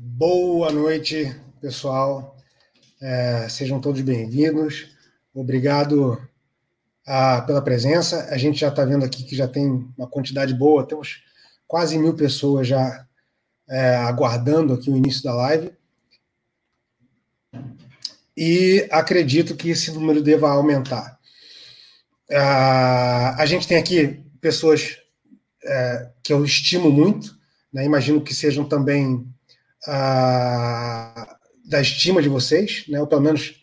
Boa noite, pessoal. É, sejam todos bem-vindos. Obrigado ah, pela presença. A gente já está vendo aqui que já tem uma quantidade boa, temos quase mil pessoas já é, aguardando aqui o início da live. E acredito que esse número deva aumentar. Ah, a gente tem aqui pessoas é, que eu estimo muito, né? imagino que sejam também ah, da estima de vocês, né? ou pelo menos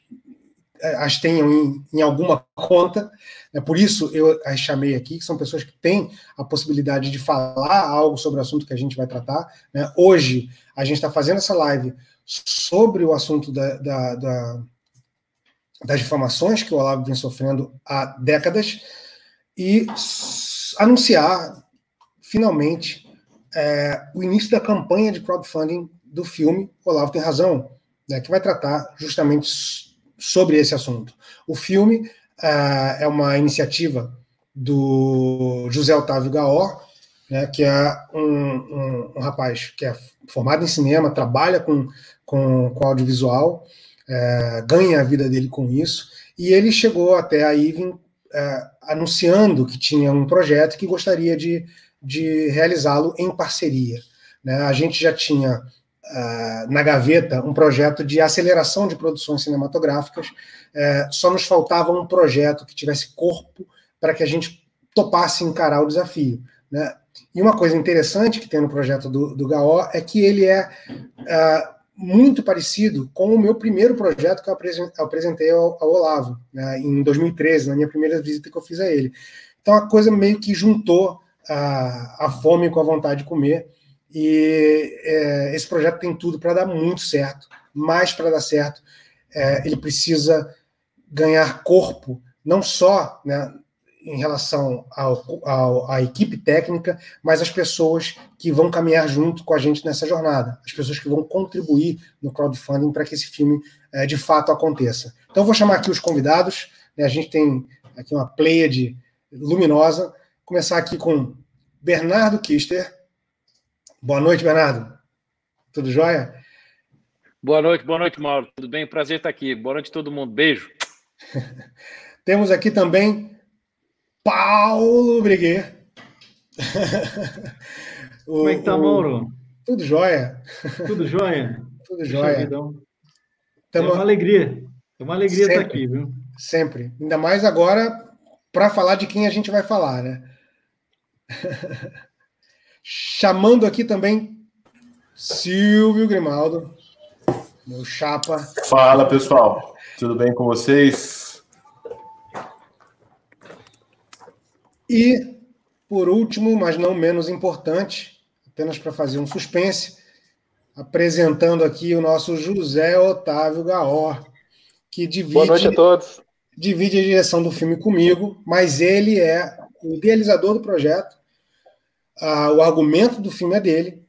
é, as tenham em, em alguma conta. Né? Por isso eu as chamei aqui, que são pessoas que têm a possibilidade de falar algo sobre o assunto que a gente vai tratar. Né? Hoje a gente está fazendo essa live sobre o assunto da, da, da, das difamações que o Olavo vem sofrendo há décadas e anunciar finalmente é, o início da campanha de crowdfunding do filme Olavo tem razão, né, que vai tratar justamente sobre esse assunto. O filme é, é uma iniciativa do José Otávio Gaor, né, que é um, um, um, rapaz que é formado em cinema, trabalha com, com, com audiovisual, é, ganha a vida dele com isso, e ele chegou até a Ivin é, anunciando que tinha um projeto que gostaria de, de realizá-lo em parceria. Né? A gente já tinha uh, na gaveta um projeto de aceleração de produções cinematográficas, uh, só nos faltava um projeto que tivesse corpo para que a gente topasse encarar o desafio. Né? E uma coisa interessante que tem no projeto do, do GAO é que ele é uh, muito parecido com o meu primeiro projeto que eu apresentei ao, ao Olavo, né, em 2013, na minha primeira visita que eu fiz a ele. Então a coisa meio que juntou a, a fome com a vontade de comer. E é, esse projeto tem tudo para dar muito certo, mas para dar certo, é, ele precisa ganhar corpo, não só né, em relação ao, à equipe técnica, mas as pessoas que vão caminhar junto com a gente nessa jornada, as pessoas que vão contribuir no crowdfunding para que esse filme é, de fato aconteça. Então, vou chamar aqui os convidados, né, a gente tem aqui uma pleiade luminosa, começar aqui com Bernardo Kister. Boa noite, Bernardo. Tudo jóia? Boa noite, boa noite, Mauro. Tudo bem? Prazer estar aqui. Boa noite a todo mundo. Beijo. Temos aqui também Paulo Briguet. Como é que tá, Mauro? Tudo jóia. Tudo jóia? Tudo jóia. Tamo... É uma alegria. É uma alegria Sempre. estar aqui, viu? Sempre. Ainda mais agora para falar de quem a gente vai falar, né? Chamando aqui também Silvio Grimaldo, meu chapa. Fala, pessoal. Tudo bem com vocês? E, por último, mas não menos importante, apenas para fazer um suspense, apresentando aqui o nosso José Otávio Gaor, que divide, Boa noite a todos. divide a direção do filme comigo, mas ele é o idealizador do projeto, ah, o argumento do filme é dele,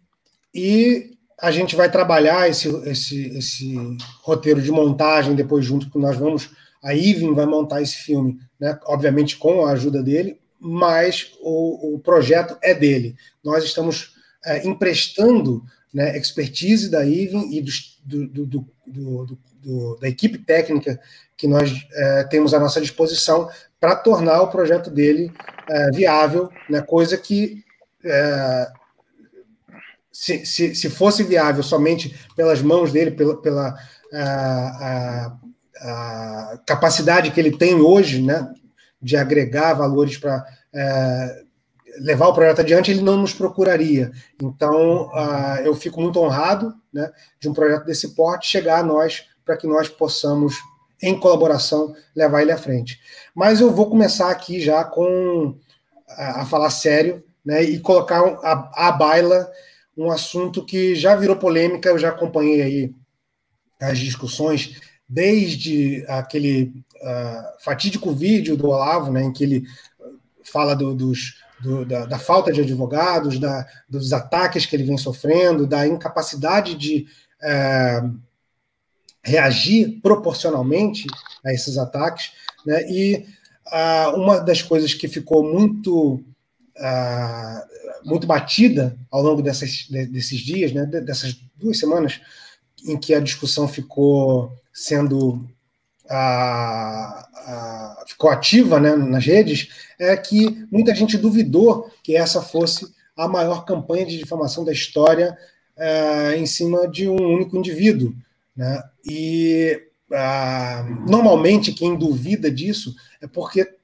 e a gente vai trabalhar esse, esse, esse roteiro de montagem depois junto, que nós vamos. A Ivin vai montar esse filme, né, obviamente com a ajuda dele, mas o, o projeto é dele. Nós estamos é, emprestando né, expertise da IVEN e do, do, do, do, da equipe técnica que nós é, temos à nossa disposição para tornar o projeto dele é, viável, né, coisa que é, se, se, se, fosse viável somente pelas mãos dele, pela, pela a, a, a capacidade que ele tem hoje, né, de agregar valores para é, levar o projeto adiante, ele não nos procuraria. Então, eu fico muito honrado né, de um projeto desse porte chegar a nós para que nós possamos, em colaboração, levar ele à frente. Mas eu vou começar aqui já com a, a falar sério né, e colocar a, a baila um assunto que já virou polêmica, eu já acompanhei aí as discussões desde aquele uh, fatídico vídeo do Olavo, né, em que ele fala do, dos, do, da, da, falta de advogados, da, dos ataques que ele vem sofrendo, da incapacidade de é, reagir proporcionalmente a esses ataques. Né, e uh, uma das coisas que ficou muito muito batida ao longo dessas, desses dias, né, dessas duas semanas, em que a discussão ficou sendo a, ficou ativa né, nas redes, é que muita gente duvidou que essa fosse a maior campanha de difamação da história é, em cima de um único indivíduo. Né? E normalmente quem duvida disso é porque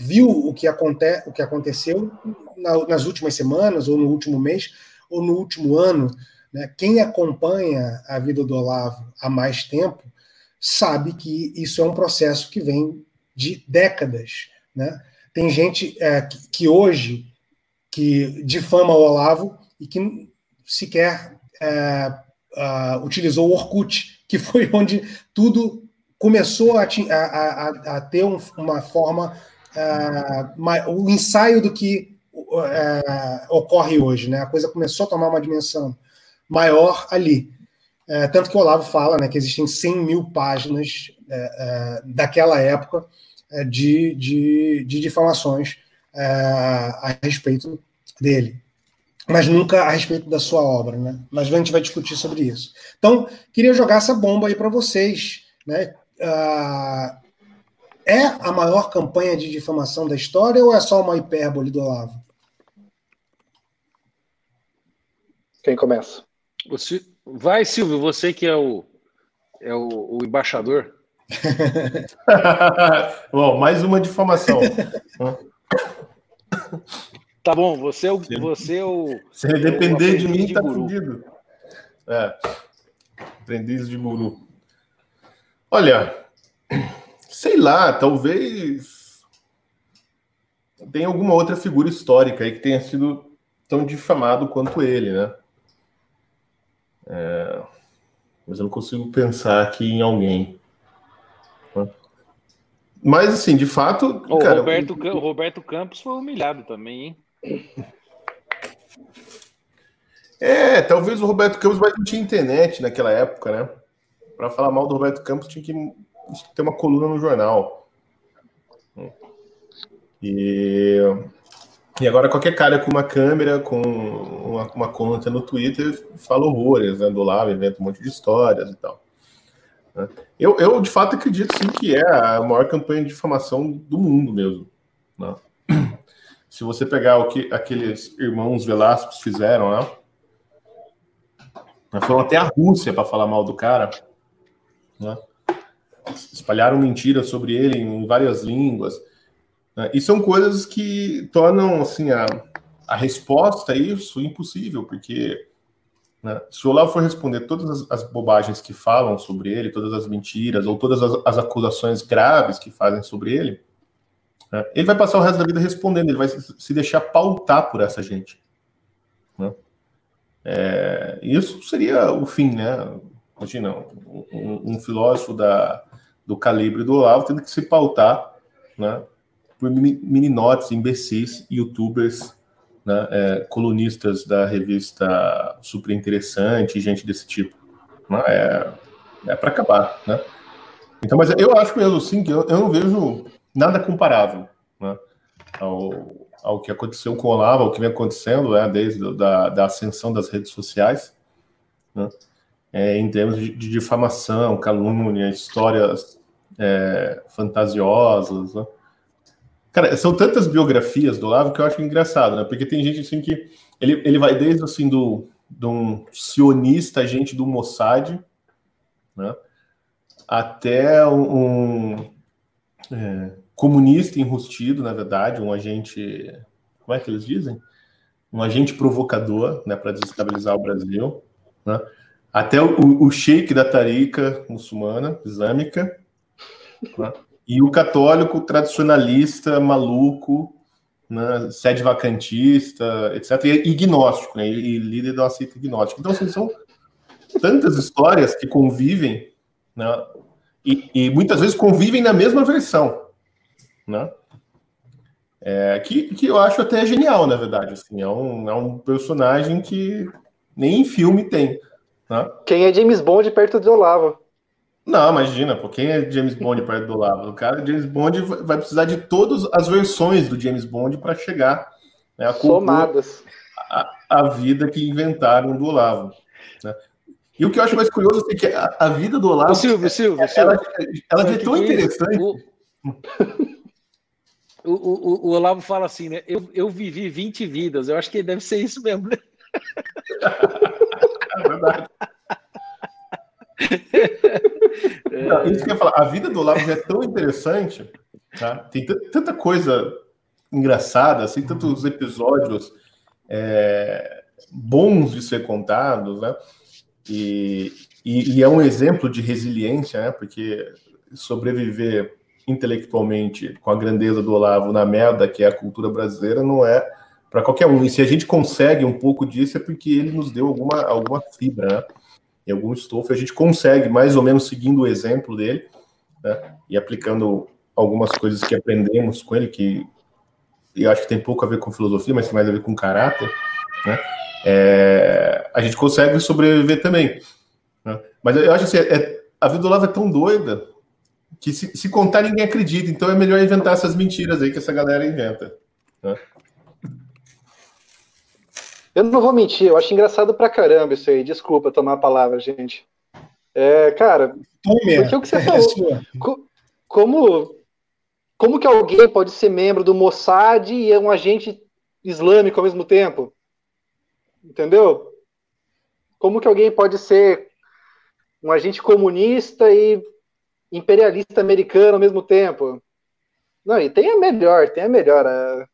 viu o que, aconte, o que aconteceu na, nas últimas semanas, ou no último mês, ou no último ano. Né? Quem acompanha a vida do Olavo há mais tempo sabe que isso é um processo que vem de décadas. Né? Tem gente é, que, que, hoje que difama o Olavo e que sequer é, uh, utilizou o Orkut, que foi onde tudo começou a, a, a ter um, uma forma, uh, o ensaio do que uh, ocorre hoje. Né? A coisa começou a tomar uma dimensão maior ali. É, tanto que o Olavo fala né, que existem 100 mil páginas daquela época de, de, de difamações a respeito dele. Mas nunca a respeito da sua obra, né? Mas a gente vai discutir sobre isso. Então, queria jogar essa bomba aí para vocês. Né? Uh, é a maior campanha de difamação da história ou é só uma hipérbole do Olavo? Quem começa? Você, vai, Silvio, você que é o, é o, o embaixador. Bom, mais uma difamação. tá bom, você é o. Você é o Se ele é depender de mim, de tá fudido. É. Aprendiz de guru. Olha, sei lá, talvez tenha alguma outra figura histórica aí que tenha sido tão difamado quanto ele, né? É, mas eu não consigo pensar aqui em alguém. Mas, assim, de fato. O, cara, Roberto, o Roberto Campos foi humilhado também, hein? É, talvez o Roberto Campos mas não tinha internet naquela época, né? Para falar mal do Roberto Campos tinha que ter uma coluna no jornal. E e agora qualquer cara com uma câmera, com uma, uma conta no Twitter, fala horrores, né? Do lado, inventa um monte de histórias e tal. Né? Eu, eu, de fato, acredito sim que é a maior campanha de difamação do mundo mesmo. Né? Se você pegar o que aqueles irmãos Velascos fizeram, né? Foram até a Rússia para falar mal do cara. Né? Espalharam mentiras sobre ele em várias línguas. Né? E são coisas que tornam assim a, a resposta a isso impossível, porque né, se o Olavo for responder todas as, as, bobagens que falam sobre ele, todas as mentiras ou todas as, as acusações graves que fazem sobre ele, né, ele vai passar o resto da vida respondendo, ele vai se, deixar pautar por essa gente. Né? É, isso seria o fim, né? Imagina, um, um filósofo da, do calibre do Olavo tendo que se pautar né, por mininotes, imbecis, youtubers, né, é, colunistas da revista Super Interessante, gente desse tipo. Né, é é para acabar, né? Então, mas eu acho mesmo sim que eu, eu não vejo nada comparável né, ao, ao que aconteceu com o Olavo, ao que vem acontecendo né, desde da, da ascensão das redes sociais, né, é, em termos de, de, difamação, calúnia, histórias é, fantasiosas, né? Cara, são tantas biografias do Olavo que eu acho engraçado, né? Porque tem gente assim que ele, ele vai desde assim do de um sionista, agente do Mossad, né? Até um, um é, comunista enrustido, na verdade, um agente, como é que eles dizem? Um agente provocador, né, para desestabilizar o Brasil, né? Até o, o sheik da Tarica muçulmana, islâmica, né? E o católico tradicionalista, maluco, né, sede vacantista, etc., e ignóstico, né, e líder da seita ignóstica. Então, assim, são tantas histórias que convivem, né, e, e, muitas vezes convivem na mesma versão, né, é, que, que eu acho até genial, na verdade. Assim, é, um, é um personagem que nem em filme tem. Né? Quem é James Bond perto de Olavo? Não, imagina, pô, quem é James Bond perto do lado? O cara, James Bond vai precisar de todas as versões do James Bond para chegar Né? A Somadas. A, a, vida que inventaram do Olavo. Né? E o que eu acho mais curioso é que a, a vida do Olavo. Ô, Silvio, Silvio, Silvio. ela, ela é tão interessante. O, o, o, o, Olavo fala assim, né? Eu, eu vivi 20 vidas. Eu acho que deve ser isso mesmo, né? é verdade. Não, isso que eu ia falar, a vida do Olavo já é tão interessante, tá? tem tanta coisa engraçada, assim, tantos episódios é, bons de ser contados, né? E, e, e, é um exemplo de resiliência, né? Porque sobreviver intelectualmente com a grandeza do Olavo na merda que é a cultura brasileira não é para qualquer um. E se a gente consegue um pouco disso é porque ele nos deu alguma, alguma fibra, né? E algum estofo. A gente consegue, mais ou menos seguindo o exemplo dele, né? E aplicando algumas coisas que aprendemos com ele, que eu acho que tem pouco a ver com filosofia, mas tem mais a ver com caráter, né? É, a gente consegue sobreviver também. Né? Mas eu acho assim, é, a vida do Olavo é tão doida que se, se, contar ninguém acredita, então é melhor inventar essas mentiras aí que essa galera inventa. Né? Eu não vou mentir, eu acho engraçado pra caramba isso aí. Desculpa tomar a palavra, gente. É, cara, Tome, porque o que você é falou, como, como que alguém pode ser membro do Mossad e é um agente islâmico ao mesmo tempo? Entendeu? Como que alguém pode ser um agente comunista e imperialista americano ao mesmo tempo? Não, e tem a melhor, tem a melhor. A,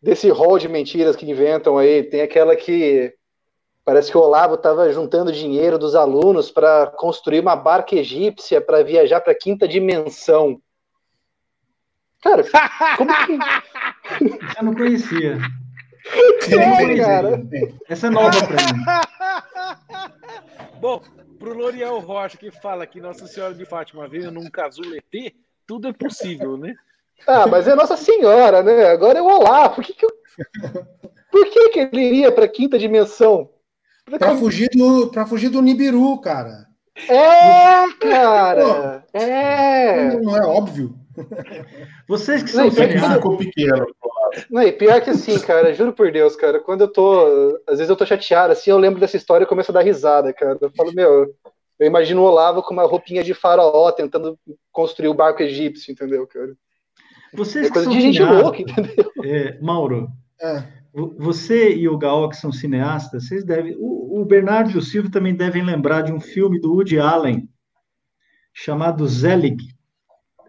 desse rol de mentiras que inventam aí, tem aquela que parece que o Olavo estava juntando dinheiro dos alunos para construir uma barca egípcia para viajar para a quinta dimensão. Cara, como que. Eu não conhecia. É, cara. Essa é nova pra mim. Bom, pro L'Oreal Rocha que fala que Nossa Senhora de Fátima veio num casulo ET, tudo é possível, né? Ah, mas é Nossa Senhora, né? Agora é o Olá. Por que, que eu... Por que, que ele iria pra quinta dimensão? Pra, fugir do, pra fugir do Nibiru, cara. É, cara. Pô, é. Não é óbvio. Vocês que são cineastas. Ficou pequeno. Não, e pior que assim, cara, juro por Deus, cara, quando eu tô. Às vezes eu tô chateado, assim, eu lembro dessa história e começo a dar risada, cara. Eu falo, meu, eu imagino o Olavo com uma roupinha de faraó tentando construir o barco egípcio, entendeu, cara? Vocês é coisa de gente louca, entendeu? É, Mauro, é. você e o Gal, que são cineastas, vocês devem. O, o Bernardo e o Silvio também devem lembrar de um filme do Woody Allen chamado Zelig.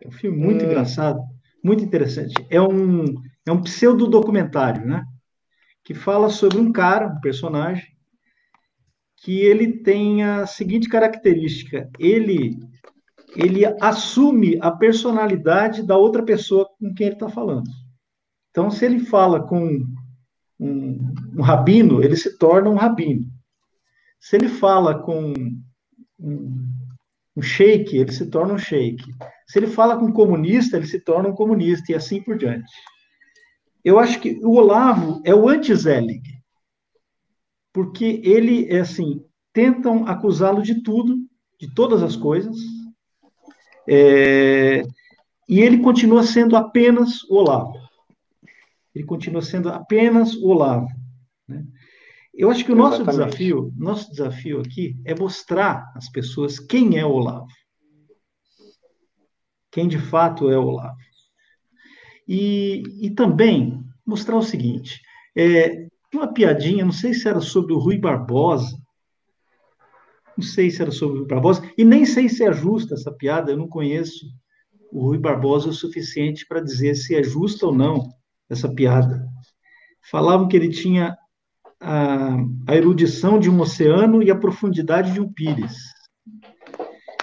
É um filme muito hum. engraçado, muito interessante. É um, é um pseudo-documentário, né? Que fala sobre um cara, um personagem, que ele tem a seguinte característica: ele ele assume a personalidade da outra pessoa com quem ele está falando. Então, se ele fala com um, um, rabino, ele se torna um rabino. Se ele fala com um, um sheik, ele se torna um sheik. Se ele fala com um comunista, ele se torna um comunista, e assim por diante. Eu acho que o Olavo é o anti-Zelig, porque ele, é assim, tentam acusá-lo de tudo, de todas as coisas, é, e ele continua sendo apenas o Olavo. Ele continua sendo apenas o Olavo. Né? Eu acho que o nosso Exatamente. desafio, nosso desafio aqui é mostrar às pessoas quem é o Olavo. Quem de fato é o Olavo. E, e também mostrar o seguinte: é, uma piadinha, não sei se era sobre o Rui Barbosa, não sei se era sobre o Rui Barbosa, e nem sei se é justa essa piada, eu não conheço o Rui Barbosa o suficiente para dizer se é justa ou não essa piada. Falavam que ele tinha a, a, erudição de um oceano e a profundidade de um pires.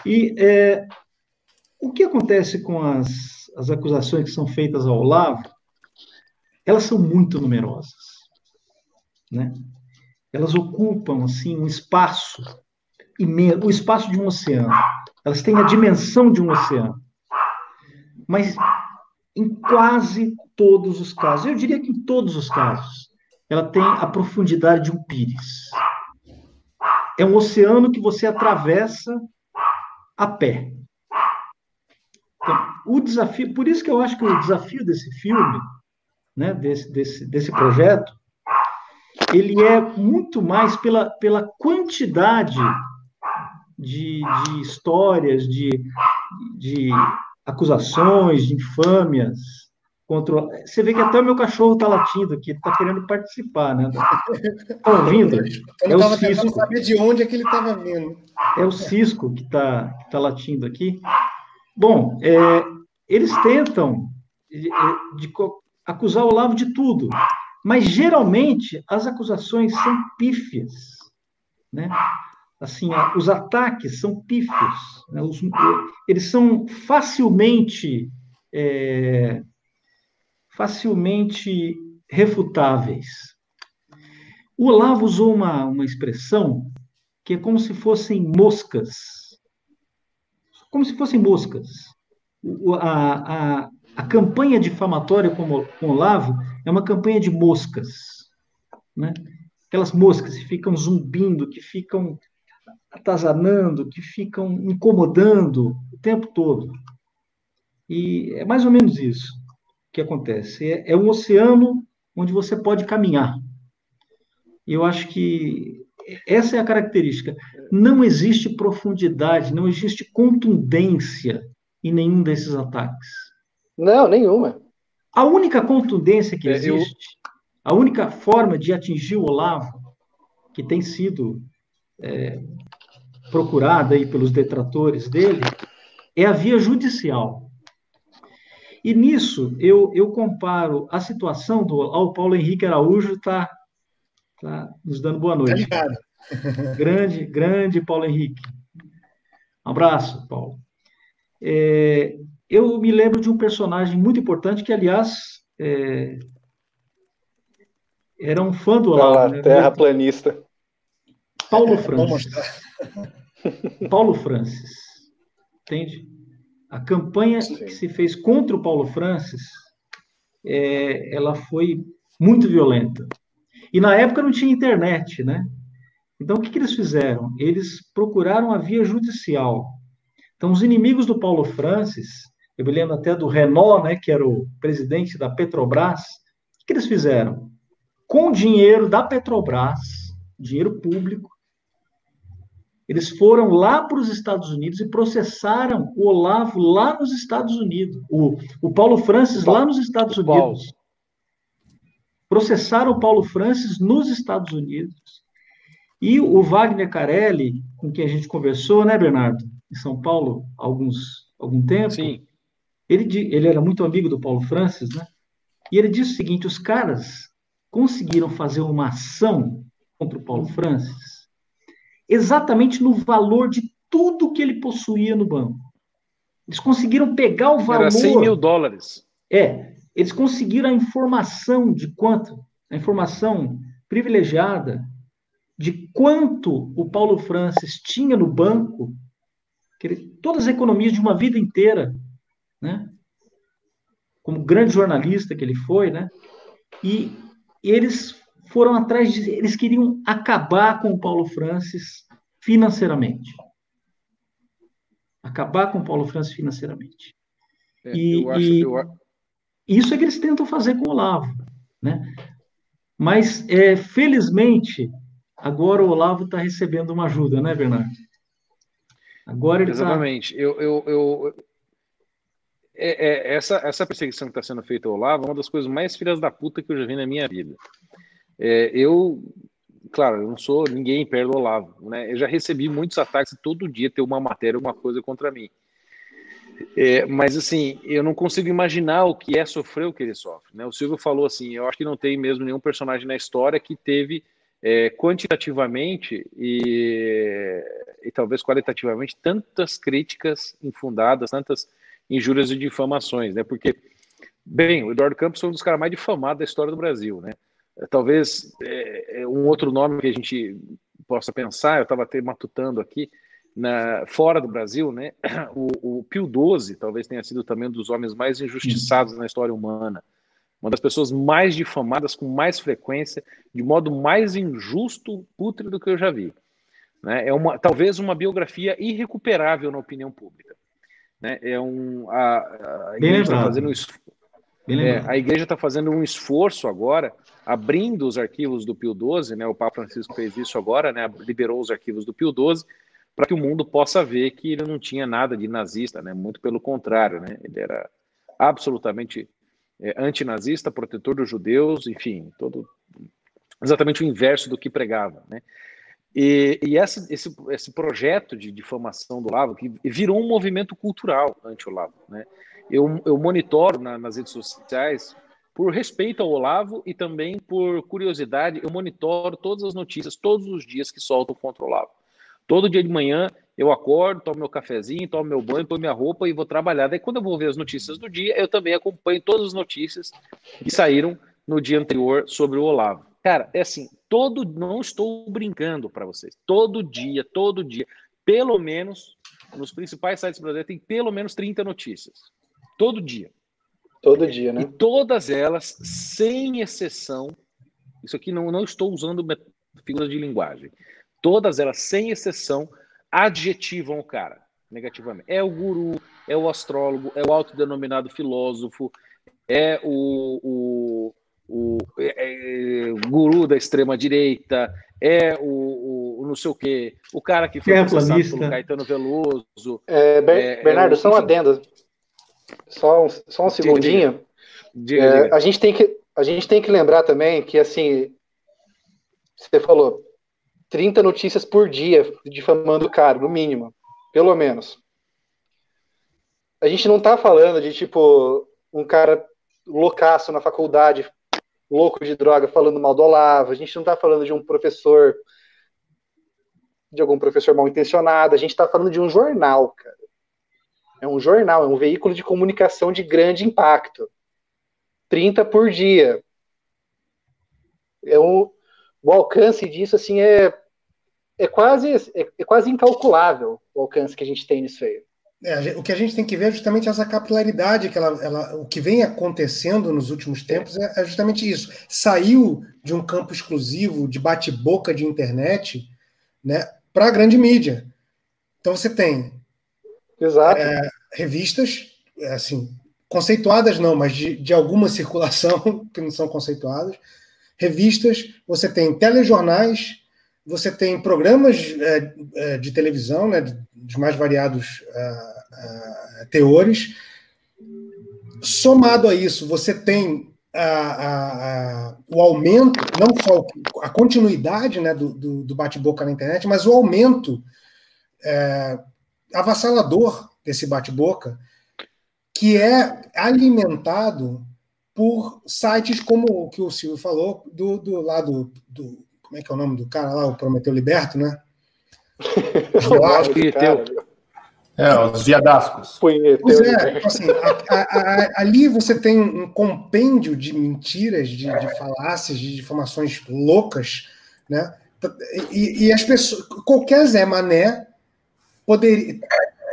E é, o que acontece com as, as acusações que são feitas ao Olavo? Elas são muito numerosas, né? Elas ocupam assim um espaço o espaço de um oceano. Elas têm a dimensão de um oceano. Mas em quase todos os casos, eu diria que em todos os casos, ela tem a profundidade de um pires. É um oceano que você atravessa a pé. Então, o desafio, por isso que eu acho que o desafio desse filme né, desse, desse, desse projeto, ele é muito mais pela, pela quantidade de, de histórias, de, de acusações, de infâmias contra. Você vê que até o meu cachorro está latindo aqui, está querendo participar, né? Está ouvindo? Eu é o Cisco. saber de onde é que ele estava vindo. É o Cisco que está que tá latindo aqui. Bom, é, eles tentam de, de, acusar o Olavo de tudo, mas geralmente as acusações são pífias, né? Assim, os ataques são pífios, né? os, eles são facilmente é, facilmente refutáveis. O Olavo usou uma, uma expressão que é como se fossem moscas, como se fossem moscas. A, a, a campanha difamatória com, com Olavo é uma campanha de moscas, né? Aquelas moscas que ficam zumbindo, que ficam atazanando, que ficam incomodando o tempo todo. E é mais ou menos isso que acontece. É, é um oceano onde você pode caminhar. E eu acho que essa é a característica. Não existe profundidade, não existe contundência em nenhum desses ataques. Não, nenhuma. A única contundência que existe, é, eu... a única forma de atingir o Olavo, que tem sido é, procurada aí pelos detratores dele, é a via judicial. E nisso eu, eu comparo a situação do. Ó, o Paulo Henrique Araújo está tá nos dando boa noite. Grande, grande Paulo Henrique. Um abraço, Paulo. É, eu me lembro de um personagem muito importante que, aliás, é, era um fã do Olavo. Ah, né? Terraplanista. Paulo Francis. Paulo Francis. Entende? A campanha Sim. que se fez contra o Paulo Francis, é, ela foi muito violenta. E na época não tinha internet, né? Então o que, que eles fizeram? Eles procuraram a via judicial. Então os inimigos do Paulo Francis eu me lembro até do Renault, né, que era o presidente da Petrobras. O que eles fizeram? Com dinheiro da Petrobras, dinheiro público, eles foram lá para os Estados Unidos e processaram o Olavo lá nos Estados Unidos. O, o Paulo Francis lá nos Estados Unidos. Processaram o Paulo Francis nos Estados Unidos. E o Wagner Carelli, com quem a gente conversou, né, Bernardo? Em São Paulo, há alguns, algum tempo. Sim. Ele, ele era muito amigo do Paulo Francis, né? E ele disse o seguinte: os caras conseguiram fazer uma ação contra o Paulo Francis exatamente no valor de tudo que ele possuía no banco. Eles conseguiram pegar o valor. Era 100 mil dólares. É, eles conseguiram a informação de quanto, a informação privilegiada de quanto o Paulo Francis tinha no banco, ele, todas as economias de uma vida inteira, né? Como grande jornalista que ele foi, né? E eles foram atrás de, eles queriam acabar com o Paulo Francis financeiramente. Acabar com o Paulo Francis financeiramente. É, e, e eu... isso é que eles tentam fazer com o Olavo, né? Mas, é, felizmente, agora o Olavo está recebendo uma ajuda, né, Bernardo? Agora ele tá Exatamente. Tá... Eu, eu, eu, é, é, essa, essa perseguição que está sendo feita ao Olavo é uma das coisas mais filhas da puta que eu já vi na minha vida. É, eu, claro, eu não sou ninguém Olavo, né? Eu já recebi muitos ataques todo dia ter uma matéria, alguma coisa contra mim. É, mas assim, eu não consigo imaginar o que é sofrer o que ele sofre. Né? O Silvio falou assim: eu acho que não tem mesmo nenhum personagem na história que teve é, quantitativamente e, e talvez qualitativamente tantas críticas infundadas, tantas injúrias e difamações, né? Porque, bem, o Eduardo Campos foi um dos caras mais difamados da história do Brasil, né? Talvez é, é, um outro nome que a gente possa pensar, eu estava até matutando aqui, na, fora do Brasil, né? O, o Pio XII talvez tenha sido também um dos homens mais injustiçados na história humana. Uma das pessoas mais difamadas com mais frequência, de modo mais injusto, pútrido que eu já vi. Né? É uma, talvez uma biografia irrecuperável na opinião pública. Né? É um, a, a igreja está fazendo, um, É, a igreja está fazendo um esforço agora, abrindo os arquivos do Pio XII, né? O Papa Francisco fez isso agora, né? Liberou os arquivos do Pio XII para que o mundo possa ver que ele não tinha nada de nazista, né? Muito pelo contrário, né? Ele era absolutamente é, antinazista, protetor dos judeus, enfim, todo exatamente o inverso do que pregava, né? E, e esse, esse, esse projeto de difamação do Olavo, que virou um movimento cultural anti-Olavo, né? Eu, eu monitoro na, nas redes sociais, por respeito ao Olavo e também por curiosidade, eu monitoro todas as notícias, todos os dias que soltam contra o Olavo. Todo dia de manhã eu acordo, tomo meu cafezinho, tomo meu banho, ponho minha roupa e vou trabalhar. Daí quando eu vou ver as notícias do dia, eu também acompanho todas as notícias que saíram no dia anterior sobre o Olavo. Cara, é assim, todo, não estou brincando para vocês. Todo dia, todo dia, pelo menos, nos principais sites brasileiros, tem pelo menos 30 notícias. Todo dia. Todo dia, né? E todas elas, sem exceção, isso aqui não, não estou usando figuras de linguagem. Todas elas, sem exceção, adjetivam o cara negativamente. É o guru, é o astrólogo, é o autodenominado filósofo, é o, o o, é, é, guru da extrema direita, é o, o, não sei o quê, o cara que foi é processado pelo Caetano Veloso. É, Ber é, Bernardo, é só um adendo. Só um, só um segundinho. Diga, diga, diga. A, gente tem que, a gente tem que lembrar também que, assim, você falou 30 notícias por dia difamando o cara, no mínimo, pelo menos. A gente não tá falando de, tipo, um cara loucaço na faculdade louco de droga falando mal do Olavo, a gente não está falando de um professor, de algum professor mal intencionado, a gente está falando de um jornal, cara. É um jornal, é um veículo de comunicação de grande impacto. 30 por dia. É um, o alcance disso assim é, é, quase, é, é quase incalculável o alcance que a gente tem nisso aí. É, o que a gente tem que ver é justamente essa capilaridade que ela, ela, o que vem acontecendo nos últimos tempos é, é justamente isso. Saiu de um campo exclusivo de bate-boca de internet, né, para a grande mídia. Então você tem é, revistas, é, assim, conceituadas não, mas de, de alguma circulação que não são conceituadas, revistas, você tem telejornais, você tem programas é, é, de televisão, né, dos mais variados uh, uh, teores. Somado a isso, você tem uh, o aumento, não só a continuidade né, do, do, do bate-boca na internet, mas o aumento é, avassalador desse bate-boca, que é alimentado por sites como o que o Silvio falou, do, do lado do, como é que é o nome do cara lá, o Prometeu Liberto, né? Eu acho que. É, os viadascos. Pois é, tipo assim, a, a, a, ali você tem um compêndio de mentiras, de, de falácias, de informações loucas, né? E, e, as pessoas, qualquer Zé Mané poderia,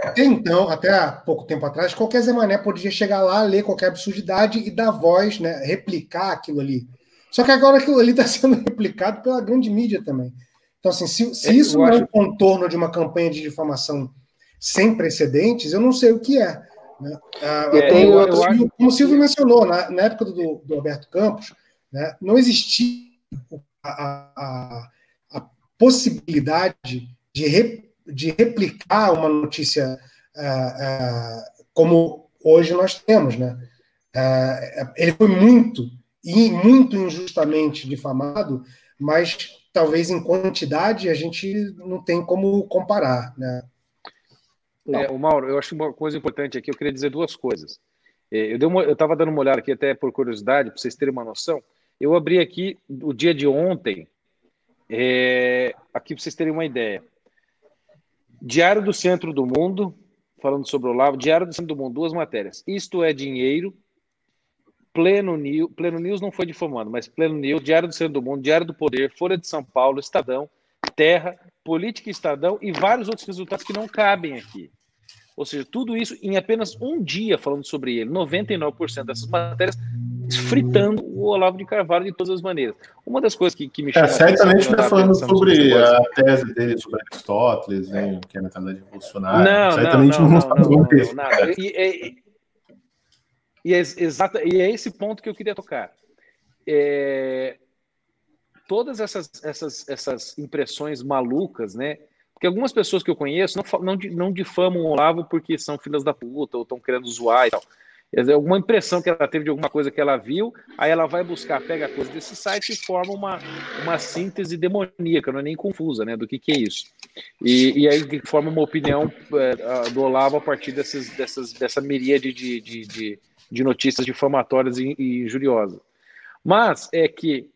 até então, até há pouco tempo atrás, qualquer Zé Mané podia chegar lá, ler qualquer absurdidade e dar voz, né? Replicar aquilo ali. Só que agora aquilo ali está sendo replicado pela grande mídia também. Então, assim, se, se é, isso não é um contorno de uma campanha de difamação sem precedentes, eu não sei o que é. Né? Ah, é, como, eu, eu acho... como o Silvio mencionou, na, na época do, do Alberto Campos, né, não existia a, a, a possibilidade de, de replicar uma notícia uh, uh, como hoje nós temos. Né? Uh, ele foi muito e muito injustamente difamado, mas talvez em quantidade a gente não tem como comparar, né? É, o Mauro, eu acho uma coisa importante aqui, eu queria dizer duas coisas. É, eu estava dando uma olhada aqui até por curiosidade, para vocês terem uma noção. Eu abri aqui o dia de ontem, é, aqui para vocês terem uma ideia. Diário do Centro do Mundo, falando sobre o Olavo, Diário do Centro do Mundo, duas matérias. Isto é dinheiro, Pleno News, Pleno News não foi difamando, mas Pleno News, Diário do Centro do Mundo, Diário do Poder, Folha de São Paulo, Estadão, Terra, Política Estadão e vários outros resultados que não cabem aqui. Ou seja, tudo isso em apenas um dia falando sobre ele. 99% dessas matérias fritando o Olavo de Carvalho de todas as maneiras. Uma das coisas que, que me chama é, certamente está falando sobre a tese dele sobre Aristóteles, né, que é a mentalidade revolucionária. Não, certamente não, não, não, não, não, não. E, e, é, exata, e é esse ponto que eu queria tocar. É, todas essas, essas, essas impressões malucas, né? Porque algumas pessoas que eu conheço não, não, não difamam o Olavo porque são filhas da puta ou estão querendo zoar e tal. Alguma impressão que ela teve de alguma coisa que ela viu, aí ela vai buscar, pega a coisa desse site e forma uma, uma síntese demoníaca, não é nem confusa, né, do que, que é isso. E, e aí forma uma opinião é, do Olavo a partir dessas, dessas, dessa miríade de, de, de, de notícias difamatórias e, e injuriosas. Mas é que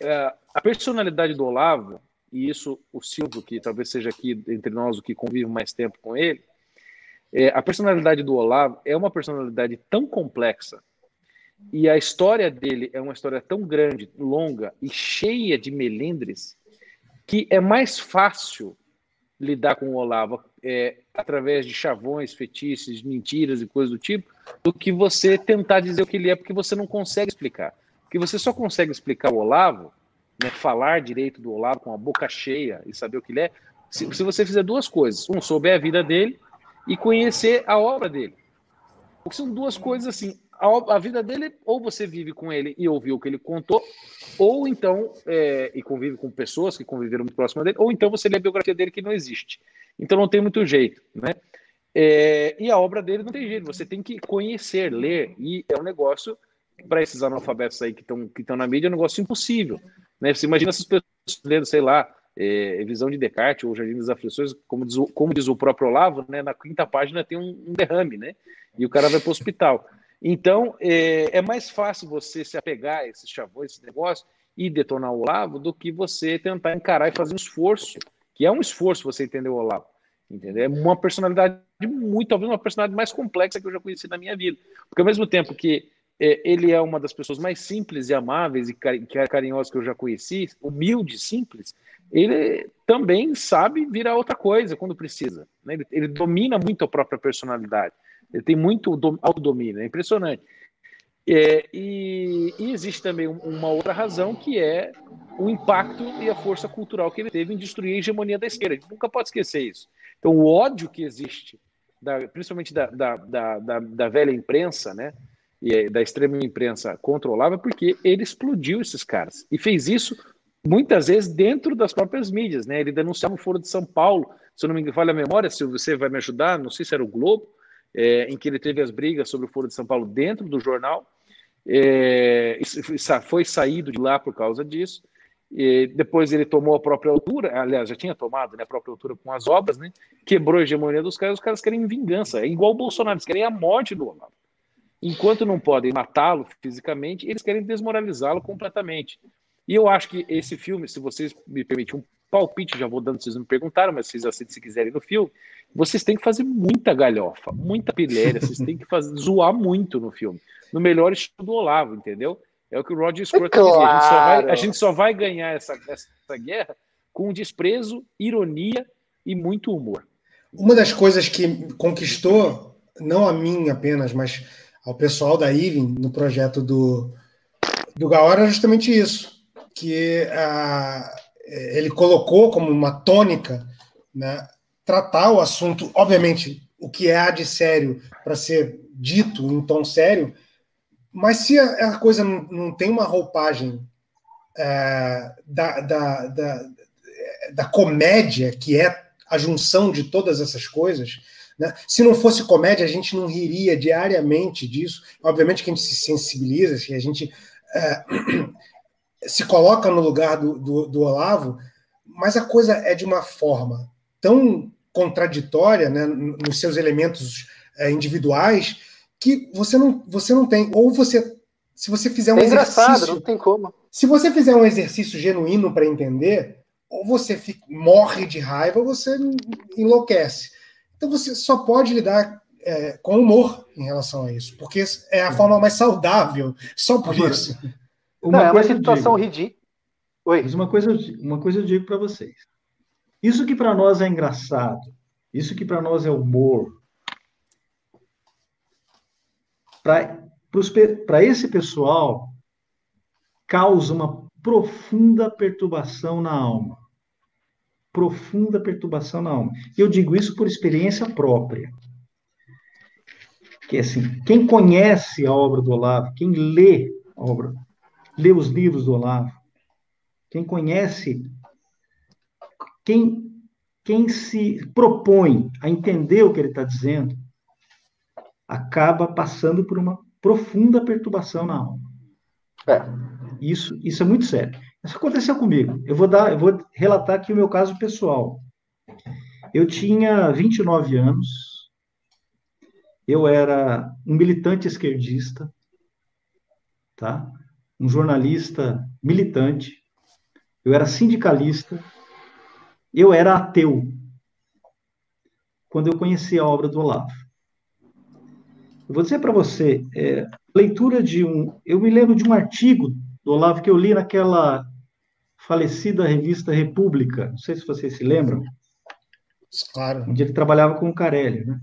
é, a personalidade do Olavo, e isso o Silvio, que talvez seja aqui entre nós o que convive mais tempo com ele, é, a personalidade do Olavo é uma personalidade tão complexa e a história dele é uma história tão grande, longa e cheia de melindres que é mais fácil lidar com o Olavo é, através de chavões, fetiches, mentiras e coisas do tipo, do que você tentar dizer o que ele é, porque você não consegue explicar. Porque você só consegue explicar o Olavo, né, falar direito do Olavo com a boca cheia e saber o que ele é, se, se você fizer duas coisas. Um, souber a vida dele e conhecer a obra dele. Porque são duas coisas assim. A, a, vida dele, ou você vive com ele e ouviu o que ele contou, ou então, é, e convive com pessoas que conviveram muito próximo dele, ou então você lê a biografia dele que não existe. Então não tem muito jeito, né? É, e a obra dele não tem jeito, você tem que conhecer, ler, e é um negócio, para esses analfabetos aí que estão que na mídia, é um negócio impossível. Né? Você imagina essas pessoas lendo, sei lá, é, Visão de Descartes ou Jardim das Aflições, como diz, o, como diz o próprio Olavo, né, na quinta página tem um, um derrame, né? E o cara vai para o hospital. Então, é, é, mais fácil você se apegar a esses chavões, esse negócio, e detonar o Olavo, do que você tentar encarar e fazer um esforço, que é um esforço você entender o Olavo. Entendeu? É uma personalidade muito, talvez uma personalidade mais complexa que eu já conheci na minha vida. Porque ao mesmo tempo que ele é uma das pessoas mais simples e amáveis e carinhosas que eu já conheci, humilde, simples, ele também sabe virar outra coisa quando precisa. Né? Ele, ele, domina muito a própria personalidade. Ele tem muito autodomínio, é impressionante. É, e, e, existe também uma outra razão que é o impacto e a força cultural que ele teve em destruir a hegemonia da esquerda. A gente nunca pode esquecer isso. Então, o ódio que existe, da, principalmente da, da, da, da velha imprensa, né? E da extrema imprensa controlava, porque ele explodiu esses caras e fez isso muitas vezes dentro das próprias mídias, né? Ele denunciava o Foro de São Paulo, se eu não me falha a memória, se você vai me ajudar, não sei se era o Globo, é, em que ele teve as brigas sobre o Foro de São Paulo dentro do jornal, é, foi saído de lá por causa disso. E depois ele tomou a própria altura, aliás, já tinha tomado né, a própria altura com as obras, né? Quebrou a hegemonia dos caras, os caras querem vingança. É igual o Bolsonaro, eles querem a morte do Olavo. Enquanto não podem matá-lo fisicamente, eles querem desmoralizá-lo completamente. E eu acho que esse filme, se vocês me permitem um palpite, já vou dando, vocês me perguntaram, mas vocês assistem se quiserem no filme, vocês têm que fazer muita galhofa, muita pilhéria, vocês têm que fazer, zoar muito no filme. No melhor estilo do Olavo, entendeu? É o que o Roger Scruton é claro. dizia. A gente, só vai, a gente só vai ganhar essa, essa guerra com desprezo, ironia e muito humor. Uma das coisas que conquistou, não a mim apenas, mas ao pessoal da IVEN no projeto do, do Gaora era justamente isso que a, ele colocou como uma tônica né, tratar o assunto, obviamente, o que é há de sério para ser dito em tom sério, mas se a, a coisa não, não, tem uma roupagem é, da, da, da, da, comédia, que é a junção de todas essas coisas, né? se não fosse comédia, a gente não riria diariamente disso. Obviamente que a gente se sensibiliza, que a gente. É, se coloca no lugar do, do, do, Olavo, mas a coisa é de uma forma tão contraditória né, nos seus elementos é, individuais que você não, você não tem. Ou você. Se você fizer um é exercício. não tem como. Se você fizer um exercício genuíno para entender, ou você fica, morre de raiva, ou você enlouquece. Então você só pode lidar é, com humor em relação a isso, porque é a forma mais saudável, só por isso. Uma não, é uma situação ridícula. Oi. Mas uma coisa, uma coisa eu digo para vocês. Isso que para nós é engraçado, isso que para nós é humor, para esse pessoal, causa uma profunda perturbação na alma. Profunda perturbação na alma. Eu digo isso por experiência própria. que é assim, quem conhece a obra do Olavo, quem lê a obra, lê os livros do Olavo, quem conhece, quem, quem se propõe a entender o que ele está dizendo, acaba passando por uma profunda perturbação na alma. É. Isso, isso é muito sério. Isso aconteceu comigo. Eu vou dar, eu vou relatar aqui o meu caso pessoal. Eu tinha 29 anos. Eu era um militante esquerdista, tá? Um jornalista militante. Eu era sindicalista. Eu era ateu. Quando eu conheci a obra do Olavo. Eu vou dizer para você, é, leitura de um. Eu me lembro de um artigo do Olavo que eu li naquela falecida revista República. Não sei se vocês se lembram. Claro. Onde ele trabalhava com o Carelli, né?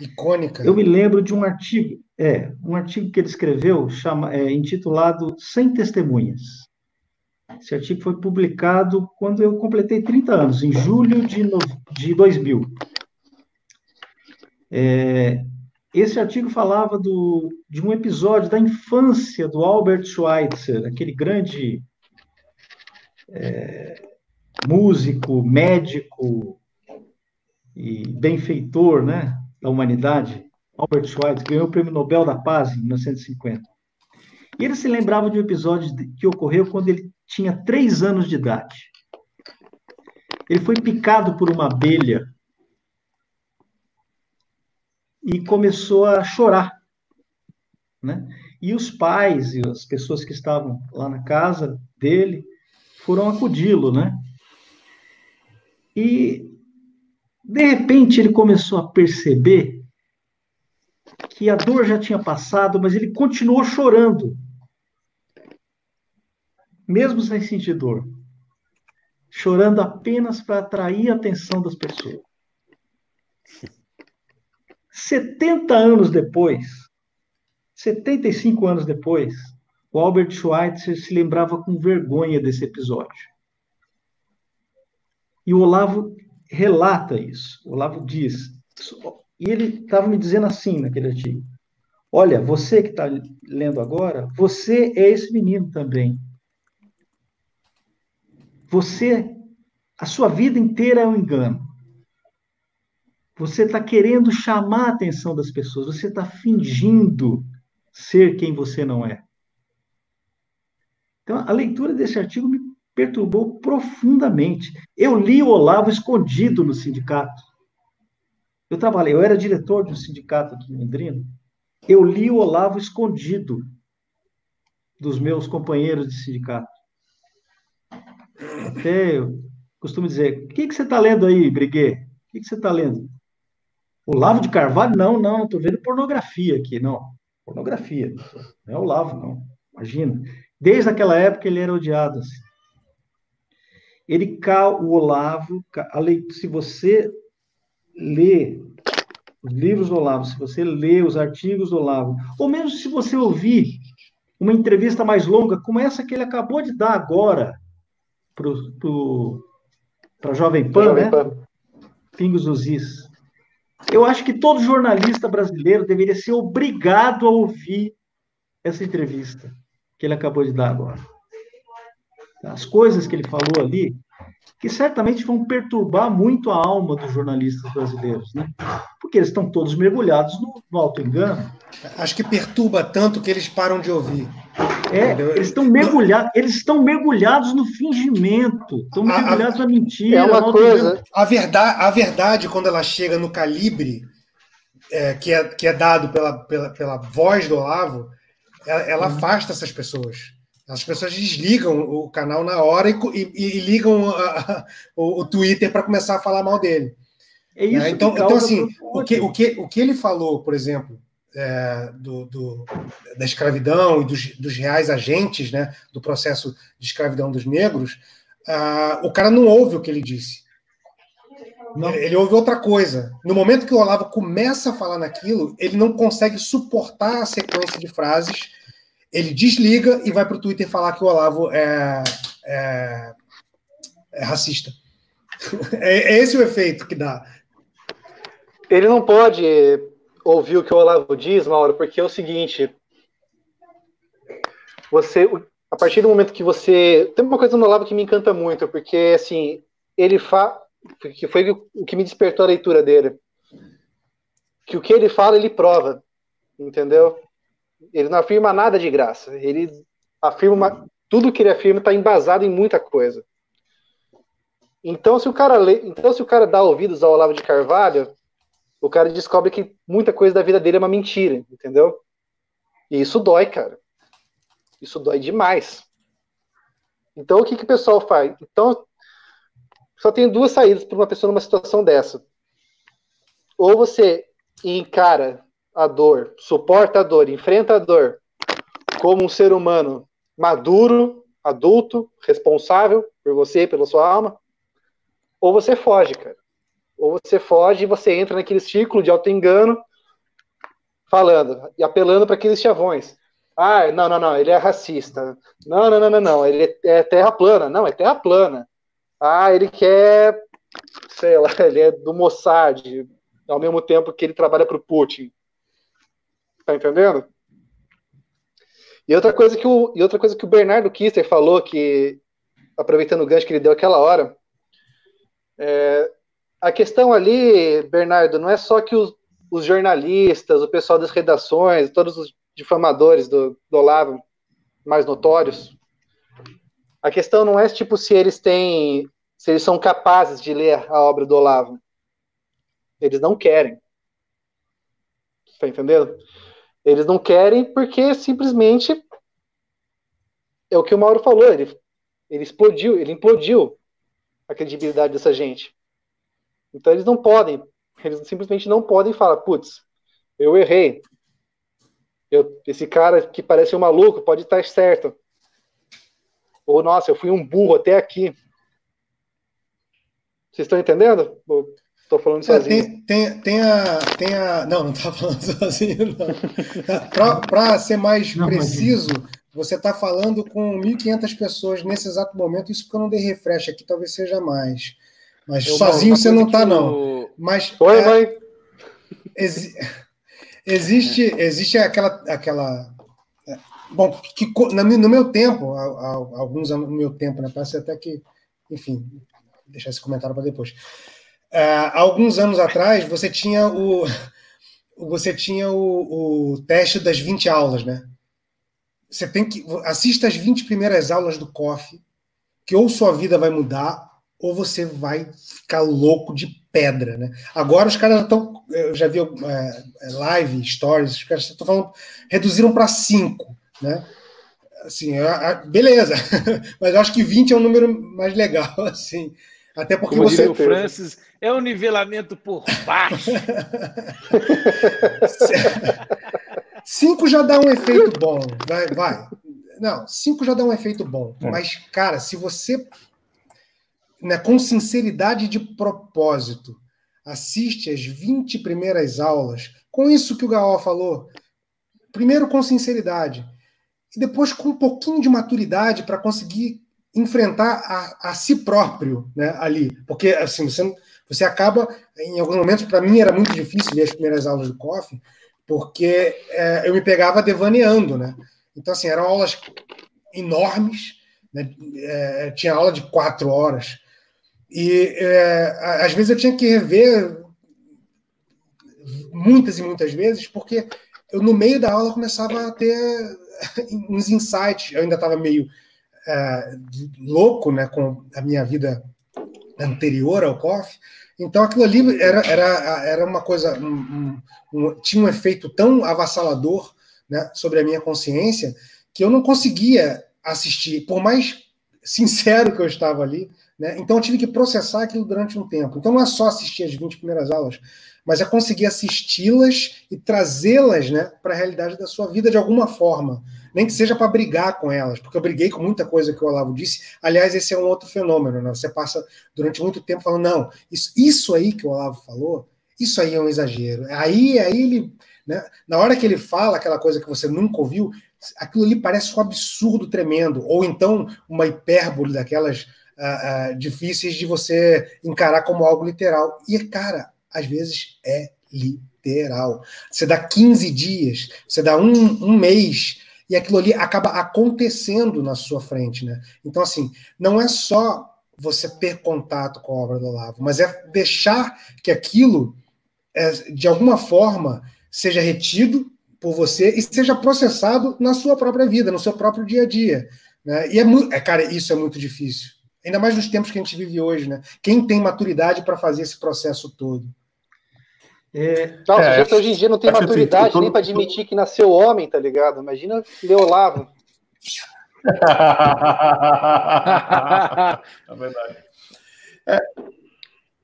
Icônica. Eu me lembro de um artigo, é, um artigo que ele escreveu, chama, é, intitulado Sem Testemunhas. Esse artigo foi publicado quando eu completei 30 anos, em julho de, no, de 2000. É, esse artigo falava do, de um episódio da infância do Albert Schweitzer, aquele grande músico, médico e benfeitor né, da humanidade, Albert Schweitzer, ganhou o Prêmio Nobel da Paz em 1950. E ele se lembrava de um episódio que ocorreu quando ele tinha três anos de idade. Ele foi picado por uma abelha e começou a chorar. Né? E os pais e as pessoas que estavam lá na casa dele foram acudi-lo, né? E de repente ele começou a perceber que a dor já tinha passado, mas ele continuou chorando, mesmo sem sentir dor, chorando apenas para atrair a atenção das pessoas. 70 anos depois, 75 anos depois, o Albert Schweitzer se lembrava com vergonha desse episódio. E o Olavo relata isso. O Olavo diz. E ele estava me dizendo assim naquele artigo: Olha, você que está lendo agora, você é esse menino também. Você, a sua vida inteira é um engano. Você está querendo chamar a atenção das pessoas, você está fingindo ser quem você não é. Então, a leitura desse artigo me perturbou profundamente. Eu li o Olavo escondido no sindicato. Eu trabalhei, eu era diretor de um sindicato aqui em Londrina. Eu li o Olavo escondido dos meus companheiros de sindicato. Até eu costumo dizer: o que, que você está lendo aí, Briguet? O que, que você está lendo? Olavo de Carvalho? Não, não, estou vendo pornografia aqui, não. Pornografia. Não é Olavo, não. Imagina. Desde aquela época ele era odiado. Assim. Ele, o Olavo, se você lê os livros do Olavo, se você lê os artigos do Olavo, ou mesmo se você ouvir uma entrevista mais longa, como essa que ele acabou de dar agora para a Jovem Pan, Jovem né? Pan. Pingos dos Is. Eu acho que todo jornalista brasileiro deveria ser obrigado a ouvir essa entrevista que ele acabou de dar agora. As coisas que ele falou ali, que certamente vão perturbar muito a alma dos jornalistas brasileiros, né? Porque eles estão todos mergulhados no, no auto-engano. Acho que perturba tanto que eles param de ouvir. É, eles estão mergulhados, eles estão mergulhados no fingimento, estão mergulhados a, na mentira. É uma coisa. A verdade, a verdade, quando ela chega no calibre é, que, é, que é dado pela, pela, pela voz do Olavo, ela, ela uhum. afasta essas pessoas. As pessoas desligam o canal na hora e, e, e ligam a, a, o, o, Twitter para começar a falar mal dele. É isso né? então, então, assim, o que, o, que, o que ele falou, por exemplo, é, do, do, da escravidão e dos, dos, reais agentes né, do processo de escravidão dos negros, uh, o cara não ouve o que ele disse. Não. Ele ouve outra coisa. No momento que o Olavo começa a falar naquilo, ele não consegue suportar a sequência de frases, ele desliga e vai para o Twitter falar que o Olavo é, é, é racista. É, é esse o efeito que dá. Ele não pode ouvir o que o Olavo diz, Mauro, porque é o seguinte: você, a partir do momento que você. Tem uma coisa no Olavo que me encanta muito, porque assim, ele fala. Que foi o que me despertou a leitura dele. Que o que ele fala, ele prova. Entendeu? Ele não afirma nada de graça. Ele afirma uma, tudo que ele afirma está embasado em muita coisa. Então, se o cara lê, então se o cara dá ouvidos ao Olavo de Carvalho, o cara descobre que muita coisa da vida dele é uma mentira, entendeu? E isso dói, cara. Isso dói demais. Então, o que, que o pessoal faz? Então, só tem duas saídas para uma pessoa numa situação dessa. Ou você encara a dor, suporta a dor, enfrenta a dor como um ser humano maduro, adulto, responsável por você, pela sua alma, ou você foge, cara. Ou você foge e você entra naquele ciclo de auto-engano, falando e apelando para aqueles chavões. Ah, não, não, não, ele é racista. Não, não, não, não, não, ele é terra plana. Não, é terra plana. Ah, ele quer, sei lá, ele é do Mossad, ao mesmo tempo que ele trabalha para o Putin. Tá entendendo? E outra coisa que o, e outra coisa que o Bernardo Kister falou, que aproveitando o gancho que ele deu aquela hora, é, a questão ali, Bernardo, não é só que os, os, jornalistas, o pessoal das redações, todos os difamadores do, do Olavo mais notórios, a questão não é tipo se eles têm, se eles são capazes de ler a obra do Olavo. Eles não querem. Tá entendendo? Eles não querem porque simplesmente é o que o Mauro falou, ele, ele explodiu, ele implodiu a credibilidade dessa gente. Então eles não podem, eles simplesmente não podem falar, putz, eu errei. Eu, esse cara que parece um maluco pode estar certo. Ou, nossa, eu fui um burro até aqui. Vocês estão entendendo? Estou falando é, sozinho. Tem, tem, tem, a, tem a. Não, não está falando sozinho, não. Para ser mais não, preciso, você está falando com 1.500 pessoas nesse exato momento. Isso porque eu não dei refresh aqui, talvez seja mais. Mas eu sozinho você não está, não. Mas. Oi, é, mãe. Exi existe, existe aquela. aquela é, bom, que no meu tempo, alguns anos no meu tempo, né? Parece até que. Enfim, deixar esse comentário para depois. Uh, alguns anos atrás, você tinha o. Você tinha o, o teste das 20 aulas, né? Você tem que. Assista as 20 primeiras aulas do COF, que ou sua vida vai mudar, ou você vai ficar louco de pedra, né? Agora os caras estão. Eu já vi é, live, stories, os caras estão falando. Reduziram para 5, né? Assim, beleza, mas eu acho que 20 é um número mais legal, assim. Até porque Como você. O Francis, é um nivelamento por baixo. cinco já dá um efeito bom. Vai, vai. Não, cinco já dá um efeito bom. É. Mas, cara, se você, né, com sinceridade de propósito, assiste as 20 primeiras aulas, com isso que o Gaó falou, primeiro com sinceridade, e depois com um pouquinho de maturidade para conseguir enfrentar a, a, si próprio né, ali. Porque, assim, você, você acaba, em alguns momentos, para mim era muito difícil ver as primeiras aulas do COF, porque é, eu me pegava devaneando, né? Então, assim, eram aulas enormes, né? é, tinha aula de quatro horas, e é, às vezes eu tinha que rever muitas e muitas vezes, porque eu, no meio da aula, começava a ter uns insights, eu ainda estava meio é, louco né, com a minha vida anterior ao COF. Então aquilo ali era, era, era uma coisa, um, um, tinha um efeito tão avassalador né, sobre a minha consciência que eu não conseguia assistir, por mais sincero que eu estava ali. Né, então eu tive que processar aquilo durante um tempo. Então não é só assistir as 20 primeiras aulas, mas é conseguir assisti-las e trazê-las né, para a realidade da sua vida de alguma forma nem que seja para brigar com elas, porque eu briguei com muita coisa que o Olavo disse. Aliás, esse é um outro fenômeno, né? Você passa durante muito tempo falando, não, isso, isso aí que o Olavo falou, isso aí é um exagero. Aí, aí ele, né? na hora que ele fala aquela coisa que você nunca ouviu, aquilo ali parece um absurdo tremendo, ou então uma hipérbole daquelas uh, uh, difíceis de você encarar como algo literal. E, cara, às vezes é literal. Você dá 15 dias, você dá um, um mês, e aquilo ali acaba acontecendo na sua frente, né? Então, assim, não é só você ter contato com a obra do Olavo, mas é deixar que aquilo, é, de alguma forma, seja retido por você e seja processado na sua própria vida, no seu próprio dia a dia. Né? E é muito, é, cara, isso é muito difícil. Ainda mais nos tempos que a gente vive hoje, né? Quem tem maturidade para fazer esse processo todo? É, não, é, gente hoje em dia não tem maturidade nem para admitir que nasceu homem, tá ligado? Imagina Leolavo. é verdade. É,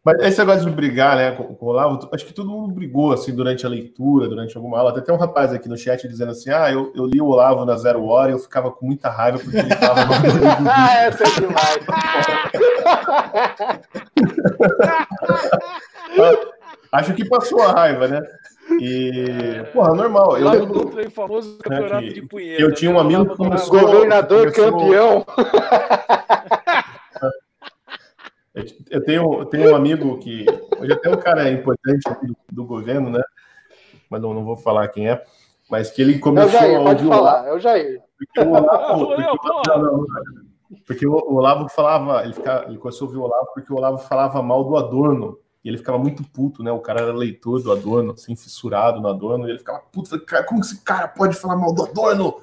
mas esse negócio de brigar, né, com, com, o Olavo, acho que todo mundo brigou, assim, durante a leitura, durante alguma aula. Até tem um rapaz aqui no chat dizendo assim, ah, eu, eu li o Olavo na Zero Hora e eu ficava com muita raiva porque ele falava... ah, essa é demais! Acho que passou a raiva, né? E, porra, normal. Eu, eu, eu famoso campeonato né, de punheta. Eu tinha um amigo que começou... Governador começou... campeão! Eu tenho, eu tenho um amigo que. Hoje até um cara importante do, do governo, né? Mas não, não vou falar quem é. Mas que ele começou é o Jair, pode falar, é o Jair. Porque o Olavo, porque, não, não, porque o Olavo falava, ele, ficava, ele começou a ouvir o Olavo porque o Olavo falava mal do Adorno. Ele ficava muito puto, né? O cara era leitor do Adorno, assim, fissurado no Adorno. E ele ficava puto, cara, como esse cara pode falar mal do Adorno?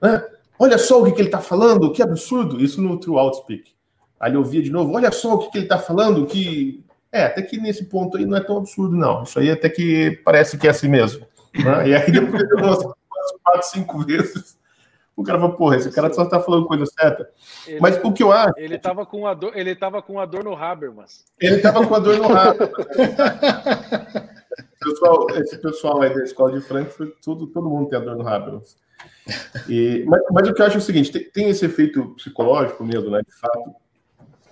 Né? Olha só o que, que ele tá falando, que absurdo. Isso no True Outspeak. Aí ele ouvia de novo, olha só o que, que ele está falando, que. É, até que nesse ponto aí não é tão absurdo, não. Isso aí até que parece que é assim mesmo. Né? E aí depois de umas quatro, cinco vezes, o cara falou, porra, esse cara só está falando coisa certa. Ele, mas o que eu acho. Ele estava com a dor, ele tava com a dor no Habermas. Ele estava com a dor no Habermas. pessoal, esse pessoal aí da escola de Frankfurt, tudo, todo mundo tem a dor no Habermas. E, mas, mas, o que eu acho é o seguinte: tem, tem esse efeito psicológico mesmo, né? De fato,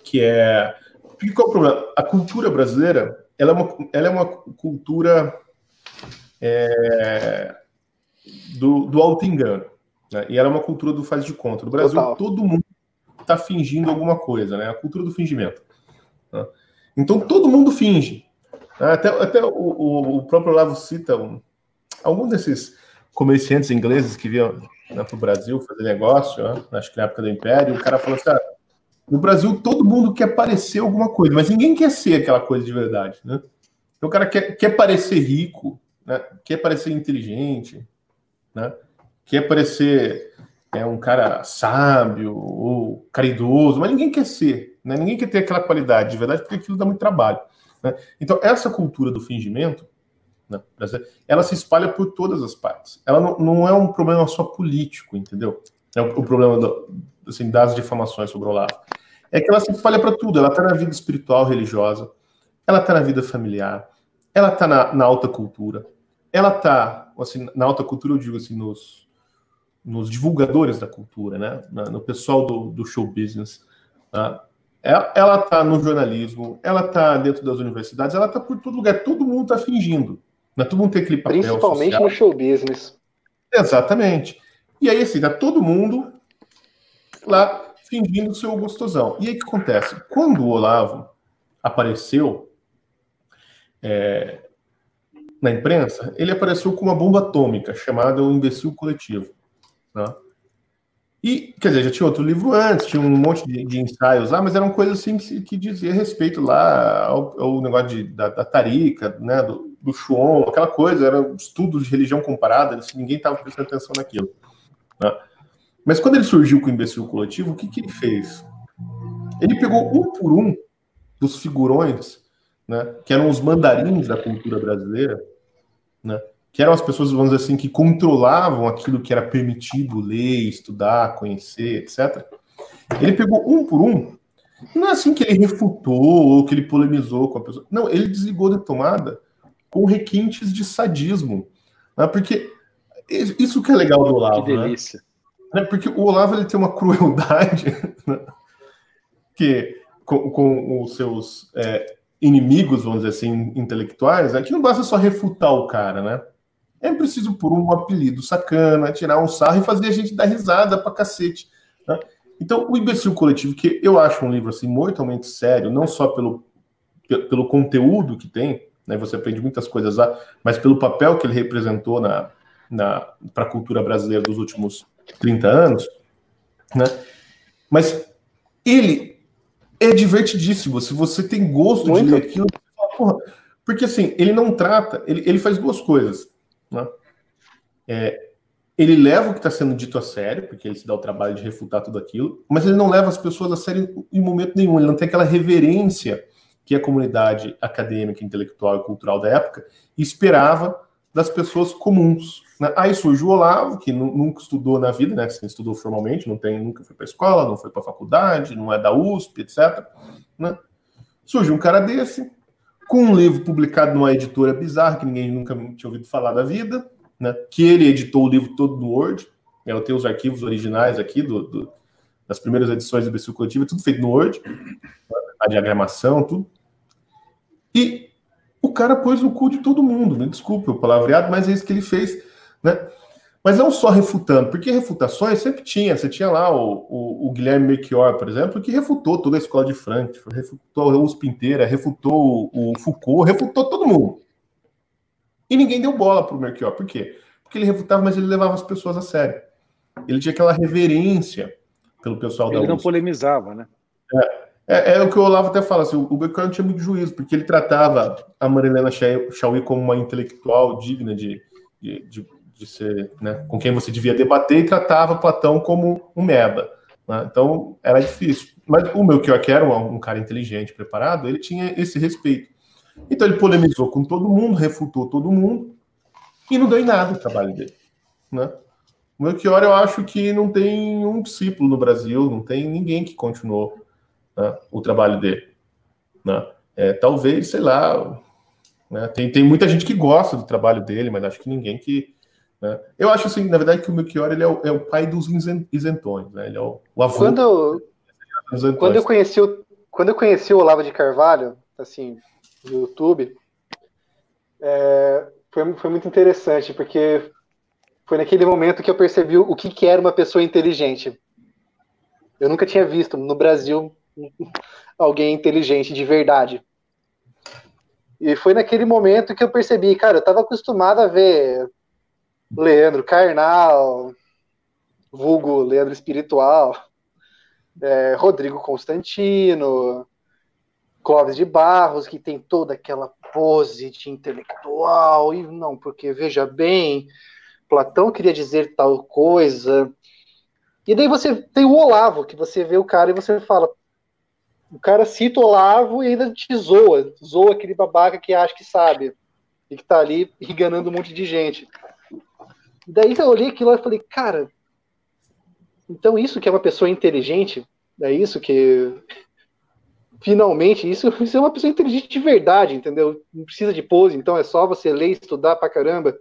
que é. Porque qual é o problema? A cultura brasileira ela é uma, ela é uma cultura é, do, do auto-engano. Né? E ela é uma cultura do faz de conta. No Brasil, Total. todo mundo está fingindo alguma coisa, né? A cultura do fingimento. Né? Então, todo mundo finge. Até, até o, o, o próprio Lavo cita um, algum desses comerciantes ingleses que vinham né, para o Brasil fazer negócio, né? acho que na época do Império, o cara falou assim: ah, no Brasil, todo mundo quer parecer alguma coisa, mas ninguém quer ser aquela coisa de verdade, né? Então, o cara quer, quer parecer rico, né? quer parecer inteligente, né? Quer parecer é, um cara sábio ou caridoso, mas ninguém quer ser, né? ninguém quer ter aquela qualidade de verdade, porque aquilo dá muito trabalho. Né? Então, essa cultura do fingimento, né? ela se espalha por todas as partes. Ela não, não é um problema só político, entendeu? É o, o problema do, assim, das difamações sobre o Olavo é que ela se espalha para tudo. Ela está na vida espiritual, religiosa, ela está na vida familiar, ela está na, na, alta cultura, ela está, assim, na alta cultura eu digo assim, nos, nos divulgadores da cultura, né? no pessoal do, do show business. Tá? Ela está no jornalismo, ela está dentro das universidades, ela está por todo lugar. Todo mundo está fingindo. Né? Todo mundo tem aquele papel Principalmente social. no show business. Exatamente. E aí, assim, tá todo mundo lá fingindo ser o gostosão. E aí o que acontece? Quando o Olavo apareceu é, na imprensa, ele apareceu com uma bomba atômica chamada O Imbecil Coletivo. Né? E, quer dizer, já tinha outro livro antes, tinha um monte de, de ensaios lá, mas eram coisas assim que, que dizia respeito lá ao, ao negócio de, da, da Tarica, né, do, do Chuon, aquela coisa, era estudos de religião comparada, ninguém estava prestando atenção naquilo. Né? Mas quando ele surgiu com o imbecil coletivo, o que, que ele fez? Ele pegou um por um dos figurões, né, que eram os mandarins da cultura brasileira, né, que eram as pessoas, vamos dizer assim, que controlavam aquilo que era permitido ler, estudar, conhecer, etc. Ele pegou um por um, não é assim que ele refutou ou que ele polemizou com a pessoa. Não, ele desligou da tomada com requintes de sadismo. Né, porque isso que é legal do Olavo. Que né? delícia. Né? Né? Porque o Olavo ele tem uma crueldade né? que com, com, os seus é, inimigos, vamos dizer assim, intelectuais, é que não basta só refutar o cara, né? É preciso por um apelido sacana, tirar um sarro e fazer a gente dar risada pra cacete. Né? Então, o Imbecil Coletivo, que eu acho um livro assim mortalmente sério, não só pelo, pelo conteúdo que tem, né? Você aprende muitas coisas lá, mas pelo papel que ele representou na, na para a cultura brasileira dos últimos 30 anos, né? Mas ele é divertidíssimo. Se você tem gosto Muito. de ler aquilo, porra, porque assim, ele não trata, ele, ele faz duas coisas. Né? É, ele leva o que está sendo dito a sério, porque ele se dá o trabalho de refutar tudo aquilo, mas ele não leva as pessoas a sério em momento nenhum. Ele não tem aquela reverência que a comunidade acadêmica, intelectual e cultural da época esperava das pessoas comuns. Né? Aí surge o Olavo, que nunca estudou na vida, né? Assim, estudou formalmente, não tem, nunca foi para escola, não foi para faculdade, não é da USP, etc. Né? Surge um cara desse, com um livro publicado numa editora bizarra que ninguém nunca tinha ouvido falar da vida, né? Que ele editou o livro todo no Word. Eu tenho os arquivos originais aqui do, do das primeiras edições do Becil Coletivo, tudo feito no Word, a diagramação, tudo. E o cara pôs no cu de todo mundo, me desculpe o palavreado, mas é isso que ele fez, né? Mas não só refutando, porque refutações sempre tinha. Você tinha lá o, o, o Guilherme Melchior, por exemplo, que refutou toda a escola de Frankfurt, refutou o USP inteira, refutou o Foucault, refutou todo mundo. E ninguém deu bola para o Melchior. Por quê? Porque ele refutava, mas ele levava as pessoas a sério. Ele tinha aquela reverência pelo pessoal ele da USP. Ele não polemizava, né? É, é, é, o que o Olavo até fala, assim, o Melchior não tinha muito juízo, porque ele tratava a Marilena Chauí como uma intelectual digna de, de, de, de ser, né, com quem você devia debater, e tratava Platão como um merda. Né? Então, era difícil. Mas o Melchior, que era um, um cara inteligente, preparado, ele tinha esse respeito. Então ele polemizou com todo mundo, refutou todo mundo e não deu em nada o trabalho dele. Né? O Melchior, eu acho que não tem um discípulo no Brasil, não tem ninguém que continuou né, o trabalho dele. Né? É, talvez, sei lá, né, tem, tem muita gente que gosta do trabalho dele, mas acho que ninguém que. Né? Eu acho assim, na verdade, que o Melchior ele é, o, é o pai dos isentões, né? ele é o, o avô. Quando, quando, eu conheci o, quando eu conheci o Olavo de Carvalho, assim, no YouTube, é, foi, foi muito interessante, porque foi naquele momento que eu percebi o que, que era uma pessoa inteligente. Eu nunca tinha visto no Brasil alguém inteligente de verdade. E foi naquele momento que eu percebi, cara, eu estava acostumado a ver Leandro Carnal, vulgo Leandro Espiritual, é, Rodrigo Constantino, Clóvis de Barros, que tem toda aquela pose de intelectual, e não, porque veja bem, Platão queria dizer tal coisa. E daí você tem o Olavo, que você vê o cara e você fala. O cara cita o Olavo e ainda te zoa, zoa aquele babaca que acha que sabe, e que tá ali enganando um monte de gente. Daí eu olhei aquilo e falei, cara, então isso que é uma pessoa inteligente, é isso que finalmente, isso, isso é uma pessoa inteligente de verdade, entendeu? Não precisa de pose, então é só você ler e estudar pra caramba.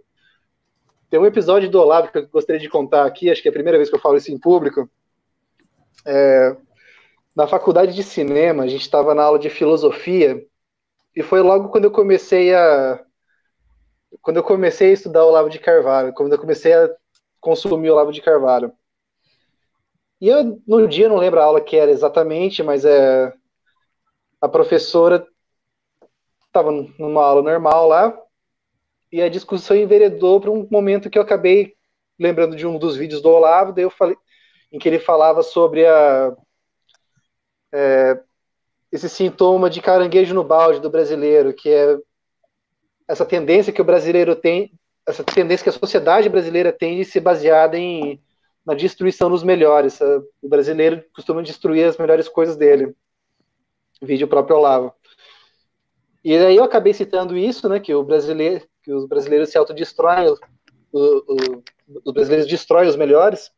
Tem um episódio do Olavo que eu gostaria de contar aqui, acho que é a primeira vez que eu falo isso em público. É, na faculdade de cinema, a gente estava na aula de filosofia, e foi logo quando eu comecei a. Quando eu comecei a estudar o Olavo de Carvalho, quando eu comecei a consumir o Olavo de Carvalho. E eu, no dia, não lembro a aula que era exatamente, mas é, a professora estava numa aula normal lá, e a discussão enveredou para um momento que eu acabei lembrando de um dos vídeos do Olavo, daí eu falei, em que ele falava sobre a, é, esse sintoma de caranguejo no balde do brasileiro, que é essa tendência que o brasileiro tem, essa tendência que a sociedade brasileira tem de ser baseada em na destruição dos melhores. O brasileiro costuma destruir as melhores coisas dele vídeo próprio Olavo. E aí eu acabei citando isso, né, que o brasileiro, que os brasileiros se autodestroem, o, o, os brasileiros destroem os melhores.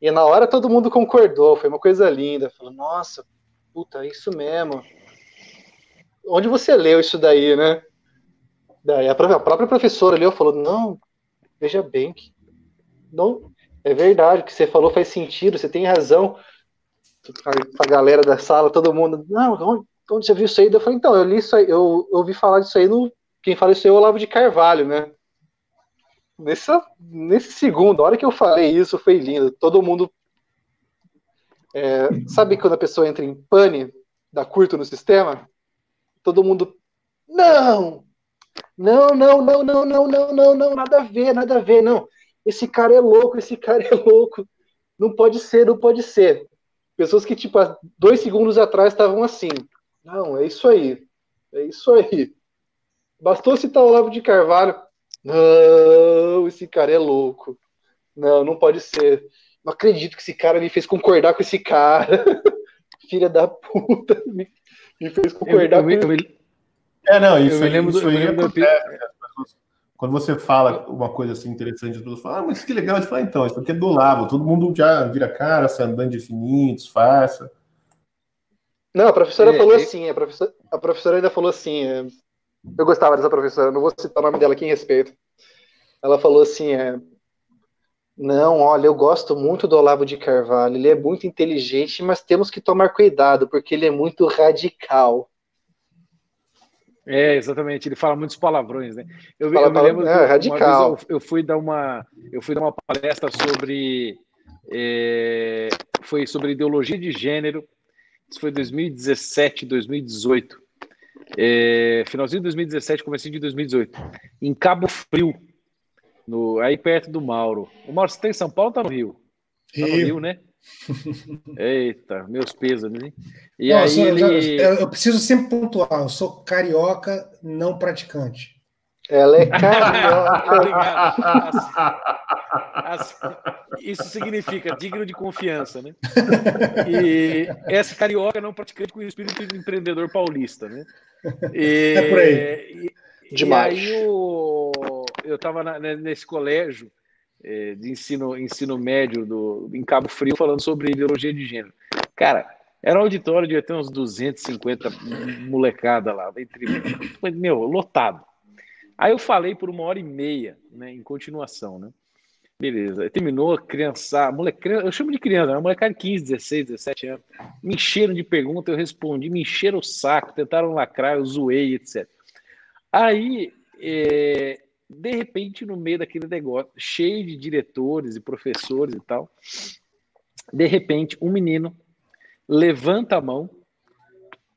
E na hora todo mundo concordou, foi uma coisa linda. Falou, nossa, puta, é isso mesmo. Onde você leu isso daí, né? Daí a própria, a própria professora leu falou, não, veja bem que não é verdade, o que você falou faz sentido, você tem razão a galera da sala, todo mundo, não, onde, você viu isso aí? Eu falei, então, eu li isso aí, eu, eu ouvi falar disso aí no. Quem fala isso aí é o Olavo de Carvalho, né? Nessa, nesse segundo, a hora que eu falei isso, foi lindo. Todo mundo. É, sabe quando a pessoa entra em pane, dá curto no sistema? Todo mundo não, não, não, não, não, não, não, não, não, nada a ver, nada a ver, não. Esse cara é louco, esse cara é louco. Não pode ser, não pode ser. Pessoas que, tipo, há dois segundos atrás estavam assim. Não, é isso aí. É isso aí. Bastou citar o Olavo de Carvalho. Não, esse cara é louco. Não, não pode ser. Não acredito que esse cara me fez concordar com esse cara. Filha da puta. Me, me fez concordar eu, eu, com ele. É, não, isso, aí, lembro, isso aí acontece. Né? Quando você fala uma coisa assim interessante, as pessoas falam, ah, mas que legal. A gente fala, então, isso aqui é do Olavo. Todo mundo já vira cara, se andando de fininho, disfarça. Não, a professora é, falou é... assim, a professora, a professora ainda falou assim, é, eu gostava dessa professora, não vou citar o nome dela aqui em respeito. Ela falou assim, é, não, olha, eu gosto muito do Olavo de Carvalho, ele é muito inteligente, mas temos que tomar cuidado, porque ele é muito radical. É, exatamente, ele fala muitos palavrões, né? Eu, fala, eu me lembro é, radical. Eu, eu, fui dar uma, eu fui dar uma palestra sobre, é, foi sobre ideologia de gênero, isso foi 2017, 2018. É, finalzinho de 2017, comecinho de 2018. Em Cabo Frio, no, aí perto do Mauro. O Mauro, você tá em São Paulo ou tá no Rio? Tá no Rio, né? Eita, meus pesos, né? E não, aí eu, ele... eu, eu, preciso sempre pontuar, eu sou carioca não praticante. Ela é carioca. isso significa digno de confiança, né? E essa carioca não praticante com o espírito de empreendedor paulista, né? E, é por aí. E, Demais. E aí o, eu estava nesse colégio é, de ensino, ensino médio do, em Cabo Frio falando sobre ideologia de gênero. Cara, era um auditório de até uns 250 molecada lá, entre, meu, lotado. Aí eu falei por uma hora e meia, né, em continuação, né? Beleza, terminou, criança, moleque, eu chamo de criança, uma molecada de 15, 16, 17 anos. Me encheram de perguntas, eu respondi, me encheram o saco, tentaram lacrar, eu zoei, etc. Aí, é, de repente, no meio daquele negócio, cheio de diretores e professores e tal, de repente, um menino levanta a mão,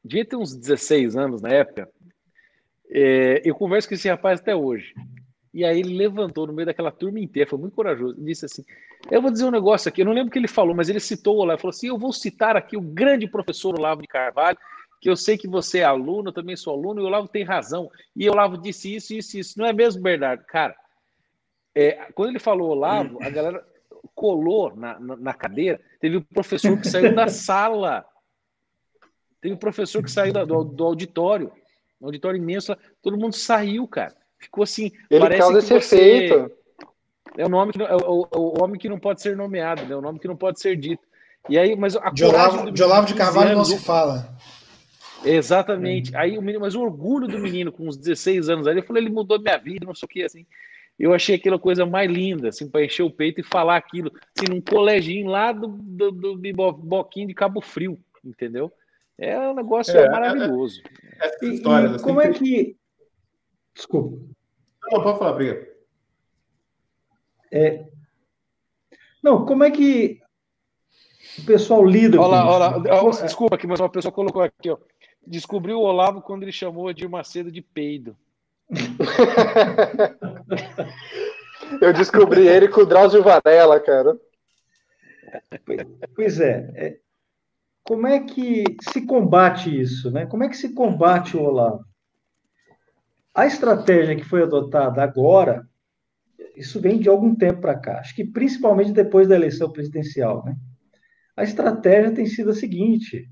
devia ter uns 16 anos na época, é, eu converso com esse rapaz até hoje. E aí ele levantou no meio daquela turma inteira, foi muito corajoso, disse assim: Eu vou dizer um negócio aqui, eu não lembro o que ele falou, mas ele citou o Olavo, falou assim: Eu vou citar aqui o grande professor Olavo de Carvalho, que eu sei que você é aluno, eu também sou aluno, e o Olavo tem razão. E o Olavo disse isso, isso, isso. Não é mesmo, Bernardo? Cara, é, quando ele falou Olavo, a galera colou na, na, na cadeira, teve um professor que saiu da sala. Teve um professor que saiu do, do auditório um auditório imenso, todo mundo saiu, cara. Ficou assim. Ele parece causa esse você... efeito. É o nome que não, é o, o, homem que não pode ser nomeado, né? O nome que não pode ser dito. E aí, mas a de Olavo, de, Olavo de Carvalho não se fala. Exatamente. Hum. Aí o menino, mas o orgulho do menino com uns 16 anos ali, eu falei, ele mudou minha vida, não sei o que, assim. Eu achei aquela coisa mais linda, assim, para encher o peito e falar aquilo, assim, num coleginho lá do, do, do, do Boquinho de Cabo Frio, entendeu? É um negócio é, maravilhoso. É, é, e, e como é que. Desculpa. Não, pode falar, obrigado. É... Não, como é que o pessoal lida olá, com olá, isso? Desculpa aqui, mas uma pessoa colocou aqui, ó. Descobriu o Olavo quando ele chamou a Edir Macedo de peido. Eu descobri ele com o Drauzio Varela, cara. Pois é, é, como é que se combate isso? Né? Como é que se combate o Olavo? A estratégia que foi adotada agora, isso vem de algum tempo para cá, acho que principalmente depois da eleição presidencial. Né? A estratégia tem sido a seguinte: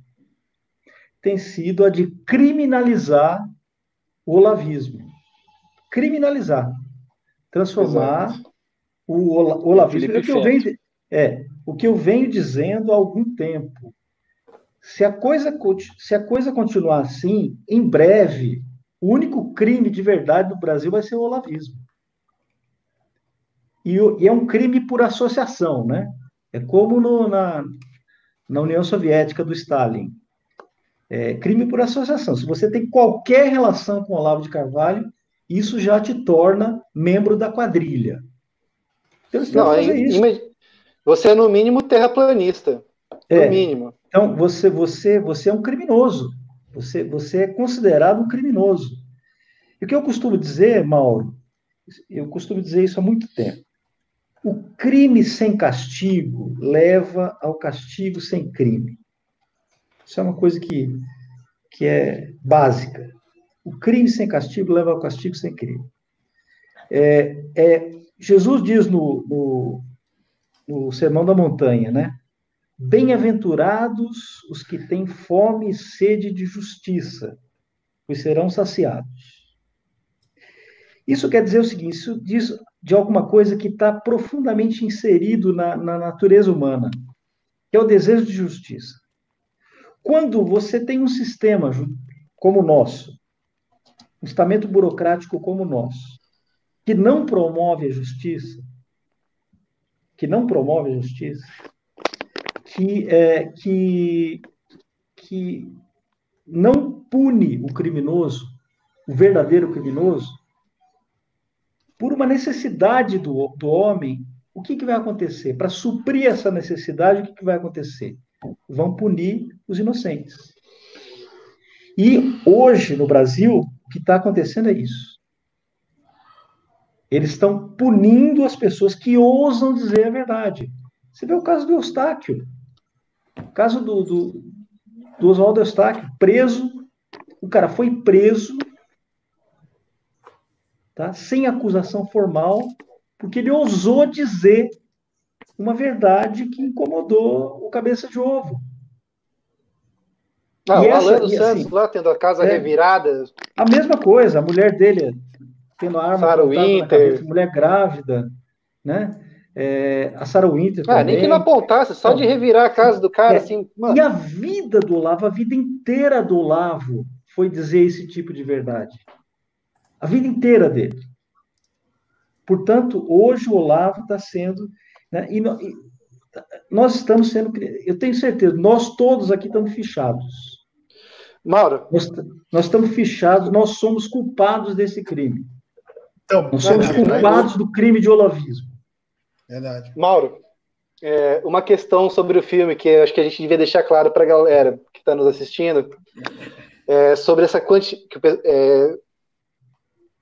tem sido a de criminalizar o olavismo. Criminalizar. Transformar Exato. o olavismo. O que, eu venho, é, o que eu venho dizendo há algum tempo se a coisa, se a coisa continuar assim, em breve, o único crime de verdade no Brasil vai ser o olavismo. E, e é um crime por associação, né? É como no, na, na União Soviética do Stalin. É crime por associação. Se você tem qualquer relação com o Olavo de Carvalho, isso já te torna membro da quadrilha. Então, Não, é, você é no mínimo terraplanista. No é, mínimo. Então, você, você, você é um criminoso. Você, você é considerado um criminoso. E o que eu costumo dizer, Mauro, eu costumo dizer isso há muito tempo. O crime sem castigo leva ao castigo sem crime. Isso é uma coisa que, que é básica. O crime sem castigo leva ao castigo sem crime. É, é, Jesus diz no, no, no Sermão da Montanha, né? Bem-aventurados os que têm fome e sede de justiça, pois serão saciados. Isso quer dizer o seguinte: isso diz de alguma coisa que está profundamente inserido na, na natureza humana, que é o desejo de justiça. Quando você tem um sistema como o nosso, um estamento burocrático como o nosso, que não promove a justiça, que não promove a justiça, que, é, que, que não pune o criminoso, o verdadeiro criminoso, por uma necessidade do, do homem, o que, que vai acontecer? Para suprir essa necessidade, o que, que vai acontecer? Vão punir os inocentes. E hoje, no Brasil, o que está acontecendo é isso. Eles estão punindo as pessoas que ousam dizer a verdade. Você vê o caso do Eustáquio. O caso do, do, do Oswaldo Eustáquio, preso. O cara foi preso, tá? sem acusação formal, porque ele ousou dizer uma verdade que incomodou o cabeça de ovo. Ah, o Alan Santos assim, lá tendo a casa é, revirada. A mesma coisa, a mulher dele tendo a arma Sarah Winter. Cabeça, mulher grávida, né? É, a Sarah Winter ah, nem que não apontasse, só de revirar a casa do cara, é, assim. Mano. E a vida do Olavo, a vida inteira do Olavo foi dizer esse tipo de verdade. A vida inteira dele. Portanto, hoje o Olavo está sendo. Né, e, e, nós estamos sendo. Eu tenho certeza, nós todos aqui estamos fichados. Mauro. Nós, nós estamos fichados, nós somos culpados desse crime. Então, Nós somos culpados do crime de olavismo. Verdade. Mauro, é, uma questão sobre o filme que acho que a gente devia deixar claro para a galera que está nos assistindo é, sobre essa quanti, é,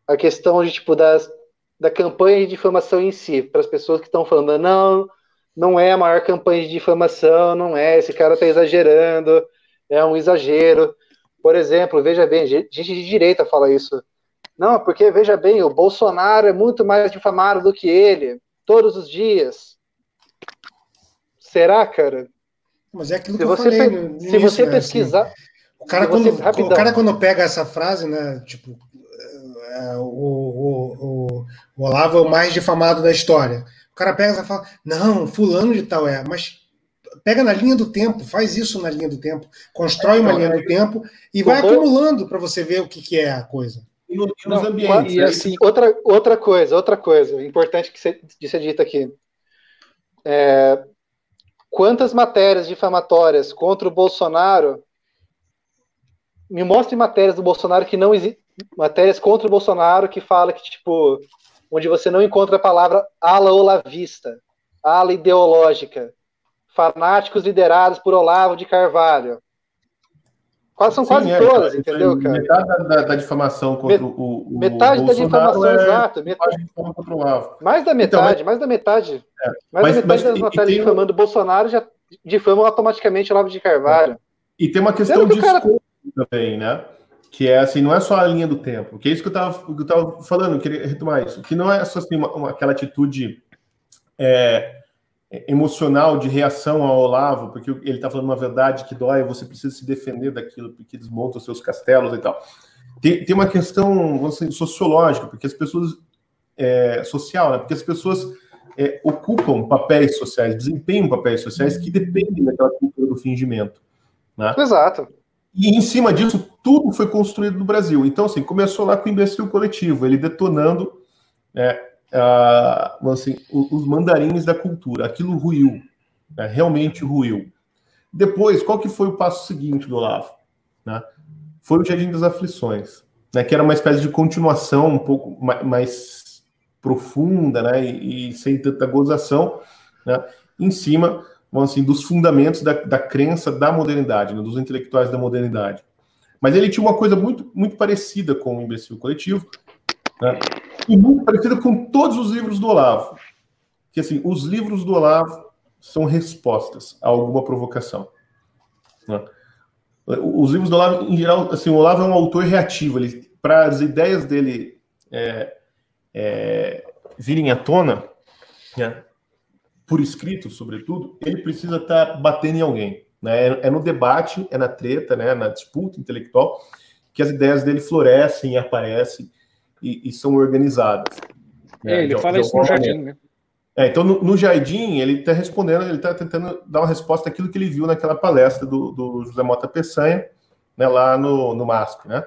a questão de tipo das, da campanha de difamação em si para as pessoas que estão falando não não é a maior campanha de difamação não é esse cara está exagerando é um exagero por exemplo veja bem gente de direita fala isso não, porque veja bem, o Bolsonaro é muito mais difamado do que ele, todos os dias. Será, cara? Mas é aquilo se que eu falei. Pe se você né, pesquisar. Assim, o, cara quando, você, o cara, quando pega essa frase, né? Tipo, o, o, o, o Olavo é o mais difamado da história. O cara pega e fala: não, fulano de tal é, mas pega na linha do tempo, faz isso na linha do tempo, constrói uma linha do tempo e vai acumulando para você ver o que, que é a coisa e, nos não, ambientes. E, assim, outra, outra coisa, outra coisa importante que ser, de ser dita aqui. É, quantas matérias difamatórias contra o Bolsonaro me mostre matérias do Bolsonaro que não existem matérias contra o Bolsonaro que fala que tipo onde você não encontra a palavra ala olavista, ala ideológica, fanáticos liderados por Olavo de Carvalho, Quase, são Sim, quase é, todas, é, entendeu, cara? Metade da, da, da difamação contra Met, o, o, Metade da difamação, é exato. Metade, mais da metade, então, mais da metade. Mais mas, da metade mas, das matérias difamando o Bolsonaro já difamam automaticamente o Lavo de Carvalho. E tem uma questão de cara... também, né? Que é assim, não é só a linha do tempo. Que é isso que eu estava falando, eu queria retomar isso. Que não é só assim, uma, uma aquela atitude é, emocional de reação ao Olavo, porque ele está falando uma verdade que dói, você precisa se defender daquilo, porque desmonta os seus castelos e tal. Tem, tem uma questão dizer, sociológica, porque as pessoas. É, social, né? porque as pessoas é, ocupam papéis sociais, desempenham papéis sociais que dependem daquela cultura do fingimento. Né? Exato. E em cima disso, tudo foi construído no Brasil. Então, assim, começou lá com o imbecil coletivo, ele detonando é, uh, assim, os mandarins da cultura. Aquilo ruiu, né? realmente ruiu. Depois, qual que foi o passo seguinte do Olavo? Né? Foi o Jardim das Aflições, né? que era uma espécie de continuação um pouco mais profunda né? e, e sem tanta gozação, né? em cima vamos assim, dos fundamentos da, da crença da modernidade, né? dos intelectuais da modernidade. Mas ele tinha uma coisa muito, muito parecida com o Imbecil Coletivo, né? e muito parecida com todos os livros do Olavo. Que assim, os livros do Olavo são respostas a alguma provocação. Né? Os livros do Olavo, em geral, assim, o Olavo é um autor reativo. Ele, para as ideias dele é, é, virem à tona, né, por escrito, sobretudo, ele precisa estar tá batendo em alguém. Né? É, é, no debate, é na treta, né, na disputa intelectual, que as ideias dele florescem e aparecem e, e são organizadas. É, né, ele de, fala de isso no jardim, né? É, então, no, no, Jardim, ele está respondendo, ele está tentando dar uma resposta àquilo que ele viu naquela palestra do, do José Mota Peçanha, né, lá no, no MASP, né?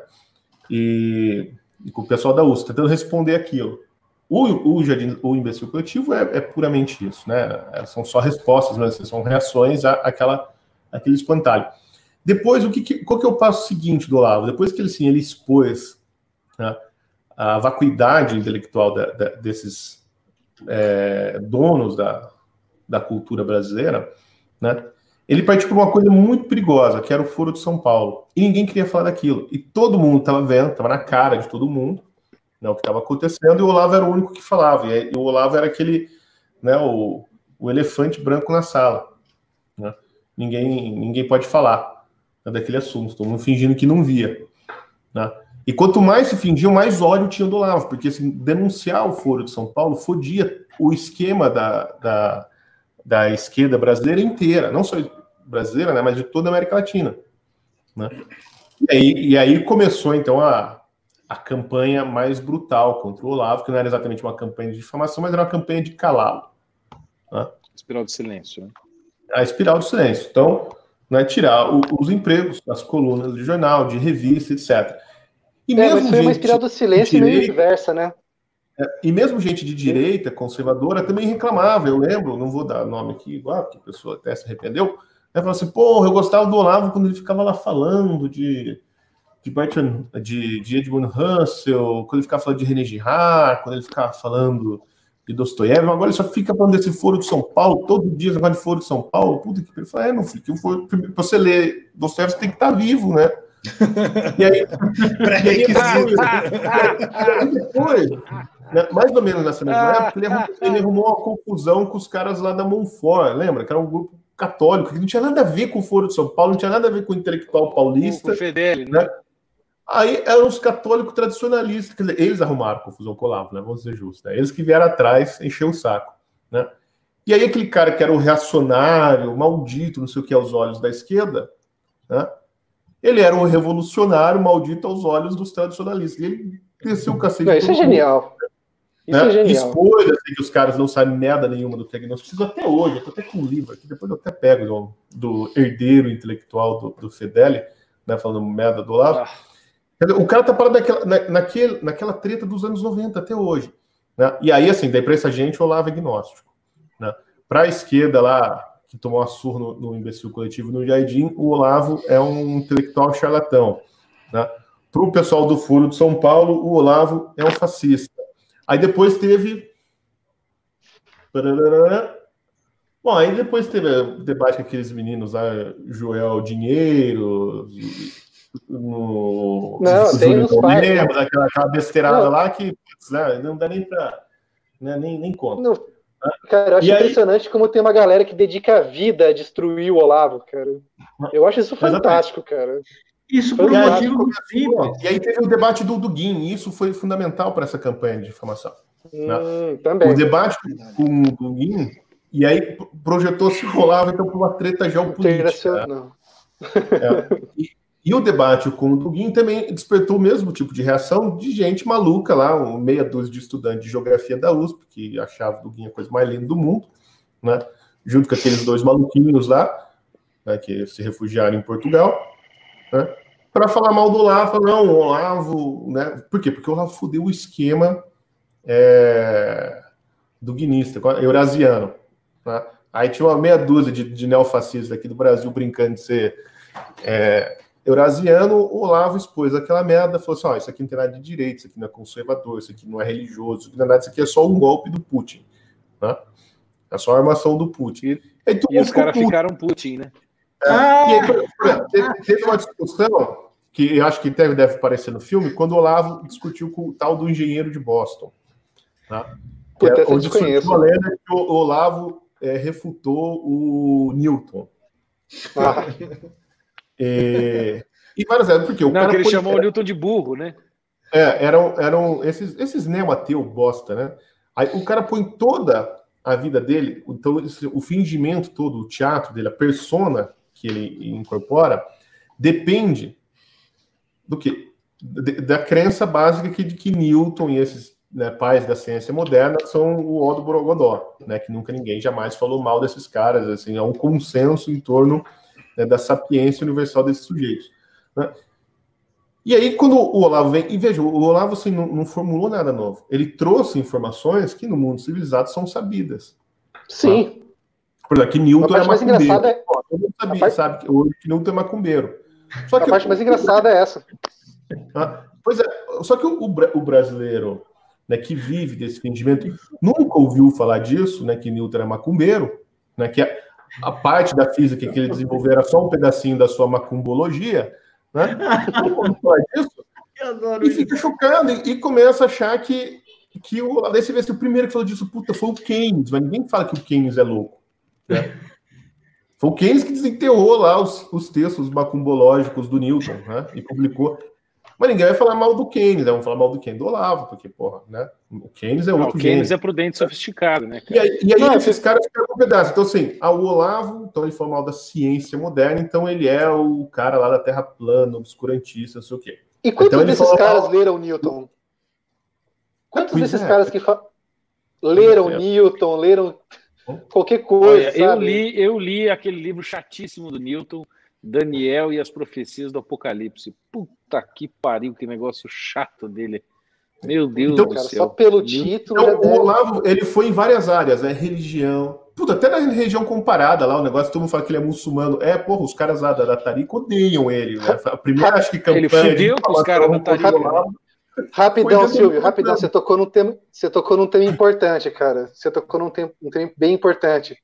E, e, com o pessoal da USP, tentando responder aquilo. O, o, Jardim, o imbecil coletivo é, é puramente isso, né? É, são só respostas, mas assim, são reações à, àquela, àquele espantalho. Depois, o que, qual que é o passo seguinte do Olavo? Depois que ele, assim, ele expôs né, a vacuidade intelectual da, da, desses é, donos da, da cultura brasileira, né? Ele partiu para uma coisa muito perigosa, que era o Foro de São Paulo. E ninguém queria falar daquilo. E todo mundo estava vendo, estava na cara de todo mundo, né, o que estava acontecendo, e o Olavo era o único que falava. E o Olavo era aquele, né, o, o elefante branco na sala. Né? Ninguém, ninguém pode falar né, daquele assunto, todo mundo fingindo que não via. Né? E quanto mais se fingia, mais ódio tinha do Olavo, porque assim, denunciar o Foro de São Paulo fodia o esquema da, da, da esquerda brasileira inteira, não só brasileira, né, mas de toda a América Latina. Né? E, aí, e aí começou, então, a, a campanha mais brutal contra o Olavo, que não era exatamente uma campanha de difamação, mas era uma campanha de calá-lo. Né? Espiral de silêncio. Né? A espiral do silêncio. Então, né, tirar o, os empregos, as colunas de jornal, de revista, etc. E é, mesmo mas foi uma espiral do silêncio direita, meio inversa, né? É, e mesmo gente de direita, conservadora, também reclamava. Eu lembro, não vou dar nome aqui, igual, porque a pessoa até se arrependeu. Né? Falou assim, porra, eu gostava do Olavo quando ele ficava lá falando de, de, Bertrand, de, de Edmund Russell, quando ele ficava falando de René Girard, quando ele ficava falando de Dostoiévski. Agora ele só fica falando desse foro de São Paulo, todo dia negócio de foro de São Paulo. Puta que ele fala, é, não, filho, que for, pra você ler Dostoiévski tem que estar vivo, né? E aí, depois, né, mais ou menos nessa mesma época, ele arrumou, ele arrumou uma confusão com os caras lá da Monfort, lembra? Que era um grupo católico, que não tinha nada a ver com o Foro de São Paulo, não tinha nada a ver com o intelectual paulista. O Fedeli, né? né? Aí eram os católicos tradicionalistas, quer dizer, eles arrumaram confusão com o Olavo, né? Vamos ser justos, né? Eles que vieram atrás, encher o saco, né? E aí aquele cara que era o reacionário, maldito, não sei o que, aos olhos da esquerda, né? Ele era um revolucionário maldito aos olhos dos tradicionalistas. E ele desceu o cacete. Não, isso é genial. Isso né? é genial. Expôs assim, que os caras não sabem merda nenhuma do diagnóstico. até hoje, eu tô até com um livro aqui, depois eu até pego do, do herdeiro intelectual do, do Fedeli, né, falando merda do lado. Ah. O cara tá parado naquela, na, naquele, naquela treta dos anos 90 até hoje. Né? E aí, assim, daí pra essa gente, o Olavo é agnóstico. Né? Pra esquerda lá, que tomou a surra no, no, imbecil coletivo no Jardim, o Olavo é um intelectual charlatão. Né? Para o pessoal do Furo de São Paulo, o Olavo é um fascista. Aí depois teve. Bom, aí depois teve debate com aqueles meninos lá, Joel Dinheiro, no. Não, tem os né? aquela, aquela besteirada não. lá que né, não dá nem para. Né, nem, nem conta. Não Cara, eu acho e impressionante aí... como tem uma galera que dedica a vida a destruir o Olavo, cara. Eu acho isso fantástico, cara. Isso por um motivo E aí teve o debate do Duguin, e isso foi fundamental para essa campanha de difamação. Né? Hum, né? também. O debate com o Duguin, e aí projetou-se o Olavo então para uma treta geopolítica. Não. É, e, e o debate com o Duguin também despertou o mesmo tipo de reação de gente maluca lá, um meia dúzia de estudantes de geografia da USP, que achava o Duguin a coisa mais linda do mundo, né? junto com aqueles dois maluquinhos lá, né, que se refugiaram em Portugal, né? para falar mal do Olavo, não, o Olavo, né? Por quê? Porque o Olavo fudeu o esquema é, do guinista, eurasiano. Né? Aí tinha uma meia dúzia de, de neofascistas aqui do Brasil brincando de ser é, Eurasiano, o Olavo expôs aquela merda, falou assim: ó, oh, isso aqui não tem nada de direito, isso aqui não é conservador, isso aqui não é religioso, isso aqui não é nada, isso aqui é só um golpe do Putin. Né? É só a armação do Putin. E, e os caras ficaram Putin, né? É, ah! aí, teve, uma discussão, que eu acho que deve, deve aparecer no filme, quando o Olavo discutiu com o tal do engenheiro de Boston. Tá? Puta, é, onde surgiu a lenda que o Olavo é, refutou o Newton. Ah. É, e várias vezes, porque o Não, cara ele chamou o Newton de burro, né? É, eram, eram esses, esses neomateu bosta, né? Aí o cara põe toda a vida dele, então o fingimento todo, o teatro dele, a persona que ele incorpora, depende do que? Da crença básica que, de que Newton e esses né, pais da ciência moderna são o ó do Borogodó, né? Que nunca ninguém jamais falou mal desses caras, assim, há um consenso em torno né, da sapiência universal desses sujeitos. Né? E aí, quando o Olavo vem, e veja, o Olavo assim, não, não, formulou nada novo. Ele trouxe informações que no mundo civilizado são sabidas. Sim. Tá? Por exemplo, que Newton é macumbeiro. É... Todo mundo sabia, parte... sabe que hoje Newton é macumbeiro. Só a parte mais engraçada é essa. Ah, pois é, só que o, o brasileiro né, que vive desse fingimento nunca ouviu falar disso, né, que Newton é macumbeiro, né, que a, a parte da física que ele desenvolveu era só um pedacinho da sua macumbologia, né? disso, e fica chocado e, e, começa a achar que, que o Alessi vai ser o primeiro que falou disso, puta, foi o Keynes, mas ninguém fala que o Keynes é louco. Né? Foi o Keynes que desenterrou lá os, os textos macumbológicos do Newton, né? E publicou. Mas ninguém vai falar mal do Keynes, né? vamos falar mal do Keynes do Olavo, porque, porra, né? O Keynes é outro. Não, o Keynes gênio. é prudente sofisticado, né? Cara? E aí, e aí não, esses caras ficam com um pedaço. Então, assim, ah, o Olavo, então ele foi mal da ciência moderna, então ele é o cara lá da Terra plana, obscurantista, não sei o quê. E quantos então, desses caras mal... leram Newton? Quantos pois desses é. caras que fa... leram Newton, leram qualquer coisa? Olha, eu li, eu li aquele livro chatíssimo do Newton Daniel e as profecias do Apocalipse. Puta que pariu, que negócio chato dele. Meu Deus então, do cara, céu. Só pelo título. Então, o Olavo, ele foi em várias áreas, né? Religião. Puta, até na região comparada lá, o negócio, todo mundo fala que ele é muçulmano. É, porra, os caras lá da, da Tarica odeiam ele. Né? A primeira, acho que campanha. Ele fudeu com os caras da Tarica. Rapidão, Silvio, rapidão, você tocou num tema, você tocou num tema importante, cara. Você tocou num tema, um tema bem importante.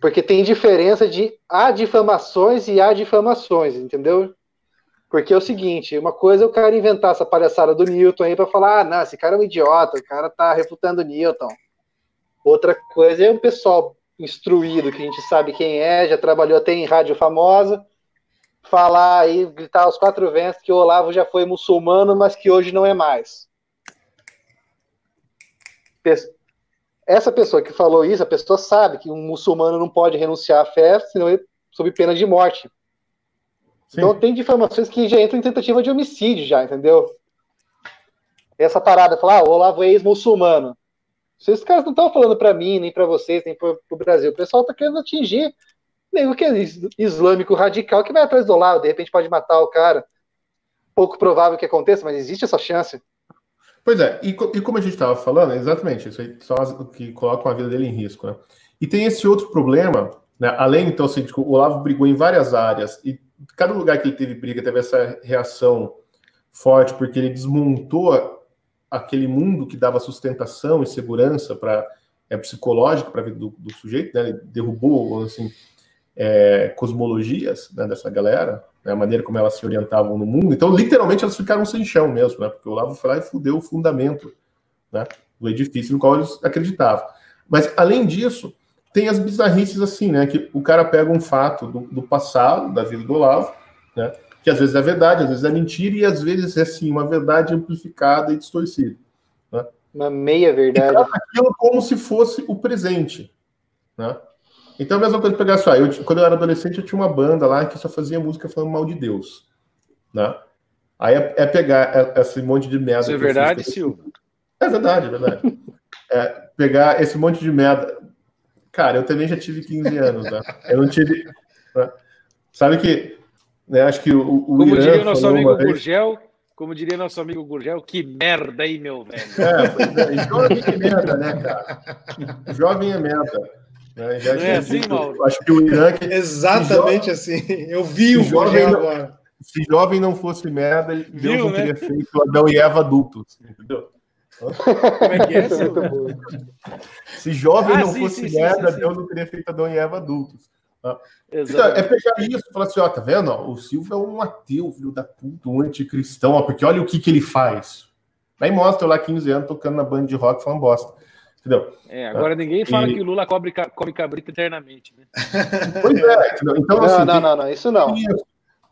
Porque tem diferença de há difamações e há difamações, entendeu? Porque é o seguinte, uma coisa é o cara inventar essa palhaçada do Newton aí para falar, ah, não, esse cara é um idiota, o cara tá refutando Newton. Outra coisa é o pessoal instruído, que a gente sabe quem é, já trabalhou até em rádio famosa, falar aí, gritar aos quatro ventos que o Olavo já foi muçulmano, mas que hoje não é mais essa pessoa que falou isso, a pessoa sabe que um muçulmano não pode renunciar à fé, senão ele sob pena de morte. Sim. Então tem difamações que já entram em tentativa de homicídio, já, entendeu? Essa parada, falar, ah, o Olavo é ex-muçulmano. Esses caras não estão falando para mim, nem para vocês, nem para o Brasil. O pessoal está querendo atingir nego que é islâmico radical que vai atrás do Olavo, de repente pode matar o cara. Pouco provável que aconteça, mas existe essa chance. Pois é, e, e como a gente estava falando, exatamente, isso aí são as que colocam a vida dele em risco. Né? E tem esse outro problema, né? além, então, assim, tipo, o Olavo brigou em várias áreas, e cada lugar que ele teve briga teve essa reação forte, porque ele desmontou aquele mundo que dava sustentação e segurança para é, psicológica para a vida do, do, sujeito, né? ele derrubou, assim, é, cosmologias né, dessa galera, né, a maneira como elas se orientavam no mundo. Então, literalmente, elas ficaram sem chão mesmo, né, porque o Olavo e fudeu o fundamento né, do edifício no qual eles acreditavam. Mas, além disso, tem as bizarrices assim, né, que o cara pega um fato do, do passado, da vida do Olavo, né, que às vezes é verdade, às vezes é mentira, e às vezes é, assim, uma verdade amplificada e distorcida. Né? Uma meia verdade. E aquilo como se fosse o presente. Né? Então a mesma coisa pegar só. Eu, quando eu era adolescente, eu tinha uma banda lá que só fazia música falando mal de Deus. Né? Aí é, é pegar é, esse monte de merda. Isso é verdade, Silvio? É verdade, é verdade. é, pegar esse monte de merda. Cara, eu também já tive 15 anos, né? Eu não tive. Né? Sabe que. Né, acho que o, o Como Irã diria nosso amigo Gurgel, como diria nosso amigo Gurgel, que merda aí, meu velho. É, é. Jovem é merda, né, cara? Jovem é merda. Né? Já não é assim, Mauro? Acho que o Irã. Que, Exatamente assim. Eu vi o jovem agora. Se jovem não fosse merda, Deus Viu, não né? teria feito Adão e Eva adultos. Entendeu? Como é que é, Se jovem ah, não sim, fosse sim, merda, sim, Deus não teria feito Adão e Eva adultos. Então, é pegar isso e falar assim, ó, tá vendo? Ó, o Silvio é um ateu, filho da puta, um anticristão, ó, porque olha o que, que ele faz. Aí mostra eu lá 15 anos tocando na banda de rock falando bosta. Entendeu? É, agora ninguém fala e... que o Lula cobre, come cabrito eternamente, né? Pois é, entendeu? então assim, não, não, não, isso não.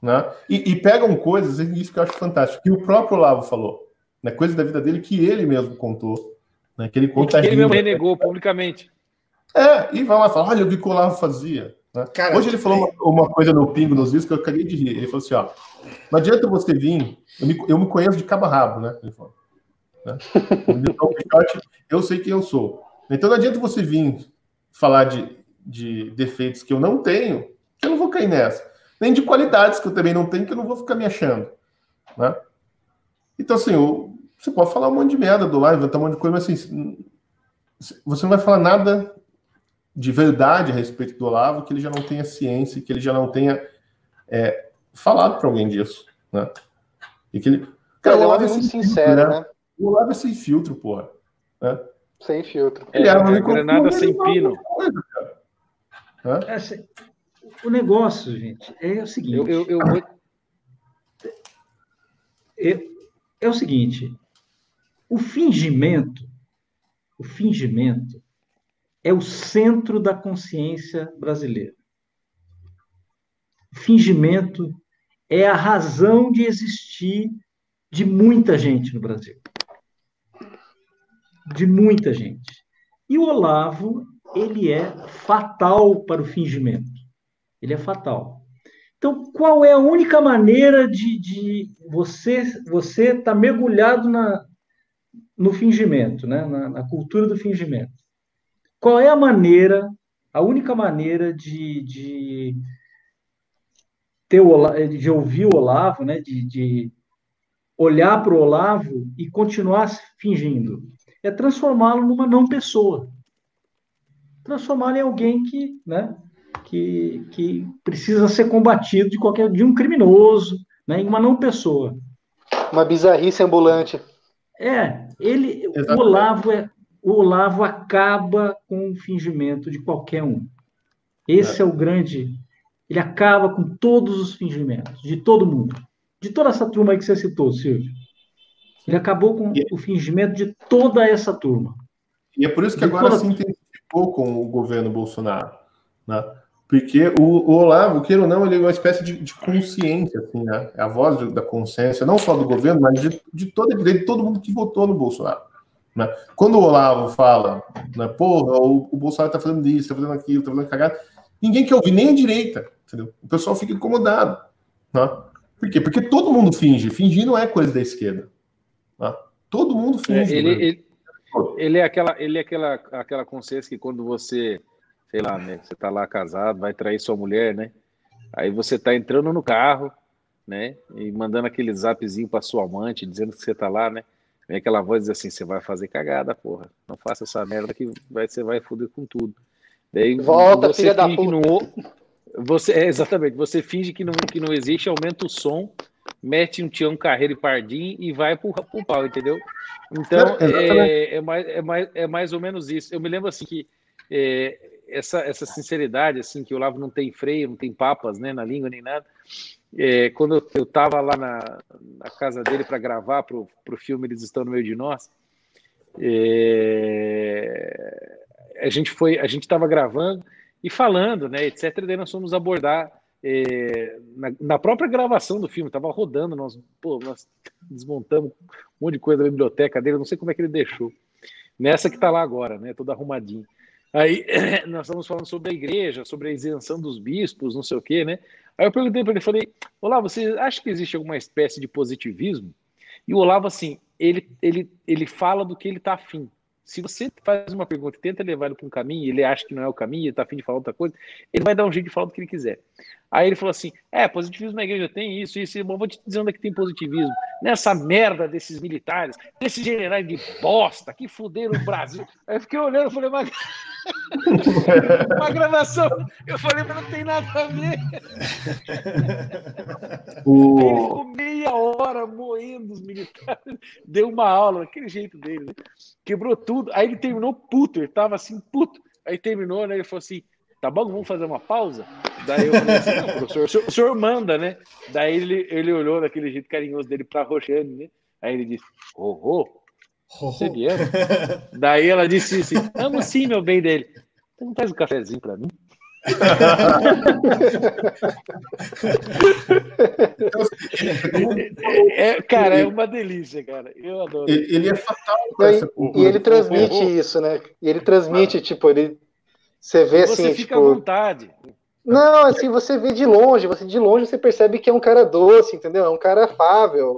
né? E, e, pegam coisas, isso que eu acho fantástico, que o próprio Lavo falou, né? Coisas da vida dele que ele mesmo contou, né? Que ele conta. E que ele mesmo renegou publicamente. É, e vai lá e fala: olha o que o Olavo fazia. Né? Cara, Hoje ele falou uma, uma, coisa no Pingo nos vídeos que eu caguei de rir. Ele falou assim: ó, não adianta você vir, eu me, eu me conheço de cabo a rabo, né? Ele falou. Né? eu sei quem eu sou. Então não adianta você vir falar de, de defeitos que eu não tenho, que eu não vou cair nessa. Nem de qualidades que eu também não tenho, que eu não vou ficar me achando. Né? Então, assim, eu, você pode falar um monte de merda do live, inventar um monte de coisa, mas assim, você não vai falar nada de verdade a respeito do Olavo que ele já não tenha ciência, que ele já não tenha é, falado para alguém disso, né? E que ele, cara, o Olavo é muito sincero, filtro, né? né? O Olavo é sem filtro, porra. Né? Sem filtro. Ele é, é granada sem pino. Coisa, é, o negócio, gente, é o seguinte. Eu, eu, eu vou... é, é o seguinte. O fingimento, o fingimento é o centro da consciência brasileira. O fingimento é a razão de existir de muita gente no Brasil. De muita gente. E o Olavo, ele é fatal para o fingimento. Ele é fatal. Então, qual é a única maneira de, de você você estar tá mergulhado na, no fingimento, né? Na, na, cultura do fingimento? Qual é a maneira, a única maneira de, de ter o, de ouvir o Olavo, né? De, de olhar para o Olavo e continuar fingindo? É transformá-lo numa não pessoa. Transformá-lo em alguém que, né? Que, que precisa ser combatido de qualquer de um criminoso, né? Em uma não pessoa. Uma bizarrice ambulante. É, ele, Exatamente. o Olavo é, o Olavo acaba com o fingimento de qualquer um. Esse é. é o grande. Ele acaba com todos os fingimentos, de todo mundo. De toda essa turma aí que você citou, Silvio. Ele acabou com e... o fingimento de toda essa turma. E é por isso que de agora toda... se intensificou com o governo Bolsonaro. Né? Porque o, o Olavo, queira ou não, ele é uma espécie de, de consciência, assim, né? É a voz da consciência, não só do governo, mas de, de, todo, de todo mundo que votou no Bolsonaro. Né? Quando o Olavo fala, né, porra, o, o Bolsonaro está fazendo isso, está fazendo aquilo, está fazendo cagada, ninguém quer ouvir, nem a direita, entendeu? O pessoal fica incomodado. Né? Por quê? Porque todo mundo finge. Fingir não é coisa da esquerda. Né? Todo mundo finge. É, ele, ele, ele, é aquela, ele é aquela, aquela consciência que quando você, sei lá, né, você está lá casado, vai trair sua mulher, né? Aí você está entrando no carro, né? E mandando aquele zapzinho para sua amante, dizendo que você está lá, né? Vem aquela voz diz assim: você vai fazer cagada, porra. Não faça essa merda que vai, você vai foder com tudo. Daí, Volta, filha da puta. Não, você, é, exatamente, você finge que não, que não existe, aumenta o som, mete um Tião Carreiro e Pardim e vai pro, pro pau, entendeu? Então, é, é, mais, é, mais, é mais ou menos isso. Eu me lembro assim que é, essa, essa sinceridade, assim, que o Lavo não tem freio, não tem papas né, na língua nem nada. É, quando eu estava lá na, na, casa dele para gravar para o filme Eles Estão no Meio de Nós, é, a gente foi, a gente estava gravando e falando, né, etc. E daí nós fomos abordar é, na, na, própria gravação do filme, estava rodando, nós, pô, nós desmontamos um monte de coisa da biblioteca dele, não sei como é que ele deixou. Nessa que está lá agora, né, toda arrumadinho. Aí nós estamos falando sobre a igreja, sobre a isenção dos bispos, não sei o quê, né? Aí eu perguntei para ele, falei, Olavo, você acha que existe alguma espécie de positivismo? E o Olavo, assim, ele, ele, ele fala do que ele está afim. Se você faz uma pergunta e tenta levar ele para um caminho, ele acha que não é o caminho, ele está afim de falar outra coisa, ele vai dar um jeito de falar do que ele quiser. Aí ele falou assim: é, positivismo na igreja tem isso, isso, bom, vou te dizer onde é que tem positivismo. Nessa merda desses militares, desses generais de bosta que fuderam o Brasil. Aí eu fiquei olhando e falei, mas. uma gravação. Eu falei, mas não tem nada a ver. O... Ele ficou meia hora moendo os militares, deu uma aula, daquele jeito dele, né? quebrou tudo. Aí ele terminou puto, ele tava assim, puto. Aí terminou, né? Ele falou assim: tá bom, vamos fazer uma pausa? Daí eu falei assim, não, professor, o senhor, o senhor manda, né? Daí ele, ele olhou daquele jeito carinhoso dele pra Roxane, né? Aí ele disse, oh, oh, você me ama? Daí ela disse assim, amo sim, meu bem dele. Então faz um cafezinho pra mim. é, cara, é uma delícia, cara. Eu adoro. Ele, ele é fatal. E, e ele transmite isso, né? E ele transmite, tipo, ele. Você vê você assim. Você fica tipo... à vontade. Não, assim, você vê de longe, você de longe você percebe que é um cara doce, entendeu? É um cara afável.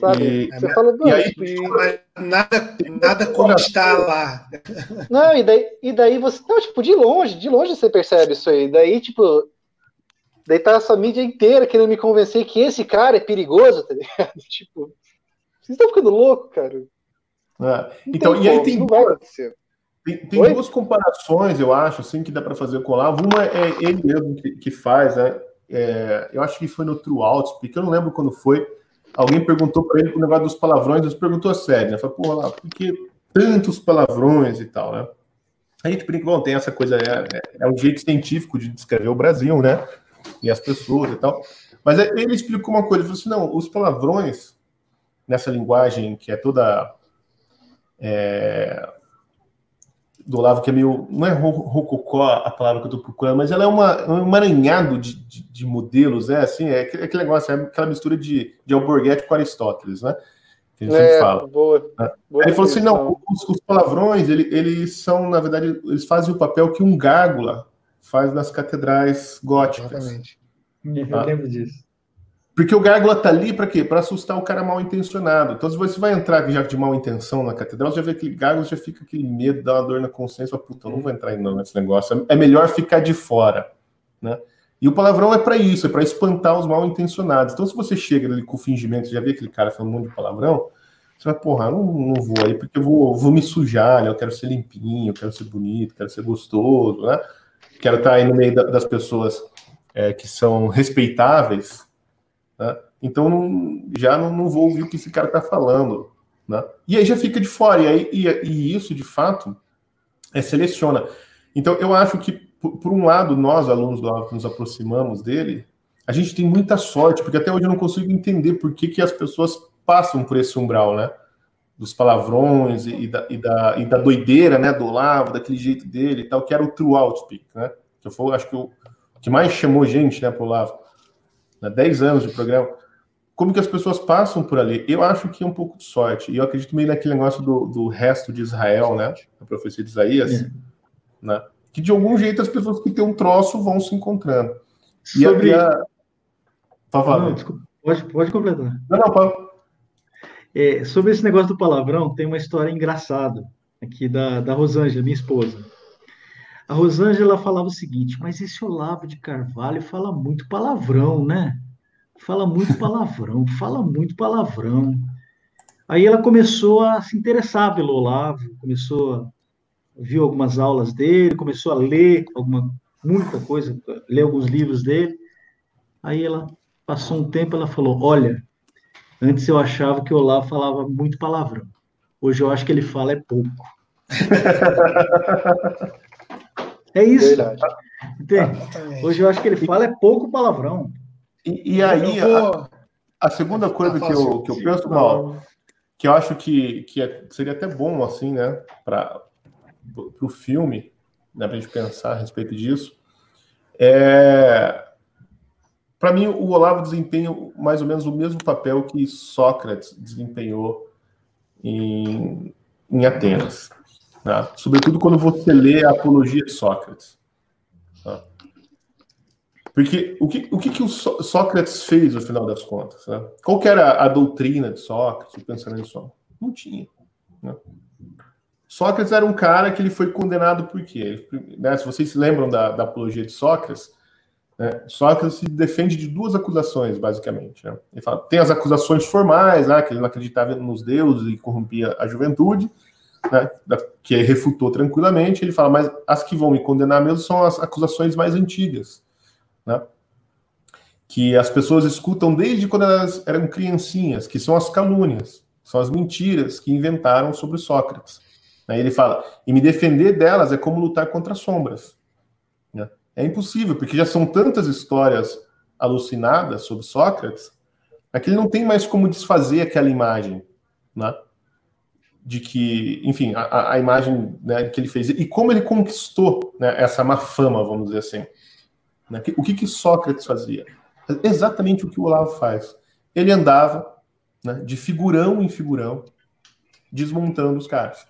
Sabe? E, você fala, e aí, e... nada, nada como estar lá. Não, e daí, e daí você. Não, tipo, de longe, de longe você percebe isso aí. Daí, tipo. Daí tá essa mídia inteira querendo me convencer que esse cara é perigoso, tá ligado? Tipo, vocês estão ficando loucos, cara. É. Então, e aí tem, duas, tem, tem duas comparações, eu acho, assim, que dá para fazer com o Olavo. Uma é ele mesmo que, que faz, né? É, eu acho que foi no True Outspeak, eu não lembro quando foi alguém perguntou para ele o negócio dos palavrões, ele perguntou a sério, né? Falou, pô, lá, por que tantos palavrões e tal, né? A gente brinca, bom, tem essa coisa, é, é, é um jeito científico de descrever o Brasil, né? E as pessoas e tal. Mas ele explicou uma coisa, ele falou assim, não, os palavrões, nessa linguagem que é toda é, do Olavo, que é meio. Não é rococó a palavra que eu estou procurando, mas ela é uma, um emaranhado de, de, de modelos, né? Assim, é aquele, aquele negócio, é aquela mistura de, de Alborguete com Aristóteles, né? Que a gente é, fala. Boa, né? boa ele falou assim: não, os, os palavrões, ele, eles são, na verdade, eles fazem o papel que um gárgula faz nas catedrais góticas. Exatamente. Eu ah. lembro disso. Porque o gárgula tá ali para quê? Para assustar o cara mal intencionado. Então, se você vai entrar já de mal intenção na catedral, já vê aquele gárgula, já fica aquele medo, dá uma dor na consciência, puta, eu não vou entrar não nesse negócio. É melhor ficar de fora, né? E o palavrão é para isso, é para espantar os mal intencionados. Então, se você chega ali com fingimento, já vê aquele cara falando um monte de palavrão, você vai, porra, não, não vou aí porque eu vou, vou me sujar, né? Eu quero ser limpinho, eu quero ser bonito, quero ser gostoso, né? Quero estar aí no meio da, das pessoas é, que são respeitáveis, né? Então não, já não, não, vou ouvir o que esse cara está falando. Né? E aí já fica de fora. E, aí, e, e, isso, de fato, é, seleciona. Então eu acho que, por, por um lado, nós, alunos do que nos aproximamos dele, a gente tem muita sorte, porque até hoje eu não consigo entender por que, que as pessoas passam por esse umbral, né? Dos palavrões e, e, da, e, da, e da doideira, né? Do Olavo, daquele jeito dele e tal, que era o true outspeak, né? Que foi, acho que, o que mais chamou gente, né, pro Olavo né, 10 anos de programa, como que as pessoas passam por ali? Eu acho que é um pouco de sorte. E eu acredito meio naquele negócio do, do resto de Israel, né? A profecia de Isaías, é. né? Que de algum jeito as pessoas que têm um troço vão se encontrando. E Sobre... a... Por favor. pode, pode completar. Não, não, pode. É, sobre esse negócio do palavrão, tem uma história engraçada aqui da, da Rosângela, minha esposa. A Rosângela falava o seguinte, mas esse Olavo de Carvalho fala muito palavrão, né? Fala muito palavrão, fala muito palavrão. Aí ela começou a se interessar pelo Olavo, começou a viu algumas aulas dele, começou a ler alguma muita coisa, ler alguns livros dele. Aí ela passou um tempo, ela falou: "Olha, antes eu achava que o Olavo falava muito palavrão. Hoje eu acho que ele fala é pouco." É isso. Hoje eu acho que ele fala é pouco palavrão. E, e aí, vou... a, a, segunda coisa que eu, que eu penso, mal, que eu acho que, que é, seria até bom, assim, né, para o filme, né, para a gente pensar a respeito disso, é. Para mim, o Olavo desempenha mais ou menos o mesmo papel que Sócrates desempenhou em, em Atenas. Né? Sobretudo quando você lê a apologia de Sócrates. Né? Porque o que, o que, que o Sócrates fez no final das contas? Né? Qual era a doutrina de Sócrates, o pensamento de Sócrates? Não tinha. Né? Sócrates era um cara que ele foi condenado por quê? Ele, né, se vocês se lembram da, da apologia de Sócrates, né, Sócrates se defende de duas acusações, basicamente. Né? Ele fala, tem as acusações formais, né, que ele não acreditava nos deuses e corrompia a juventude, né, que refutou tranquilamente, ele fala, mas as que vão me condenar mesmo são as acusações mais antigas, né, que as pessoas escutam desde quando elas eram criancinhas, que são as calúnias, são as mentiras que inventaram sobre Sócrates. Aí ele fala, e me defender delas é como lutar contra sombras. Né? É impossível, porque já são tantas histórias alucinadas sobre Sócrates, é que ele não tem mais como desfazer aquela imagem, né? De que, enfim, a, a imagem né, que ele fez e como ele conquistou né, essa má fama, vamos dizer assim. Né? O que, que Sócrates fazia? Exatamente o que o Olavo faz. Ele andava né, de figurão em figurão, desmontando os caras.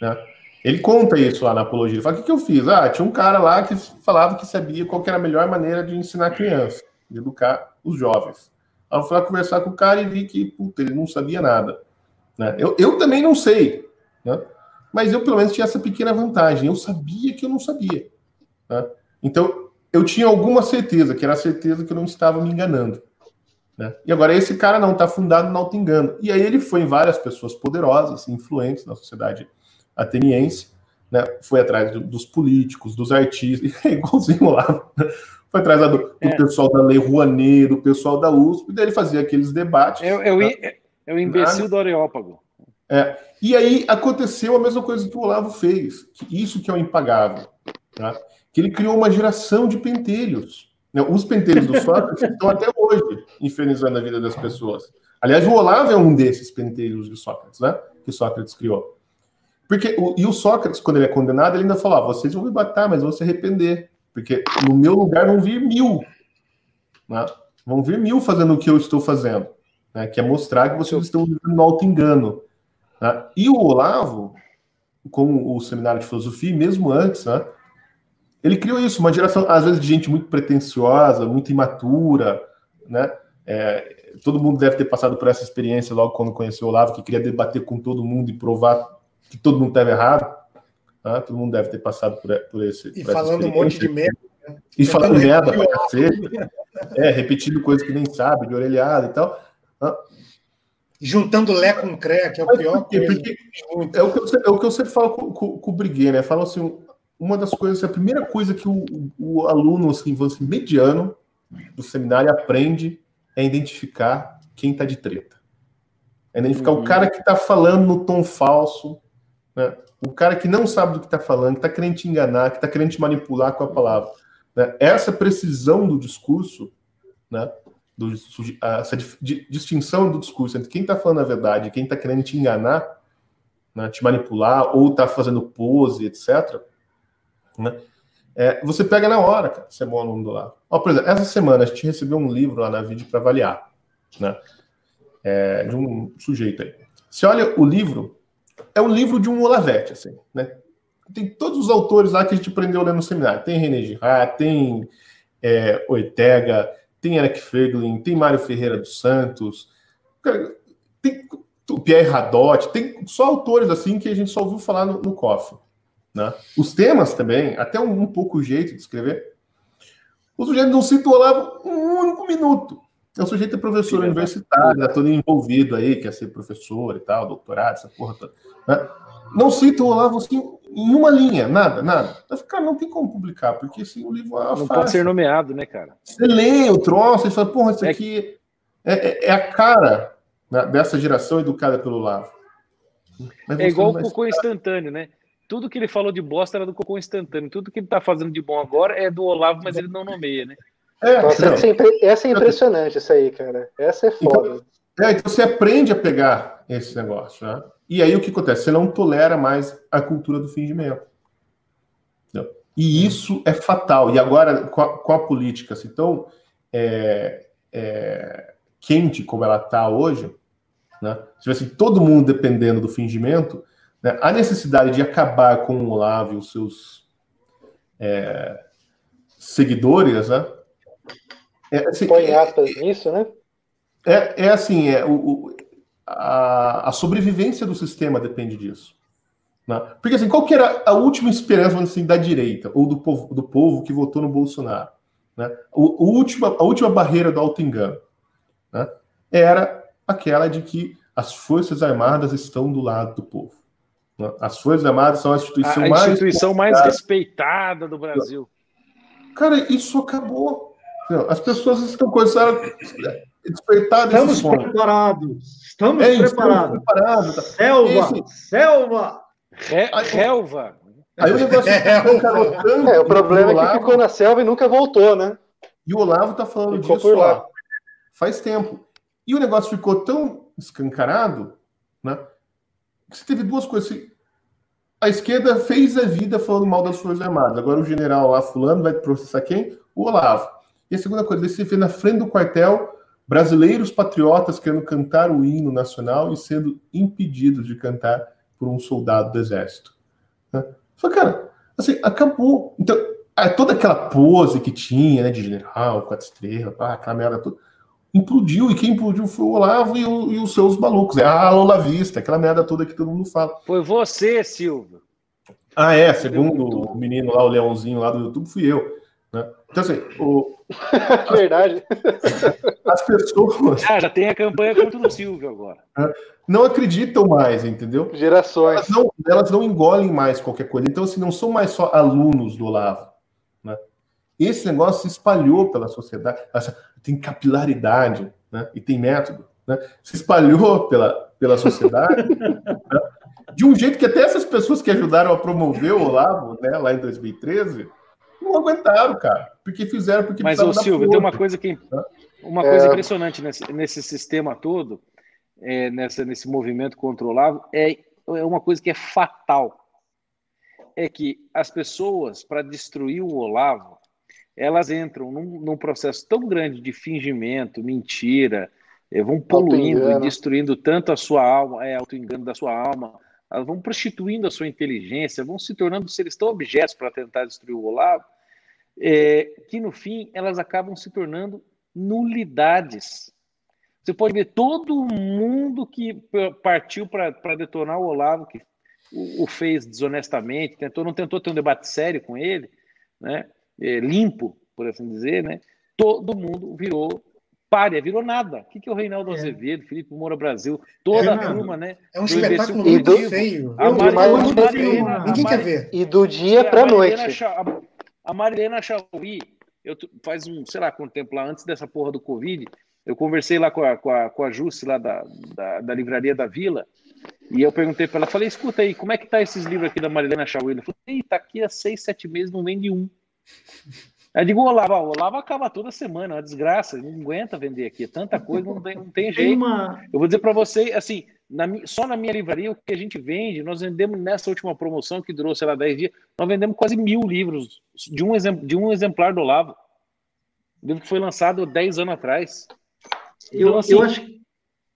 Né? Ele conta isso lá na apologia. Ele fala: o que, que eu fiz? Ah, tinha um cara lá que falava que sabia qual que era a melhor maneira de ensinar criança, de educar os jovens. Aí eu fui lá conversar com o cara e vi que puta, ele não sabia nada. Né? Eu, eu também não sei, né? mas eu pelo menos tinha essa pequena vantagem. Eu sabia que eu não sabia. Né? Então eu tinha alguma certeza, que era a certeza que eu não estava me enganando. Né? E agora esse cara não está fundado no auto-engano. E aí ele foi em várias pessoas poderosas, influentes na sociedade ateniense, né? foi atrás do, dos políticos, dos artistas, igualzinho lá. Né? Foi atrás do, do é. pessoal da Lei Rouanet, do pessoal da USP, daí ele fazia aqueles debates. É, é, o, é, o imbecil do Areópago. É. E aí aconteceu a mesma coisa que o Olavo fez, que isso que é o impagável, tá? que ele criou uma geração de pentelhos. Né? Os pentelhos do Sócrates estão até hoje infernizando a vida das pessoas. Aliás, o Olavo é um desses pentelhos de Sócrates, né? Que Sócrates criou. Porque, o, e o Sócrates, quando ele é condenado, ele ainda falou: ah, vocês vão me matar, mas vão se arrepender. Porque no meu lugar vão vir mil. Né? Vão vir mil fazendo o que eu estou fazendo. Né? Que é mostrar que vocês estão vivendo no auto-engano. Né? E o Olavo, com o seminário de filosofia, mesmo antes, né? ele criou isso, uma geração, às vezes, de gente muito pretensiosa, muito imatura, né? É, todo mundo deve ter passado por essa experiência logo quando conheceu o Olavo, que queria debater com todo mundo e provar que todo mundo estava errado. Né? Todo mundo deve ter passado por, por esse. E por falando um monte de merda. Né? E falando merda pra cacete. É, repetindo coisas que nem sabe, de orelhada e tal. Juntando Lé com Cré, que é o Mas pior. Por quê? Porque é o, que eu, é o que eu sempre falo com, com, com o Briguet, né? Falo assim, uma das coisas, a primeira coisa que o, o aluno assim, assim, mediano do seminário aprende é identificar quem está de treta. É identificar uhum. o cara que está falando no tom falso, né? o cara que não sabe do que está falando, que está querendo te enganar, que está querendo te manipular com a palavra. Né? Essa precisão do discurso, né? Do, essa distinção do discurso entre quem está falando a verdade e quem está querendo te enganar, né? te manipular, ou está fazendo pose, etc., né? É, você pega na hora, cara, você é bom aluno do lado. Ó, por exemplo, essa semana a gente recebeu um livro lá na vídeo para avaliar, né? É, de um sujeito aí. Você olha o livro, é um livro de um Olavete, assim, né? Tem todos os autores lá que a gente aprendeu lendo no seminário. Tem René Girard, tem é, tem Eric Ferglin, tem Mário Ferreira dos Santos, tem o Pierre Radot, tem só autores assim que a gente só ouviu falar no, no COF. Né? Os temas também, até um, um pouco o jeito de escrever. O sujeito não cita o Olavo um único minuto. É um sujeito é professor Sim, universitário, é todo envolvido aí, quer ser professor e tal, doutorado, essa porra toda. Né? Não cita o Olavo assim em uma linha, nada, nada. Eu falo, cara, não tem como publicar, porque assim, o livro é Não fácil. pode ser nomeado, né, cara? Você lê o troço e fala, porra, isso é aqui é, é, é a cara né, dessa geração educada pelo Olavo. é igual o cocô instantâneo, né? tudo que ele falou de bosta era do Cocô instantâneo. Tudo que ele tá fazendo de bom agora é do Olavo, mas ele não nomeia, né? É, Nossa, essa, é, essa é impressionante, essa aí, cara. Essa é então, foda. Então, é, então você aprende a pegar esse negócio, né? E aí o que acontece? Você não tolera mais a cultura do fingimento. E isso é fatal. E agora, com a, com a política assim, tão é, é, quente como ela está hoje, né? Se tivesse todo mundo dependendo do fingimento, né? A necessidade de acabar com o Olavo e os seus é, seguidores, né? É, assim, Põe aspas nisso, né? É, é assim, é, o a, a, sobrevivência do sistema depende disso. Né? Porque assim, qual que era a última esperança assim, da direita, ou do povo, do povo que votou no Bolsonaro? Né? O, o última, a última barreira do auto-engano né? era aquela de que as Forças Armadas estão do lado do povo. As Forças Armadas são a instituição, a mais, instituição mais respeitada do Brasil. Cara, isso acabou. As pessoas estão começando a respeitar Estamos preparados. Estamos é, preparados. preparados. Tá? Selva, selva. Re, relva. Aí o negócio é, o... é, o problema é que ficou na selva e nunca voltou, né? E o Olavo tá falando ficou disso lá. faz tempo. E o negócio ficou tão escancarado, né? Que você teve duas coisas. A esquerda fez a vida falando mal das Forças Armadas. Agora o general lá, fulano, vai processar quem? O Olavo. E a segunda coisa, você vê na frente do quartel brasileiros patriotas querendo cantar o hino nacional e sendo impedidos de cantar por um soldado do exército. Né? Só, cara, assim, acabou. Então, é, toda aquela pose que tinha, né, de general, quatro estrelas, aquela merda toda, implodiu. E quem implodiu foi o Olavo e, o, e os seus malucos. É a Lola Vista, aquela merda toda que todo mundo fala. Foi você, Silva. Ah, é, segundo o menino lá, o Leãozinho lá do YouTube, fui eu. Né? Então, assim, o... Verdade. As pessoas. Ah, já tem a campanha contra o Silvio agora. Não acreditam mais, entendeu? Gerações. Elas não, elas não engolem mais qualquer coisa. Então, assim, não são mais só alunos do Olavo. Né? Esse negócio se espalhou pela sociedade. Tem capilaridade né? e tem método. Né? Se espalhou pela, pela sociedade. né? De um jeito que até essas pessoas que ajudaram a promover o Olavo, né, lá em 2013, não aguentaram, cara. Porque fizeram porque Mas, ô Silvio, tem uma coisa que uma coisa é... impressionante nesse, nesse sistema todo, é, nessa, nesse movimento controlado, é, é uma coisa que é fatal. É que as pessoas, para destruir o Olavo, elas entram num, num, processo tão grande de fingimento, mentira, é, vão poluindo e destruindo tanto a sua alma, é, auto-engano da sua alma, elas vão prostituindo a sua inteligência, vão se tornando seres tão objetos para tentar destruir o Olavo, é, que no fim elas acabam se tornando nulidades. Você pode ver todo mundo que partiu para detonar o Olavo, que o, o, fez desonestamente, tentou, não tentou ter um debate sério com ele, né? É, limpo, por assim dizer, né? todo mundo virou párea, virou nada. O que, que é o Reinaldo é. Azevedo, Felipe Moura Brasil, toda é, a turma, né? É um espetáculo muito do, feio. A Marilena, Ninguém quer ver. E do dia para noite. A, a Marilena Chauí, eu, faz um, sei lá quanto tempo lá, antes dessa porra do Covid, eu conversei lá com a, com a, com a Jusce, lá da, da, da Livraria da Vila, e eu perguntei para ela, falei, escuta aí, como é que tá esses livros aqui da Marilena Chauí? Ela falou, tá aqui há seis, sete meses, não vende um. Aí digo, Olavo, o Olavo acaba toda semana, é uma desgraça, não aguenta vender aqui, é tanta coisa, não tem, não tem jeito. Uma... Eu vou dizer para você, assim, na, só na minha livraria, o que a gente vende, nós vendemos nessa última promoção, que durou, sei lá, 10 dias, nós vendemos quase mil livros de um, de um exemplar do Olavo. livro que foi lançado 10 anos atrás. Então, eu, assim, eu acho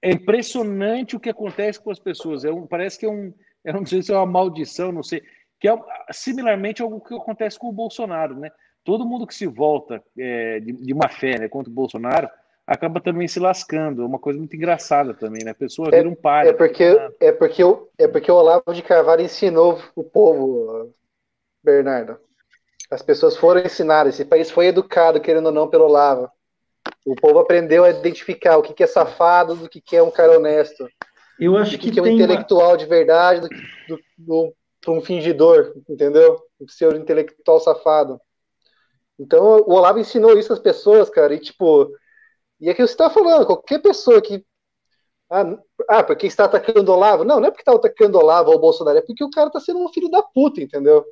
é impressionante o que acontece com as pessoas. É um, parece que é um, eu não sei se é uma maldição, não sei, que é similarmente algo que acontece com o Bolsonaro, né? Todo mundo que se volta é, de, de, má fé né, contra o Bolsonaro acaba também se lascando. É uma coisa muito engraçada também, né? A pessoa vira um pai. É porque, é, porque, é porque o Olavo de Carvalho ensinou o povo, Bernardo. As pessoas foram ensinadas, esse país foi educado, querendo ou não, pelo Olavo. O povo aprendeu a identificar o que, é safado do que, é um cara honesto. Eu acho que, que, é um intelectual uma... de verdade do, do, do, do um fingidor, entendeu? O seu intelectual safado. Então, o Olavo ensinou isso às pessoas, cara, e tipo, e é que você está falando, qualquer pessoa que. Ah, ah, porque está atacando o Olavo? Não, não é porque está atacando o Olavo ou o Bolsonaro, é porque o cara está sendo um filho da puta, entendeu?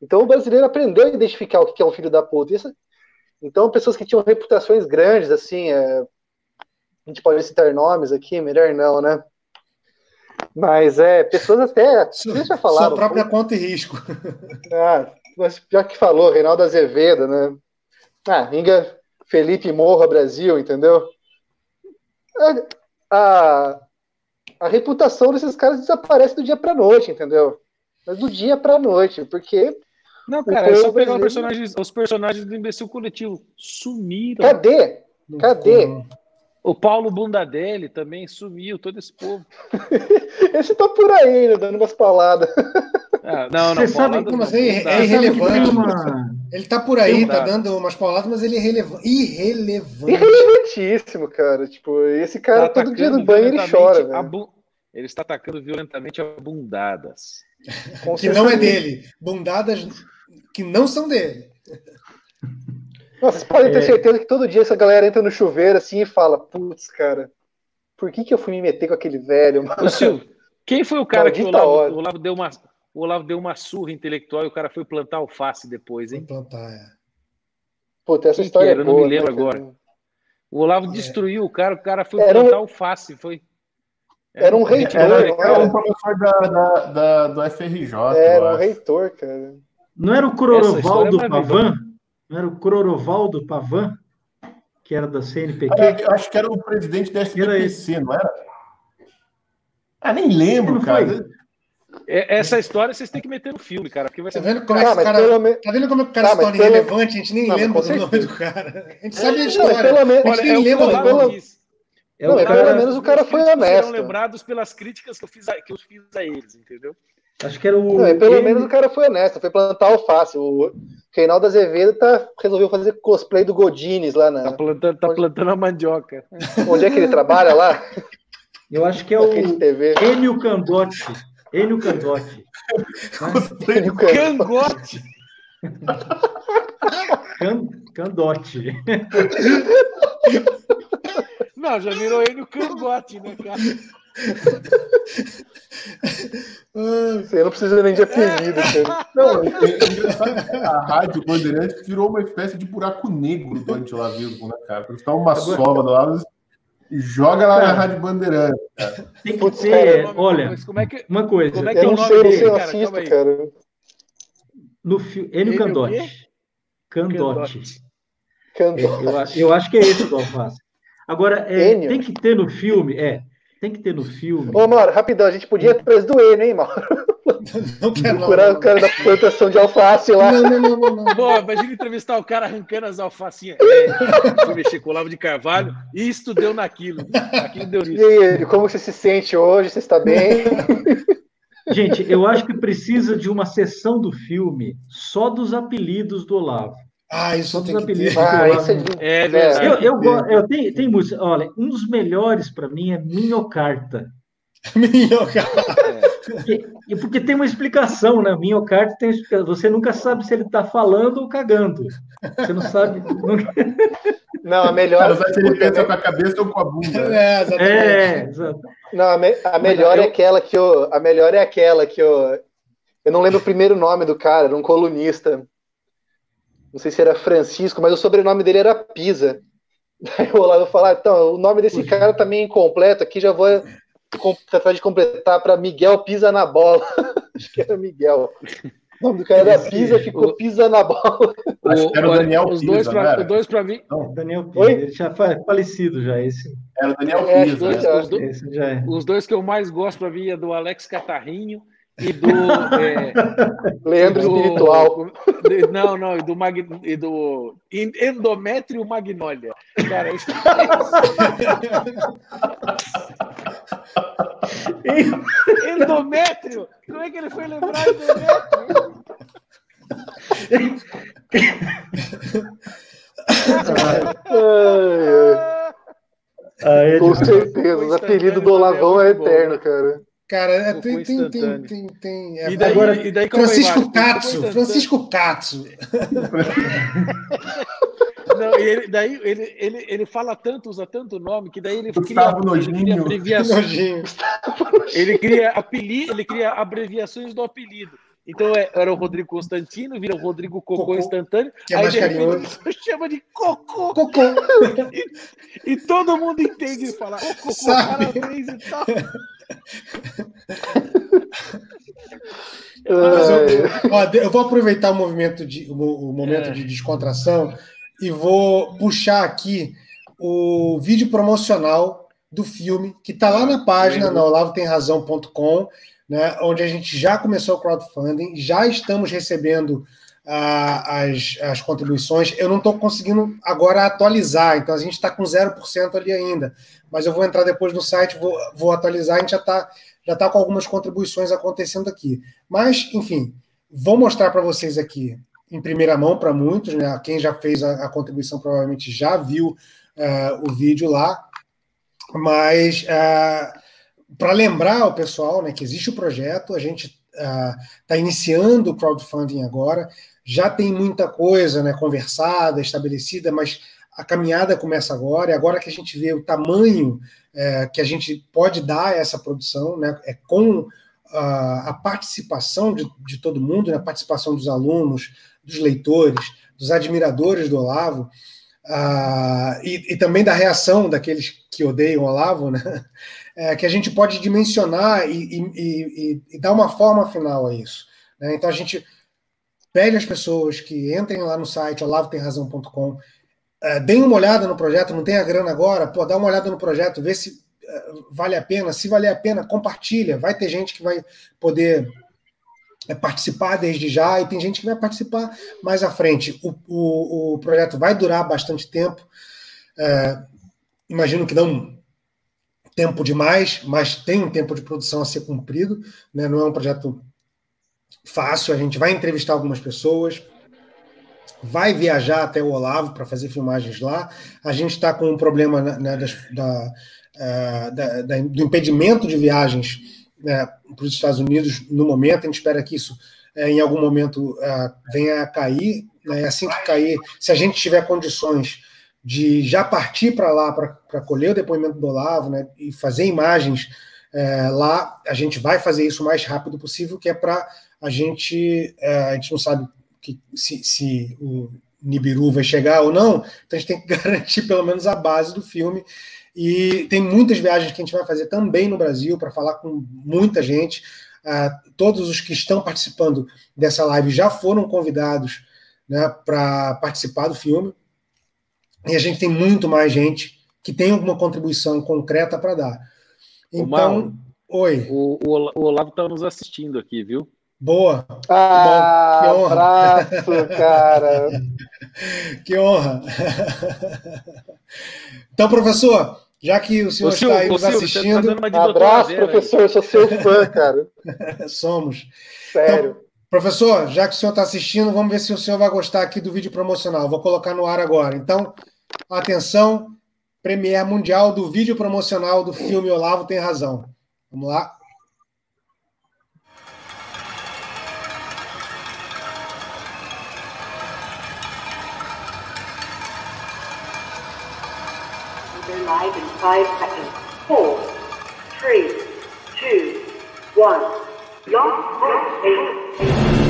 Então o brasileiro aprendeu a identificar o que é um filho da puta. Isso, então, pessoas que tinham reputações grandes, assim, é, a gente pode citar nomes aqui, melhor não, né? Mas é, pessoas até. Já falaram. Sua própria conta e risco. Ah, mas já que falou, Reinaldo Azevedo, né? Ah, Inga Felipe Morra Brasil, entendeu? A, a, a reputação desses caras desaparece do dia para noite, entendeu? Mas do dia para noite, porque. Não, cara, é só pegar personagens, os personagens do imbecil coletivo. Sumiram. Cadê? Cadê? O Paulo Bundadelli também sumiu, todo esse povo. esse tá por aí, né, dando umas pauladas. Ah, não, não, Você sabe como assim, é irrelevante. Uma... Ele tá por aí, tá dando umas pauladas, mas ele é irrelevante. Irrelevante. Irrelevantíssimo, cara. Tipo, esse cara tá todo dia no banho ele chora, bu... Ele está atacando violentamente a bundadas. que não é dele. Bundadas que não são dele. Nossa, vocês podem ter é... certeza que todo dia essa galera entra no chuveiro assim e fala: Putz, cara, por que, que eu fui me meter com aquele velho? Mano? Ô, Silvio, quem foi o cara Maldita que o Olavo, o Olavo deu uma o Olavo deu uma surra intelectual e o cara foi plantar alface depois, hein? Foi plantar, é. Puta, essa Quem história era? É boa, não me lembro né, agora. O Olavo é. destruiu o cara, o cara foi era plantar um... alface, foi. Era, era um reitor. Era, era um professor da, da, da, do FRJ. Era um reitor, cara. Não era o Crorovaldo é Pavan? Não era o Crorovaldo Pavan? Que era da CNPq? Eu acho que era o presidente da SBPC, não era? Ah, nem lembro, cara. Foi. É, essa história vocês têm que meter no filme, cara. Porque vai ser... tá, vendo como é que cara, me... tá vendo como é que o cara tá, se torna pelo... irrelevante? A gente nem não, lembra do nome do cara. A gente sabe a história. Não, pelo... A gente nem é lembra do nome. É não, cara, pelo menos o cara foi honesto. Serão lembrados pelas críticas que eu fiz a, que eu fiz a eles, entendeu? Acho que era o. Não, pelo ele... menos o cara foi honesto, foi plantar alface. O Reinaldo Azevedo tá, resolveu fazer cosplay do Godines lá na. Tá plantando, tá plantando a mandioca. Onde é que ele trabalha lá? Eu acho que é o Enio Candotti. Enio Candotti. Enio Cangote. Can, Candote. Não, já virou Enio Cangote, né, cara? Você não precisa nem de apelido, cara. Não, é, é, a Rádio Bandeirantes virou uma espécie de buraco negro do antilavismo, né, cara? Porque está uma sova do lado Joga lá cara, na Rádio Bandeirante. Cara. Tem que ter, olha, é que, uma coisa. Como é que é o nome dele, cara? Assisto, cara. No fi... Enio Candotti. Candotti. Candotti. Eu, eu, acho que é esse o Alface. Agora, é, tem que ter no filme, é, tem que ter no filme. Ô, Mauro, rapidão, a gente podia ir atrás do Enio, hein, Mauro? Não quero Procurar não, o cara da plantação de alface lá. Não, não, não, não. não. Pô, imagina entrevistar o cara arrancando as alfacinhas. É, deixa eu mexer com o Lavo de Carvalho. Isto deu naquilo. Aquilo deu nisso. E aí, como você se sente hoje? Você está bem? Gente, eu acho que precisa de uma sessão do filme só dos apelidos do Olavo. Ah, isso só tem dos apelidos ah, Olavo. É, é, eu, eu, eu, eu, tenho, tem música. Olha, um dos melhores para mim é Minhocarta. Minhocarta. Porque, porque tem uma explicação, né? Miocárdio tem Você nunca sabe se ele está falando ou cagando. Você não sabe. Não, a melhor. Cara, se ele pensa com a cabeça ou com a bunda. Né? É, exatamente. É, exato. Não, a, me, a melhor eu... é aquela que eu. A melhor é aquela que eu. Eu não lembro o primeiro nome do cara, era um colunista. Não sei se era Francisco, mas o sobrenome dele era Pisa. Daí o Olavo falar, então, o nome desse cara tá meio incompleto aqui, já vou tratar de completar para Miguel Pisa na bola. Acho que era Miguel. O nome do cara era Pisa, ficou Pisa na bola. Acho que era o Daniel os Pisa. Dois pra, os dois para mim. Não. Daniel Pisa. Oi? Ele já foi falecido já, esse. Era o Daniel é, Pisa. Os dois, é. os, do, é. os dois que eu mais gosto para mim é do Alex Catarrinho e do é, Leandro do, Espiritual. não, não, e do, mag, e do Endométrio Magnólia. Cara, isso... endométrio? Como é que ele foi lembrar endométrio? Ah, Com certeza, o apelido do Olavão é eterno, cara. Cara, é, tem, tem, tem, tem, tem, é, e daí, agora, e daí Francisco Katsu, Francisco Katsu. Não, e ele, daí ele, ele, ele fala tanto, usa tanto nome, que daí ele cria, ele cria abreviações. Ele cria, apelido, ele cria abreviações do apelido. Então é, era o Rodrigo Constantino, vira o Rodrigo Cocô, Cocô instantâneo. Que é aí mais carinhoso. chama de Cocô. Cocô. E, e, todo mundo entende e fala, ô Cocô, Sabe? parabéns e tal. Eu, ó, eu, vou aproveitar o movimento de, o, o momento é. de descontração e vou puxar aqui o vídeo promocional do filme que está lá na página, na olavotemrazão.com né, onde a gente já começou o crowdfunding, já estamos recebendo ah, as, as contribuições. Eu não estou conseguindo agora atualizar, então a gente está com 0% ali ainda. Mas eu vou entrar depois no site, vou, vou atualizar, a gente já está já tá com algumas contribuições acontecendo aqui. Mas, enfim, vou mostrar para vocês aqui em primeira mão para muitos, né? Quem já fez a, a contribuição provavelmente já viu uh, o vídeo lá. Mas uh, para lembrar o pessoal né, que existe o projeto, a gente está uh, iniciando o crowdfunding agora, já tem muita coisa né, conversada, estabelecida, mas a caminhada começa agora, e agora que a gente vê o tamanho é, que a gente pode dar a essa produção, né, é com a, a participação de, de, todo mundo, né, a participação dos alunos, dos leitores, dos admiradores do Olavo, e, e, também da reação daqueles que odeiam o Olavo, né, é, que a gente pode dimensionar e, e, e, dar uma forma final a isso. Né? Então a gente pede às pessoas que entrem lá no site olavotemrazão.com, é, deem uma olhada no projeto, não tem a grana agora, pô, dá uma olhada no projeto, vê se vale a pena. Se valer a pena, compartilha. Vai ter gente que vai poder é, participar desde já e tem gente que vai participar mais à frente. O, o, o projeto vai durar bastante tempo. É, imagino que não tempo demais, mas tem um tempo de produção a ser cumprido. Né? Não é um projeto fácil. A gente vai entrevistar algumas pessoas, vai viajar até o Olavo para fazer filmagens lá. A gente está com um problema né, das, da, uh, da, da, do impedimento de viagens né, para os Estados Unidos no momento. A gente espera que isso uh, em algum momento uh, venha a cair. Né, assim que cair, se a gente tiver condições de já partir para lá para colher o depoimento do Olavo né, e fazer imagens lá, a gente vai fazer isso o mais rápido possível, que é para a gente. a gente não sabe que, se, se o Nibiru vai chegar ou não, então a gente tem que garantir pelo menos a base do filme e tem muitas viagens que a gente vai fazer também no Brasil para falar com muita gente. Uh, todos os que estão participando dessa live já foram convidados né, para participar do filme. E a gente tem muito mais gente que tem alguma contribuição concreta para dar. Então, oi. O, o, o Olavo está nos assistindo aqui, viu? Boa. Ah, que honra. abraço, cara. que honra. Então, professor, já que o senhor o está aí nos tá assistindo. Tá abraço, professor, eu sou seu fã, cara. Somos. Sério. Então, professor, já que o senhor está assistindo, vamos ver se o senhor vai gostar aqui do vídeo promocional. Vou colocar no ar agora. Então, atenção, Premiere Mundial do vídeo promocional do filme Olavo Tem Razão. Vamos lá. live in 5 seconds. Four, three, two, one. 3, Lock, break,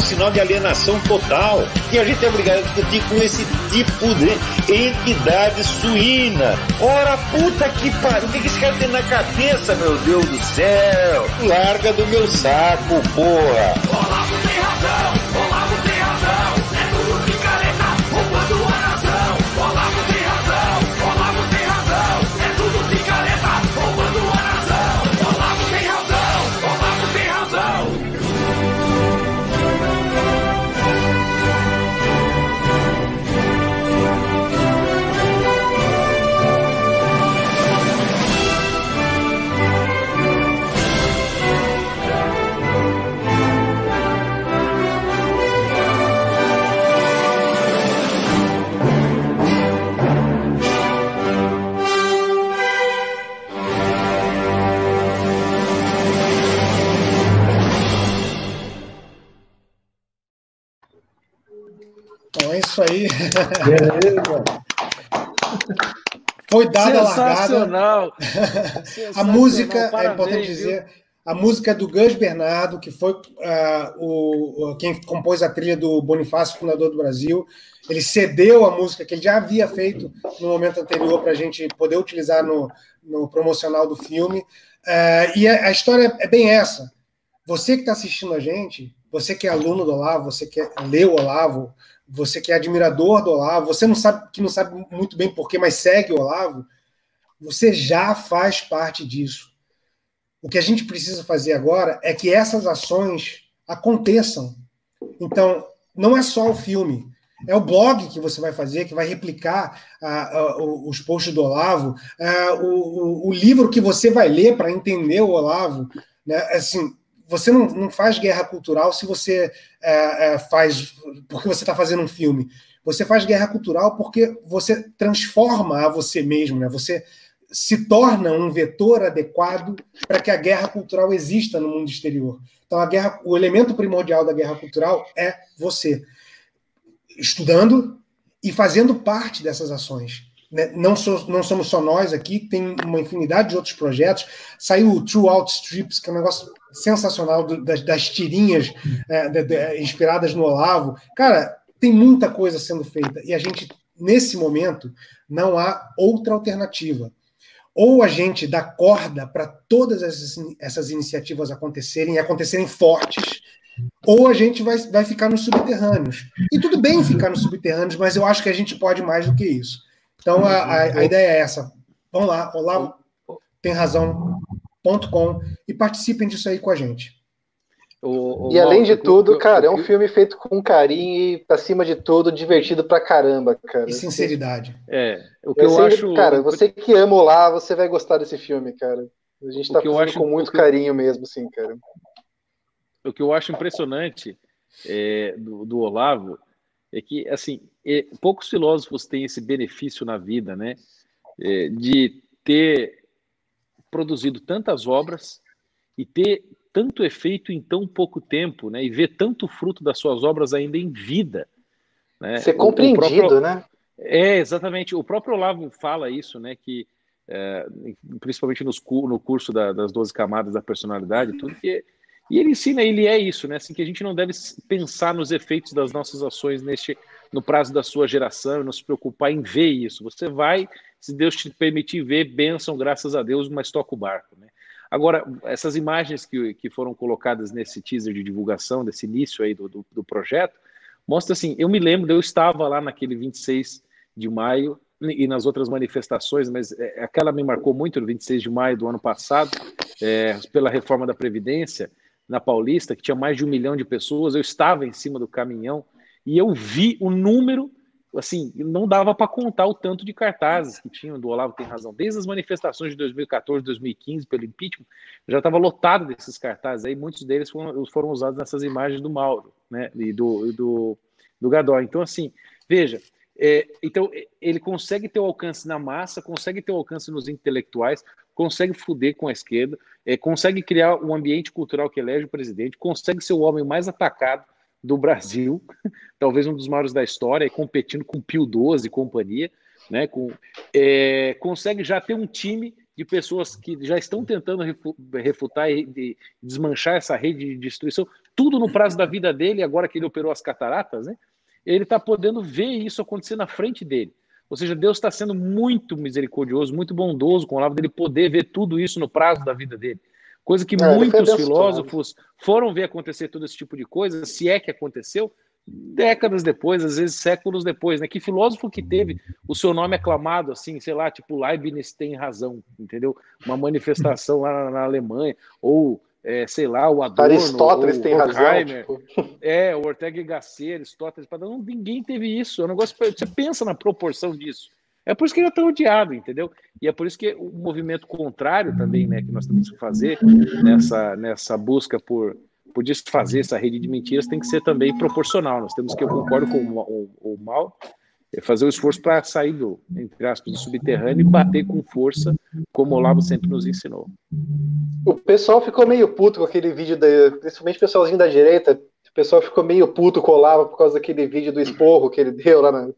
um sinal de alienação total. E a gente é obrigado a discutir com esse tipo de entidade suína. Ora, puta que pariu, o que esse cara tem na cabeça, meu Deus do céu? Larga do meu saco, porra! Isso aí. Beleza. Foi dada a largada. a música, é Parabéns, é importante viu? dizer, a música é do Gus Bernardo, que foi uh, o, quem compôs a trilha do Bonifácio, fundador do Brasil. Ele cedeu a música que ele já havia feito no momento anterior para a gente poder utilizar no, no promocional do filme. Uh, e a, a, história é bem essa. Você que está assistindo a gente, você que é aluno do Olavo, você que leu Olavo, você que é admirador do Olavo, você não sabe que não sabe muito bem porquê, mas segue o Olavo, você já faz parte disso. O que a gente precisa fazer agora é que essas ações aconteçam. Então, não é só o filme. É o blog que você vai fazer, que vai replicar os posts do Olavo, o, o, o, livro que você vai ler para entender o Olavo. Né? Assim, você não, não faz guerra cultural se você é, é, faz porque você está fazendo um filme. Você faz guerra cultural porque você transforma a você mesmo, né? Você se torna um vetor adequado para que a guerra cultural exista no mundo exterior. Então, a guerra, o elemento primordial da guerra cultural é você estudando e fazendo parte dessas ações. Né? Não, so, não somos só nós aqui, tem uma infinidade de outros projetos. Saiu o True Outstrips, que é um negócio sensacional do, das, das, tirinhas é, de, de, inspiradas no Olavo. Cara, tem muita coisa sendo feita e a gente, nesse momento, não há outra alternativa ou a gente dá corda para todas essas, essas iniciativas acontecerem e acontecerem fortes, ou a gente vai, vai ficar nos subterrâneos. E tudo bem ficar nos subterrâneos, mas eu acho que a gente pode mais do que isso. Então a, a, a ideia é essa. Vamos lá, Olavo tem razão.com e participem disso aí com a gente. O, o e além de tudo, cara, é um filme feito com carinho e, acima de tudo, divertido pra caramba, cara. E sinceridade. É. O que eu, eu acho. Cara, você que ama lá, você vai gostar desse filme, cara. A gente tá fazendo acho, com muito carinho mesmo, sim, cara. O que eu acho impressionante é, do, do, Olavo é que, assim, é, poucos filósofos têm esse benefício na vida, né? É, de ter produzido tantas obras e ter tanto efeito em tão pouco tempo, né? E ver tanto fruto das suas obras ainda em vida. Né? Ser compreendido, próprio... né? É, exatamente. O próprio Olavo fala isso, né? Que é, principalmente nos, no curso da, das 12 camadas da personalidade, tudo que e ele ensina, ele é isso, né? Assim que a gente não deve pensar nos efeitos das nossas ações neste no prazo da sua geração, não se preocupar em ver isso. Você vai, se Deus te permitir ver, bênção, graças a Deus, mas toca o barco, né? Agora, essas imagens que, que foram colocadas nesse teaser de divulgação, desse início aí do, do, do projeto, mostra assim, eu me lembro, eu estava lá naquele 26 de maio e nas outras manifestações, mas é, aquela me marcou muito no 26 de maio do ano passado, é, pela reforma da Previdência, na Paulista, que tinha mais de um milhão de pessoas, eu estava em cima do caminhão e eu vi o número assim, não dava para contar o tanto de cartazes que tinham do Olavo tem razão. Desde as manifestações de 2014, 2015 pelo impeachment, já estava lotado desses cartazes aí, muitos deles foram, foram usados nessas imagens do Mauro, né, e do, do, do Gadol. Então, assim, veja, é, então ele consegue ter o alcance na massa, consegue ter o alcance nos intelectuais, consegue fuder com a esquerda, é, consegue criar um ambiente cultural que elege o presidente, consegue ser o homem mais atacado do Brasil, talvez um dos maiores da história, competindo com Pio XII e companhia, né, com, é, consegue já ter um time de pessoas que já estão tentando refutar e desmanchar essa rede de destruição, tudo no prazo da vida dele, agora que ele operou as cataratas, né, ele está podendo ver isso acontecer na frente dele. Ou seja, Deus está sendo muito misericordioso, muito bondoso com o lado dele poder ver tudo isso no prazo da vida dele. Coisa que é, muitos filósofos foram ver acontecer todo esse tipo de coisa, se é que aconteceu, décadas depois, às vezes séculos depois, né? Que filósofo que teve o seu nome aclamado assim, sei lá, tipo Leibniz tem razão, entendeu? Uma manifestação lá na, na Alemanha, ou é, sei lá, o Adorno, Aristóteles tem razão. Tipo... É, o Ortega y Gasset, Aristóteles, não, ninguém teve isso. É um negócio, você pensa na proporção disso. É por isso que ele é tão odiado, entendeu? E é por isso que o movimento contrário também, né, que nós temos que fazer nessa, nessa busca por, por desfazer essa rede de mentiras tem que ser também proporcional. Nós temos que, eu concordo com o, o, o Mal, é fazer o esforço para sair do, entre aspas, do subterrâneo e bater com força, como o Olavo sempre nos ensinou. O pessoal ficou meio puto com aquele vídeo, da, principalmente o pessoalzinho da direita, o pessoal ficou meio puto com o Olavo por causa daquele vídeo do esporro que ele deu lá na,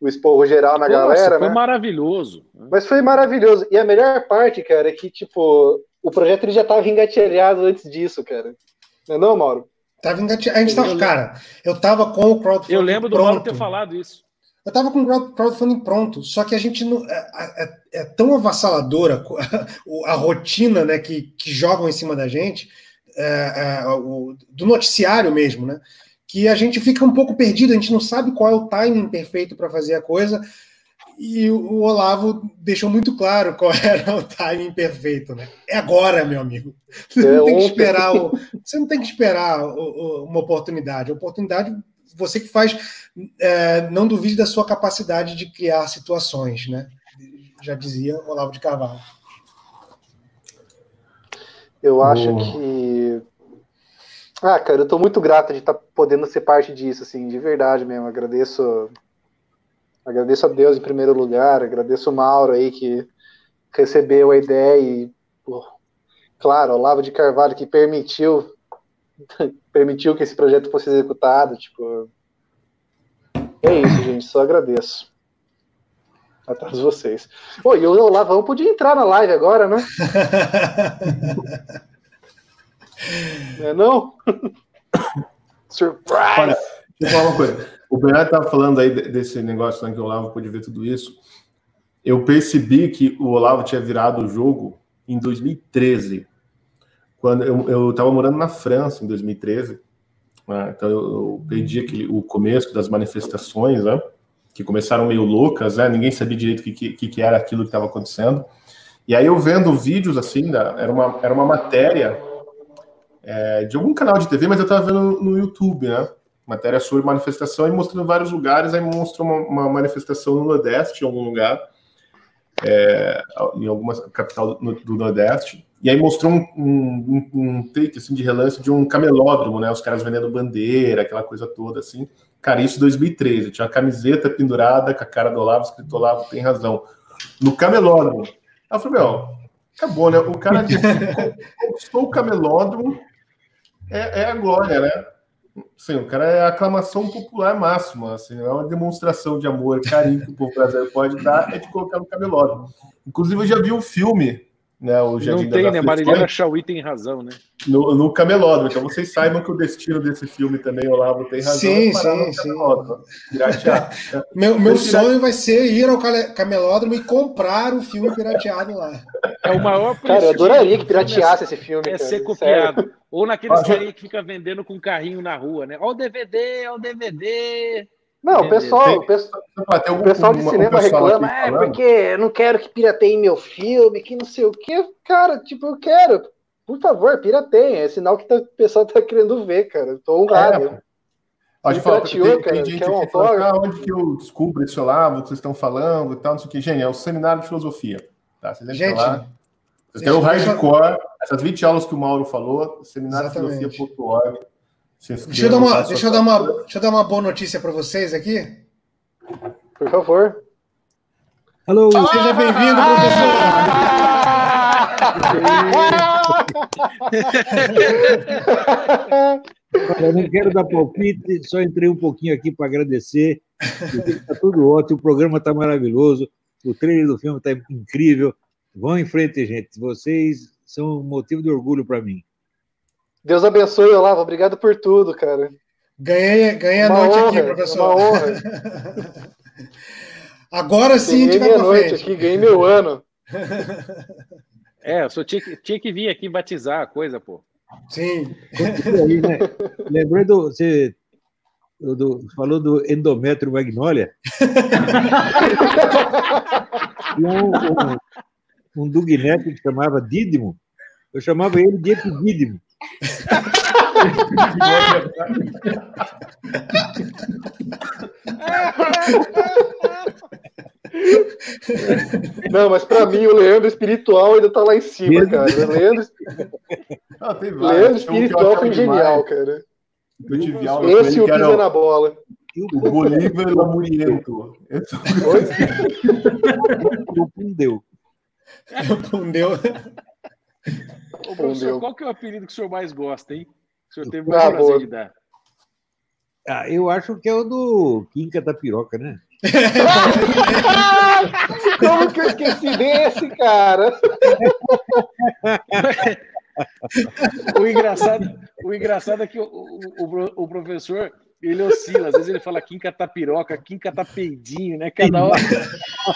o esporro geral na Nossa, galera, foi né? maravilhoso. Mas foi maravilhoso. E a melhor parte, cara, é que, tipo, o projeto ele já tava engatilhado antes disso, cara. Não é não, Mauro? Tava engatilhado. A gente tava, cara, eu tava com o crowdfunding Eu lembro do Mauro ter falado isso. Eu tava com o crowdfunding pronto, só que a gente não. É, é, é tão avassaladora a, a, rotina né, que, que jogam em cima da gente, é, é, o, do noticiário mesmo, né? Que a gente fica um pouco perdido, a gente não sabe qual é o timing perfeito para fazer a coisa. E o Olavo deixou muito claro qual era o timing perfeito, né? É agora, meu amigo. Você não é tem que esperar, o, você não tem que esperar o, o, uma oportunidade. A oportunidade você que faz, é, não duvide da sua capacidade de criar situações, né? Já dizia Olavo de Carvalho. Eu acho oh. que. Ah, cara, eu tô muito grato de estar tá podendo ser parte disso, assim, de verdade mesmo. Agradeço. Agradeço a Deus em primeiro lugar, agradeço o Mauro aí que recebeu a ideia e, pô, claro, Olavo de Carvalho que permitiu permitiu que esse projeto fosse executado, tipo, é isso, gente, só agradeço a todos vocês. Oi, e o Olavão podia entrar na live agora, né? não é não? Surprise! Olha, deixa eu falar uma coisa. O Bernardo estava falando aí desse negócio né, que o Olavo pôde ver tudo isso. Eu percebi que o Olavo tinha virado o jogo em 2013. Quando eu estava morando na França em 2013. Né, então eu, eu perdi aquele, o começo das manifestações, né? que começaram meio loucas, né? Ninguém sabia direito o que, que, que era aquilo que estava acontecendo. E aí eu vendo vídeos assim, da, era, uma, era uma matéria é, de algum canal de TV, mas eu estava vendo no YouTube, né? Matéria sobre manifestação e mostrando vários lugares. Aí mostrou uma, uma manifestação no Nordeste, em algum lugar, é, em alguma capital do, do, Nordeste. E aí mostrou um, um, um, take assim, de relance de um camelódromo, né? Os caras vendendo bandeira, aquela coisa toda assim. Cara, isso em 2013. Tinha uma camiseta pendurada com a cara do Olavo, escrito Olavo tem razão. No camelódromo. Aí eu falei, meu, acabou, né? O cara conquistou o camelódromo é, é a glória, né? Sim, o cara é a aclamação popular máxima, assim, é uma demonstração de amor, carinho que o povo brasileiro pode dar, é de colocar no camelódromo. Inclusive, eu já vi um filme né, o Jardim Não tem, né? Marilena Chauí tem razão, né? No, no Camelódromo. Então vocês saibam que o destino desse filme também, Olavo, tem razão. Sim, sim, sim. meu meu sonho vai ser ir ao Camelódromo e comprar o filme pirateado lá. É o maior Cara, eu adoraria que pirateasse esse filme. É cara, ser copiado. Sério. Ou naqueles carinha que fica vendendo com carrinho na rua, né? Ó o DVD, ó o DVD. Não, o pessoal, o pessoal, o pessoal de cinema reclama, é, porque eu não quero que pirateiem meu filme, que não sei o que. Cara, tipo, eu quero. Por favor, pirateiem. É sinal que tá, o pessoal tá querendo ver, cara. Eu tô honrado. É, Pode falar, tem, tem, cara, tem gente que, um fala, ah, onde que eu descubro isso lá, o que vocês estão falando e tal, não sei o que. Gente, é o seminário de filosofia. Tá? Vocês gente, lá. Vocês têm o hardcore, essas 20 aulas que o Mauro falou, seminariofilosofia.org. Deixa eu, dar uma, deixa, eu dar uma, deixa eu dar uma boa notícia para vocês aqui. Por favor. Alô, seja bem-vindo, professor. Eu não quero dar palpite, só entrei um pouquinho aqui para agradecer. Está tudo ótimo, o programa está maravilhoso, o trailer do filme está incrível. Vão em frente, gente. Vocês são um motivo de orgulho para mim. Deus abençoe, Olavo. Obrigado por tudo, cara. Ganhei, ganhei a noite honra, aqui, professor. Uma honra. Agora sim, ganhei minha noite frente. aqui, ganhei meu ano. É, eu só tinha, tinha que vir aqui batizar a coisa, pô. Sim. Aí, né? Lembrou do. Você do, falou do endométrio magnólia? um, um, um Dugneto que chamava Dídimo, eu chamava ele de Epidídimo. Não, mas para mim o Leandro espiritual ainda tá lá em cima, cara. O Leandro, ah, Leandro espiritual foi genial, cara. Eu tive aula Esse o pisa na bola. O Bolívar Lamuriento. O Pundeu. O Pundeu. Ô, professor, qual que é o apelido que o senhor mais gosta, hein? O senhor teve ah, prazer de dar. Ah, eu acho que é o do Quinca da Piroca, né? Como que eu esqueci desse, cara? o, engraçado, o engraçado é que o, o, o professor ele oscila, às vezes ele fala quinca tá piroca, quinca tá peidinho, né? Cada hora.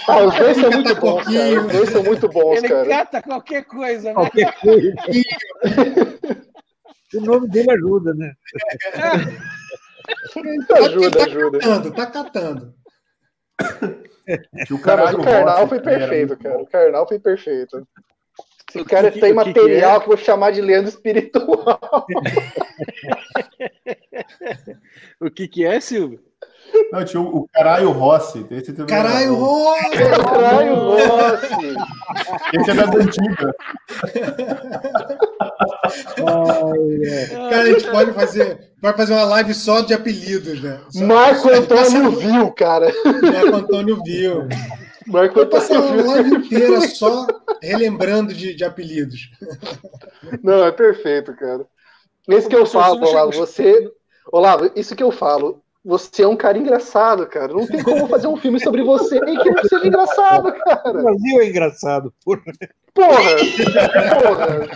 Ah, os dois são muito bons, cara. Os dois são muito bons, ele cara. Ele cata qualquer coisa, né? Qualquer coisa. o nome dele ajuda, né? ajuda, ajuda. Tá catando, tá catando. O, caralho, o Karnal foi perfeito, cara. O Karnal foi perfeito. Esse cara tem material que, que, é? que eu vou chamar de Leandro Espiritual. o que, que é, Silvio? Não, tinha o, o Caralho Rossi. Esse Caralho Rossi! Caralho Rossi! Esse é da antiga. Cara, a gente pode fazer, pode fazer uma live só de apelidos, né? Só, Marco Antônio viu, cara. Marco Antônio viu. Marco Antônio passar uma live inteira só relembrando de, de apelidos. Não, é perfeito, cara. Isso que eu falo, Olavo, você. Olavo, isso que eu falo. Você é um cara engraçado, cara. Não tem como fazer um filme sobre você e que não seja engraçado, cara. O Brasil é engraçado, porra. Porra! Porra!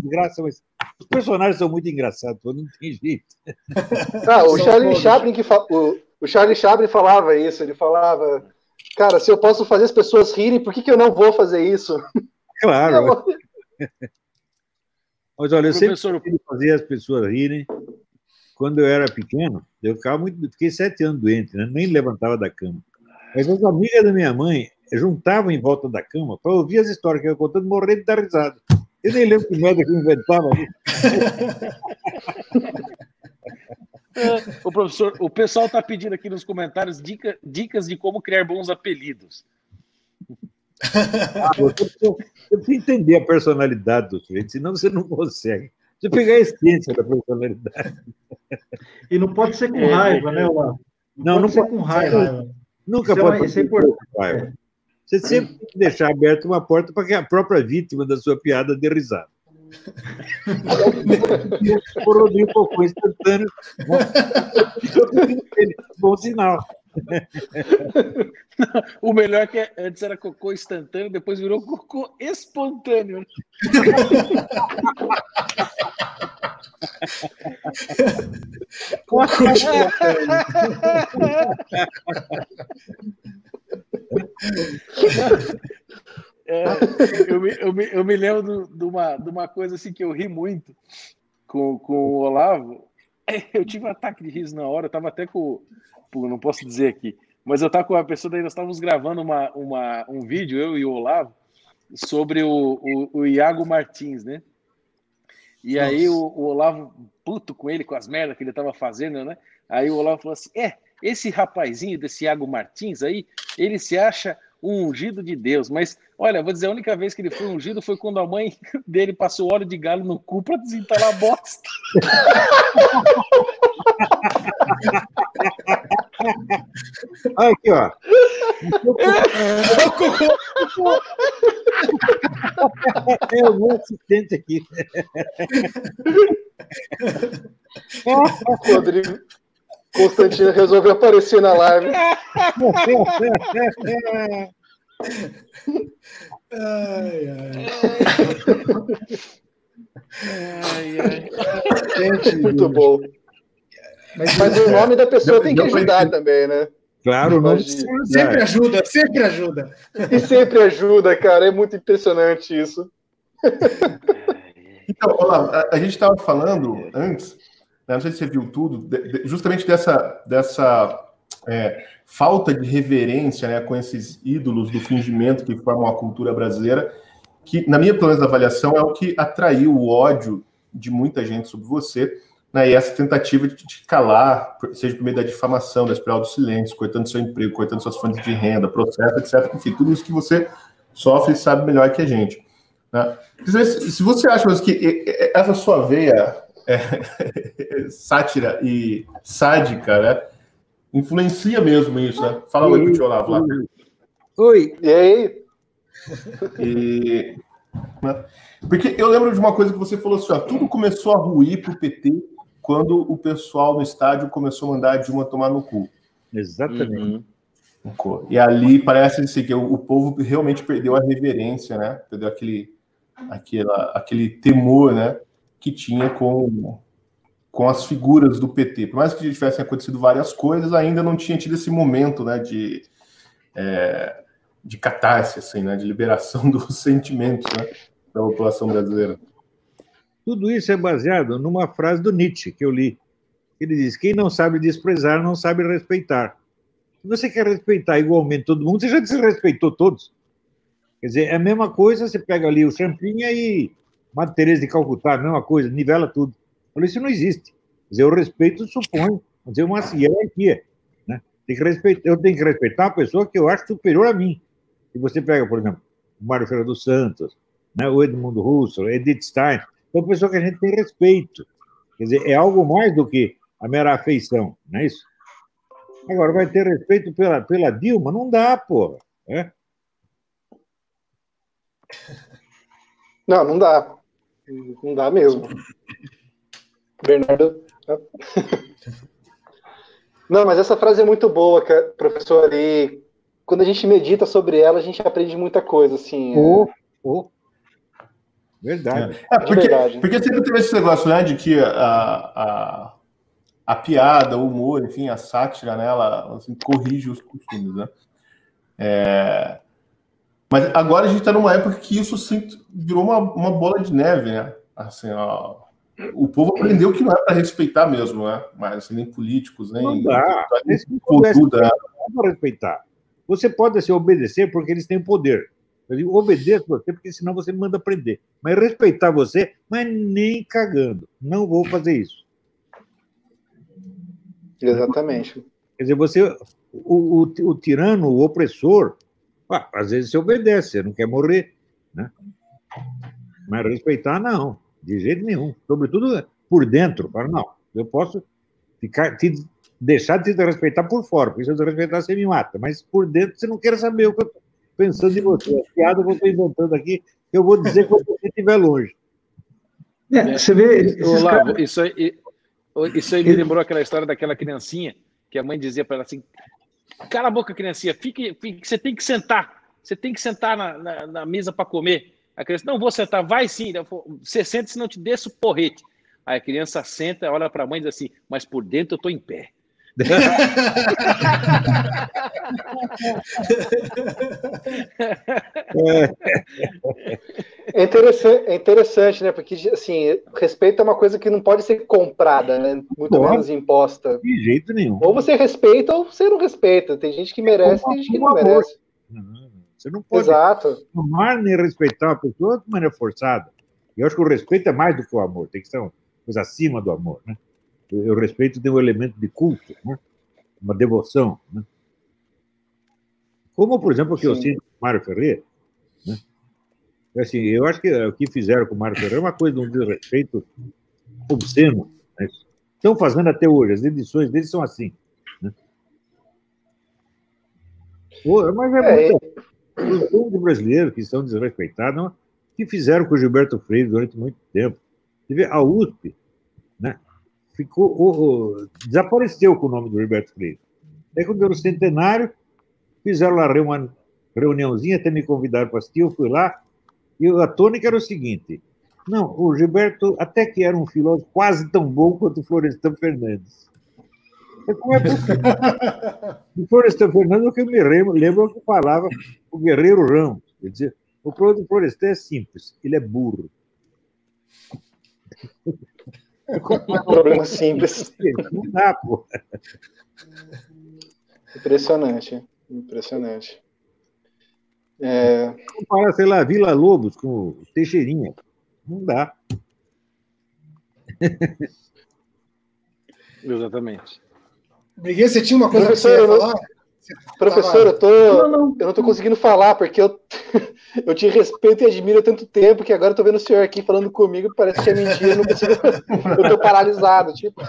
Desgraça, mas os personagens são muito engraçados, não tem jeito. Ah, o Charlie Chaplin que fa... o, o Charlie Chaplin falava isso, ele falava, cara, se eu posso fazer as pessoas rirem, por que, que eu não vou fazer isso? Claro. Mas olha, eu Professor... sempre fazer as pessoas rirem. Quando eu era pequeno, eu ficava muito, fiquei sete anos doente, né? nem levantava da cama. Mas as amigas da minha mãe juntavam em volta da cama para ouvir as histórias que eu ia contando, morrendo de dar risada. Eu nem lembro que merda que eu inventava ali. o professor, o pessoal está pedindo aqui nos comentários dica, dicas de como criar bons apelidos. Ah, você, precisa, você precisa entender a personalidade do sujeito, senão você não consegue. Você pegar a essência da personalidade. E não pode ser com é, raiva, né, Olá? Não, não, não pode ser com raiva. Nunca isso é pode ser com raiva. Você sempre tem que deixar aberta uma porta para que a própria vítima da sua piada dê risada. Um pouco instantâneo. Bom sinal o melhor é que antes era cocô instantâneo, depois virou cocô espontâneo. cocô espontâneo. É, eu, me, eu, me, eu me lembro de uma, de uma coisa assim que eu ri muito com, com o Olavo. Eu tive um ataque de riso na hora, eu tava até com, não posso dizer aqui, mas eu estava com a pessoa, daí nós estávamos gravando uma, uma, um vídeo, eu e o Olavo, sobre o, o, o Iago Martins, né? E Nossa. aí o, o, Olavo, puto com ele, com as merdas que ele estava fazendo, né? Aí o Olavo falou assim: é, esse rapazinho desse Iago Martins aí, ele se acha um ungido de Deus. Mas, olha, vou dizer, a única vez que ele foi ungido foi quando a mãe dele passou óleo de galo no cu para desentalar a bosta. Aqui, ó. É o meu assistente aqui. Rodrigo Constantino resolveu aparecer na live. ai, ai. ai, ai. Gente, muito bom. Mas, mas o nome da pessoa tem que ajudar também, né? Claro, não. Sempre ajuda, sempre ajuda. E sempre ajuda, cara. É muito impressionante isso. Então, olá, a, a gente estava falando antes, não sei se você viu tudo, justamente dessa, dessa é, falta de reverência né, com esses ídolos do fingimento que formam a cultura brasileira, que, na minha pelo menos avaliação, é o que atraiu o ódio de muita gente sobre você né, e essa tentativa de te calar, seja por meio da difamação, da espiral do silêncio, cortando seu emprego, cortando suas fontes de renda, processo, etc. Enfim, tudo isso que você sofre e sabe melhor que a gente. Né? Se você acha que essa sua veia é, sátira e sádica, né, influencia mesmo isso, né? Fala oi, tio Olavo lá. Oi. E aí? E, né? Porque eu lembro de uma coisa que você falou assim, ó, tudo começou a ruir para o PT quando o pessoal no estádio começou a mandar a Dilma tomar no cu. Exatamente. Uhum. E ali parece assim, que o, o, povo realmente perdeu a reverência, né? Perdeu aquele, aquela, aquele temor, né? Que tinha com, com as figuras do PT. Por mais que tivessem acontecido várias coisas, ainda não tinha tido esse momento, né? De, é, de catarse, assim, né? De liberação dos sentimentos, né? Da população brasileira. Tudo isso é baseado numa frase do Nietzsche que eu li. Ele diz: quem não sabe desprezar não sabe respeitar. Se você quer respeitar igualmente todo mundo, você já desrespeitou todos. Quer dizer, é a mesma coisa, você pega ali o Champinha e, Madre Teresa de Calcutá, a mesma coisa, nivela tudo. Eu falei, isso não existe. O respeito supõe dizer, uma hierarquia. Né? Tem que respeitar, eu tenho que respeitar uma pessoa que eu acho superior a mim. Se você pega, por exemplo, o Mário Ferreira dos Santos, né, o Edmundo Russo, Edith Stein, são pessoas que a gente tem respeito. Quer dizer, é algo mais do que a mera afeição, não é isso? Agora, vai ter respeito pela, pela Dilma? Não dá, porra. É? Não, não dá. Não dá mesmo. Bernardo. Não, mas essa frase é muito boa, professor. E quando a gente medita sobre ela, a gente aprende muita coisa, assim. Oh, oh. Verdade. É, porque, verdade. porque sempre teve esse negócio, né, de que a, a, a piada, o humor, enfim, a sátira, né, ela assim, corrige os costumes, né? É... Mas agora a gente está numa época que isso assim, virou uma, uma bola de neve, né? Assim, ó, o povo aprendeu que não é para respeitar mesmo, né? Mas assim, nem políticos, nem. Não dá. Nem cultura. Não para respeitar. Você pode assim, obedecer porque eles têm poder. Eu digo, obedeça você, porque senão você me manda prender. Mas respeitar você, mas nem cagando. Não vou fazer isso. Exatamente. Quer dizer, você, o, o, o tirano, o opressor, ah, às vezes você obedece, você não quer morrer, né? Mas respeitar, não, de jeito nenhum. Sobretudo por dentro. Para não, eu posso ficar, te, deixar de te respeitar por fora, porque se eu te respeitar, você me mata. Mas por dentro, você não quer saber o que eu estou pensando em você. A piada que eu estou inventando aqui, eu vou dizer quando você estiver longe. É, você vê. Olá, caras... isso, aí, isso aí me lembrou aquela história daquela criancinha que a mãe dizia para ela assim: cala a boca, criancinha, fique, fique, você tem que sentar, você tem que sentar na, na, na mesa para comer. A criança, não vou sentar, vai sim. Você senta, senão eu te desço porrete. Aí a criança senta, olha para a mãe e diz assim: mas por dentro eu estou em pé. É interessante, é interessante, né? Porque assim, respeito é uma coisa que não pode ser comprada, né? Muito menos imposta. De jeito nenhum. Ou você respeita ou você não respeita. Tem gente que merece, tem gente que não merece. Você não pode Exato. amar nem respeitar uma pessoa de maneira forçada. Eu acho que o respeito é mais do que o amor, tem que ser uma coisa acima do amor, né? O respeito tem um elemento de culto, né? uma devoção. Né? Como, por exemplo, o que eu sinto com o Mário Ferreira. Né? Assim, eu acho que o que fizeram com o Mário Ferreira é uma coisa de um desrespeito obsceno. Né? Estão fazendo até hoje, as edições deles são assim. Né? Mas é, é muito. Os brasileiros que são desrespeitados, não, que fizeram com o Gilberto Freire durante muito tempo. A USP? Ficou, oh, oh, desapareceu com o nome do Gilberto Freire. Aí, quando o centenário, fizeram lá uma reuniãozinha, até me convidaram para assistir, eu fui lá, e a tônica era o seguinte: não, o Gilberto até que era um filósofo quase tão bom quanto o Florestan Fernandes. Como é que... Florestan Fernandes, o que eu me lembro, lembro que falava o Guerreiro Ramos. Quer dizer, o problema do Florestan é simples, ele é burro. Um problema simples. Não dá, pô. Impressionante, impressionante. É... Compara, sei lá, Vila Lobos com Teixeirinha. Não dá. Exatamente. Briguei, você tinha uma coisa para falar? Professor, eu, tô, não, não. eu não tô conseguindo falar, porque eu, eu te respeito e admiro há tanto tempo que agora eu tô vendo o senhor aqui falando comigo, parece que é mentira, eu não consigo. eu tô paralisado, tipo.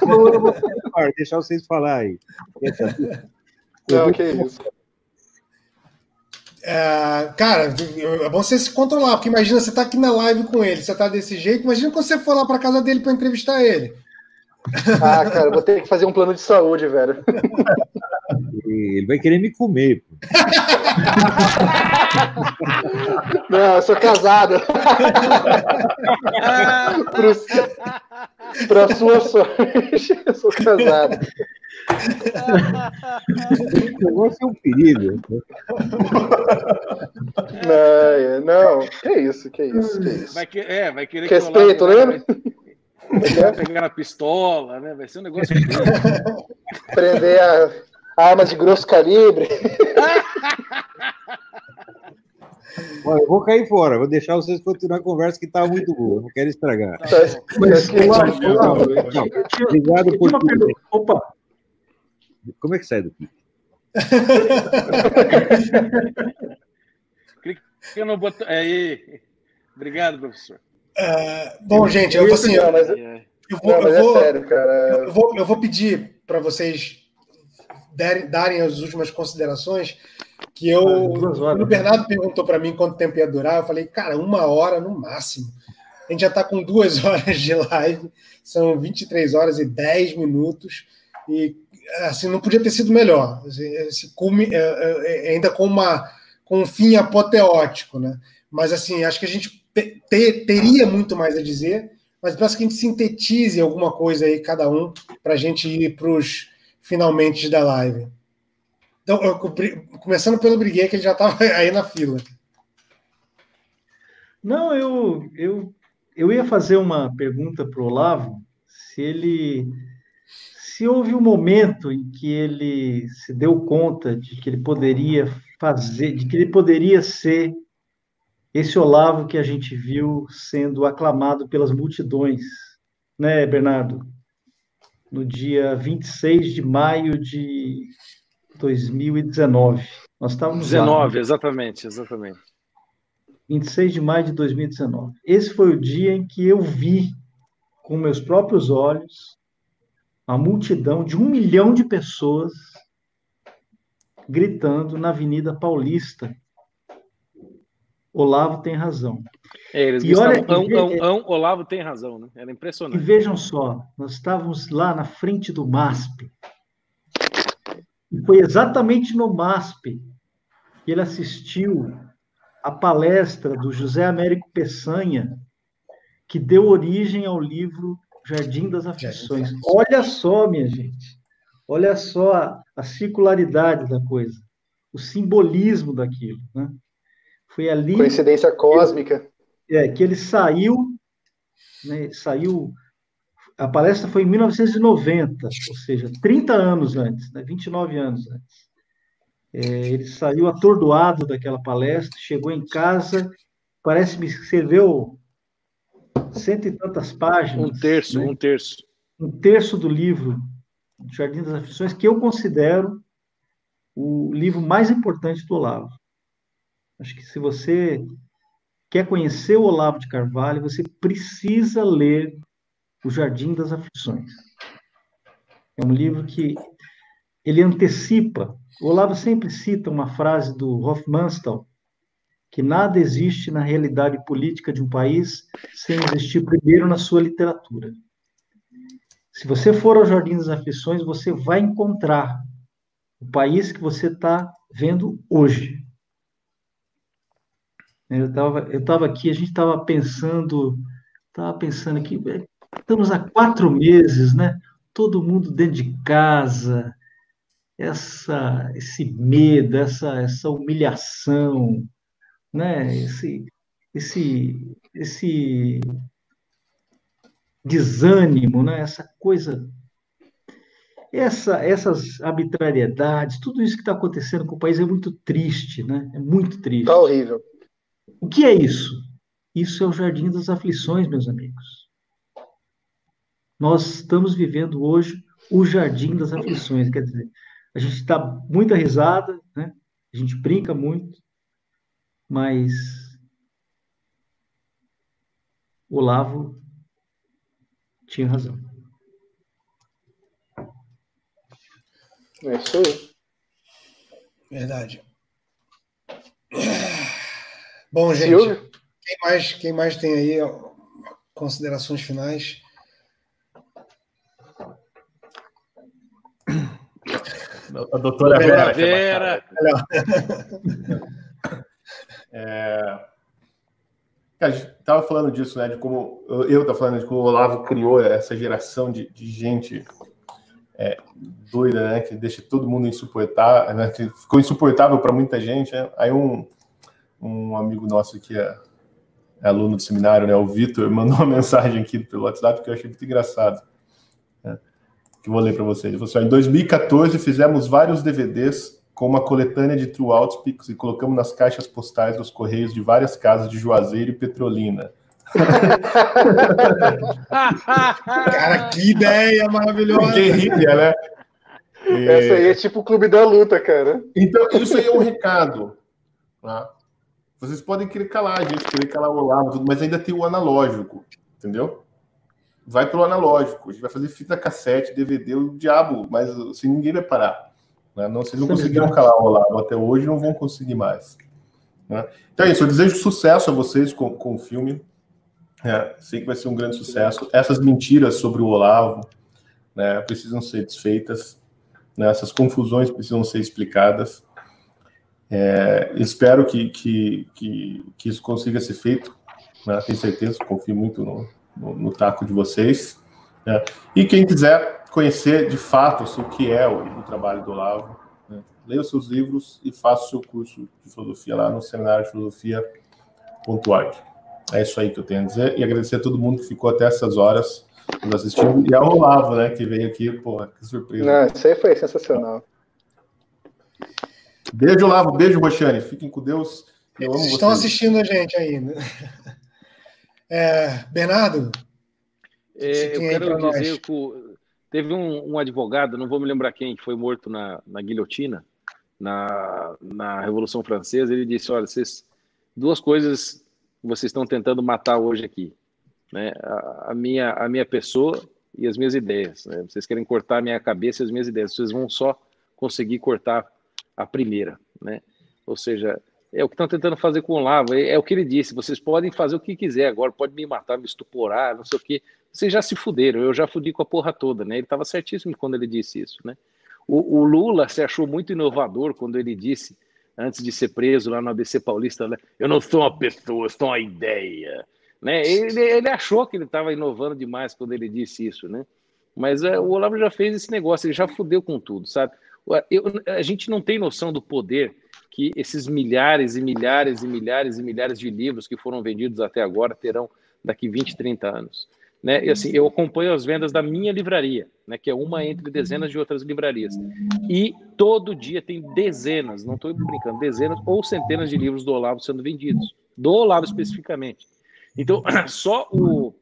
Deixar vocês falar aí. Não, que isso. É, cara, é bom você se controlar, porque imagina você tá aqui na live com ele, você tá desse jeito, imagina quando você for lá para casa dele para entrevistar ele. Ah, cara, vou ter que fazer um plano de saúde, velho. Ele vai querer me comer. Não, eu sou casado. Para sua sorte, eu sou casado. Você é um perigo. Não, não, que isso, que isso, que isso. Vai que, é, vai querer Respeito, lembra? Vai pegar a pistola, né? Vai ser um negócio. Prender a arma de grosso calibre. Olha, eu vou cair fora, vou deixar vocês continuar a conversa que está muito boa, não quero estragar. Tá Obrigado por tudo. Opa! Como é que sai do pique? Clica no botão. Aí. Obrigado, professor. Uh, bom, gente, eu vou assim. Vou, é vou, eu vou pedir para vocês darem, darem as últimas considerações. Que eu. Quando o Bernardo perguntou para mim quanto tempo ia durar, eu falei, cara, uma hora no máximo. A gente já está com duas horas de live, são 23 horas e 10 minutos. E assim, não podia ter sido melhor. Esse cume, é, é, é, ainda com, uma, com um fim apoteótico, né? Mas assim, acho que a gente te, teria muito mais a dizer, mas peço que a gente sintetize alguma coisa aí, cada um, para a gente ir para os finalmente da live. Então, eu, começando pelo Briguet, que ele já estava aí na fila. Não, eu, eu, eu ia fazer uma pergunta para o Olavo, se ele se houve um momento em que ele se deu conta de que ele poderia fazer, de que ele poderia ser esse Olavo que a gente viu sendo aclamado pelas multidões, né, Bernardo? No dia 26 de maio de 2019. Nós estávamos 19, lá, exatamente, exatamente. 26 de maio de 2019. Esse foi o dia em que eu vi com meus próprios olhos uma multidão de um milhão de pessoas gritando na Avenida Paulista. Olavo tem razão. É, eles e olha, ão, ão, ão, Olavo tem razão, né? Era impressionante. E vejam só, nós estávamos lá na frente do MASP. E foi exatamente no MASP que ele assistiu a palestra do José Américo Peçanha, que deu origem ao livro Jardim das Aflições. Olha só, minha gente. Olha só a, a circularidade da coisa, o simbolismo daquilo. Né? Foi ali. Coincidência cósmica. É, que ele saiu, né, saiu. A palestra foi em 1990, ou seja, 30 anos antes, né, 29 anos antes. É, ele saiu atordoado daquela palestra, chegou em casa, parece-me que escreveu cento e tantas páginas. Um terço, né? um terço. Um terço do livro Jardim das Aflições, que eu considero o livro mais importante do Olavo. Acho que se você quer conhecer o Olavo de Carvalho, você precisa ler O Jardim das Aflições. É um livro que ele antecipa. O Olavo sempre cita uma frase do Hofmannsthal, que nada existe na realidade política de um país sem existir primeiro na sua literatura. Se você for ao Jardim das Aflições, você vai encontrar o país que você está vendo hoje. Eu estava eu tava aqui, a gente estava pensando, estava pensando aqui, é, estamos há quatro meses, né? Todo mundo dentro de casa, essa, esse medo, essa, essa humilhação, né? Esse, esse, esse desânimo, né? Essa coisa, essa, essas arbitrariedades, tudo isso que está acontecendo com o país é muito triste, né? É muito triste. Está horrível. O que é isso? Isso é o jardim das aflições, meus amigos. Nós estamos vivendo hoje o jardim das aflições, quer dizer, a gente está muita risada, né? A gente brinca muito, mas Olavo tinha razão. É isso aí. Verdade. Bom, gente, quem mais, quem mais tem aí considerações finais? A doutora Vera. Vera. É... A gente estava falando disso, né? De como eu estava falando de como o Olavo criou essa geração de, de gente é, doida, né? Que deixa todo mundo insuportável, né? Que ficou insuportável para muita gente. Né? Aí um, um amigo nosso que é, é aluno do seminário, né? O Vitor mandou uma mensagem aqui pelo WhatsApp que eu achei muito engraçado. Né? Que vou ler para vocês. Ele falou assim, em 2014 fizemos vários DVDs com uma coletânea de True Outpicks e colocamos nas caixas postais dos correios de várias casas de Juazeiro e Petrolina. cara, que ideia maravilhosa! Que ria, né? E... Essa aí é tipo o clube da luta, cara. Então, isso aí é um recado. Tá? Vocês podem querer calar a gente, querer calar o Olavo, mas ainda tem o analógico, entendeu? Vai pelo analógico. A gente vai fazer fita cassete, DVD, o diabo, mas assim, ninguém vai parar. Né? Não, vocês não conseguiram calar o Olavo até hoje, não vão conseguir mais. Né? Então é isso, eu desejo sucesso a vocês com, com o filme. É, sei que vai ser um grande sucesso. Essas mentiras sobre o Olavo né, precisam ser desfeitas, né, essas confusões precisam ser explicadas. É, espero que, que, que, que, isso consiga ser feito. Né, tenho certeza, confio muito no, no, no taco de vocês. Né. E quem quiser conhecer de fato assim, o que é o, o trabalho do Olavo, né, leia os seus livros e faça o seu curso de filosofia lá no seminário de filosofia.org. É isso aí que eu tenho a dizer. E agradecer a todo mundo que ficou até essas horas nos assistindo. E ao Olavo, né, que veio aqui. Porra, que surpresa. Não, isso aí foi sensacional. Beijo, Olavo. Beijo, Roxane. Fiquem com Deus. Eu amo Estão vocês. assistindo a gente ainda. É, Bernardo? É, eu quero dizer que teve um, um, advogado, não vou me lembrar quem, que foi morto na, na guilhotina, na, na Revolução Francesa. Ele disse: Olha, vocês, duas coisas vocês estão tentando matar hoje aqui, né? A, a minha a minha pessoa e as minhas ideias. Né? Vocês querem cortar a minha cabeça e as minhas ideias. Vocês vão só conseguir cortar a primeira, né? Ou seja, é o que estão tentando fazer com o Olavo. É, é, o que ele disse. Vocês podem fazer o que quiser agora. Pode me matar, me estuporar, não sei o quê. Vocês já se fuderam. Eu já fudi com a porra toda, né? Ele estava certíssimo quando ele disse isso, né? O, o Lula se achou muito inovador quando ele disse antes de ser preso lá no ABC Paulista, né? eu não sou uma pessoa, sou uma ideia. Né? Ele, ele achou que ele estava inovando demais quando ele disse isso, né? Mas é, o Olavo já fez esse negócio, ele já fudeu com tudo, sabe? Eu, a gente não tem noção do poder que esses milhares e milhares e milhares e milhares de livros que foram vendidos até agora terão daqui 20, 30 anos. Né? E assim, eu acompanho as vendas da minha livraria, né, que é uma entre dezenas de outras livrarias. E todo dia tem dezenas, não estou brincando, dezenas ou centenas de livros do Olavo sendo vendidos, do Olavo especificamente. Então, só o,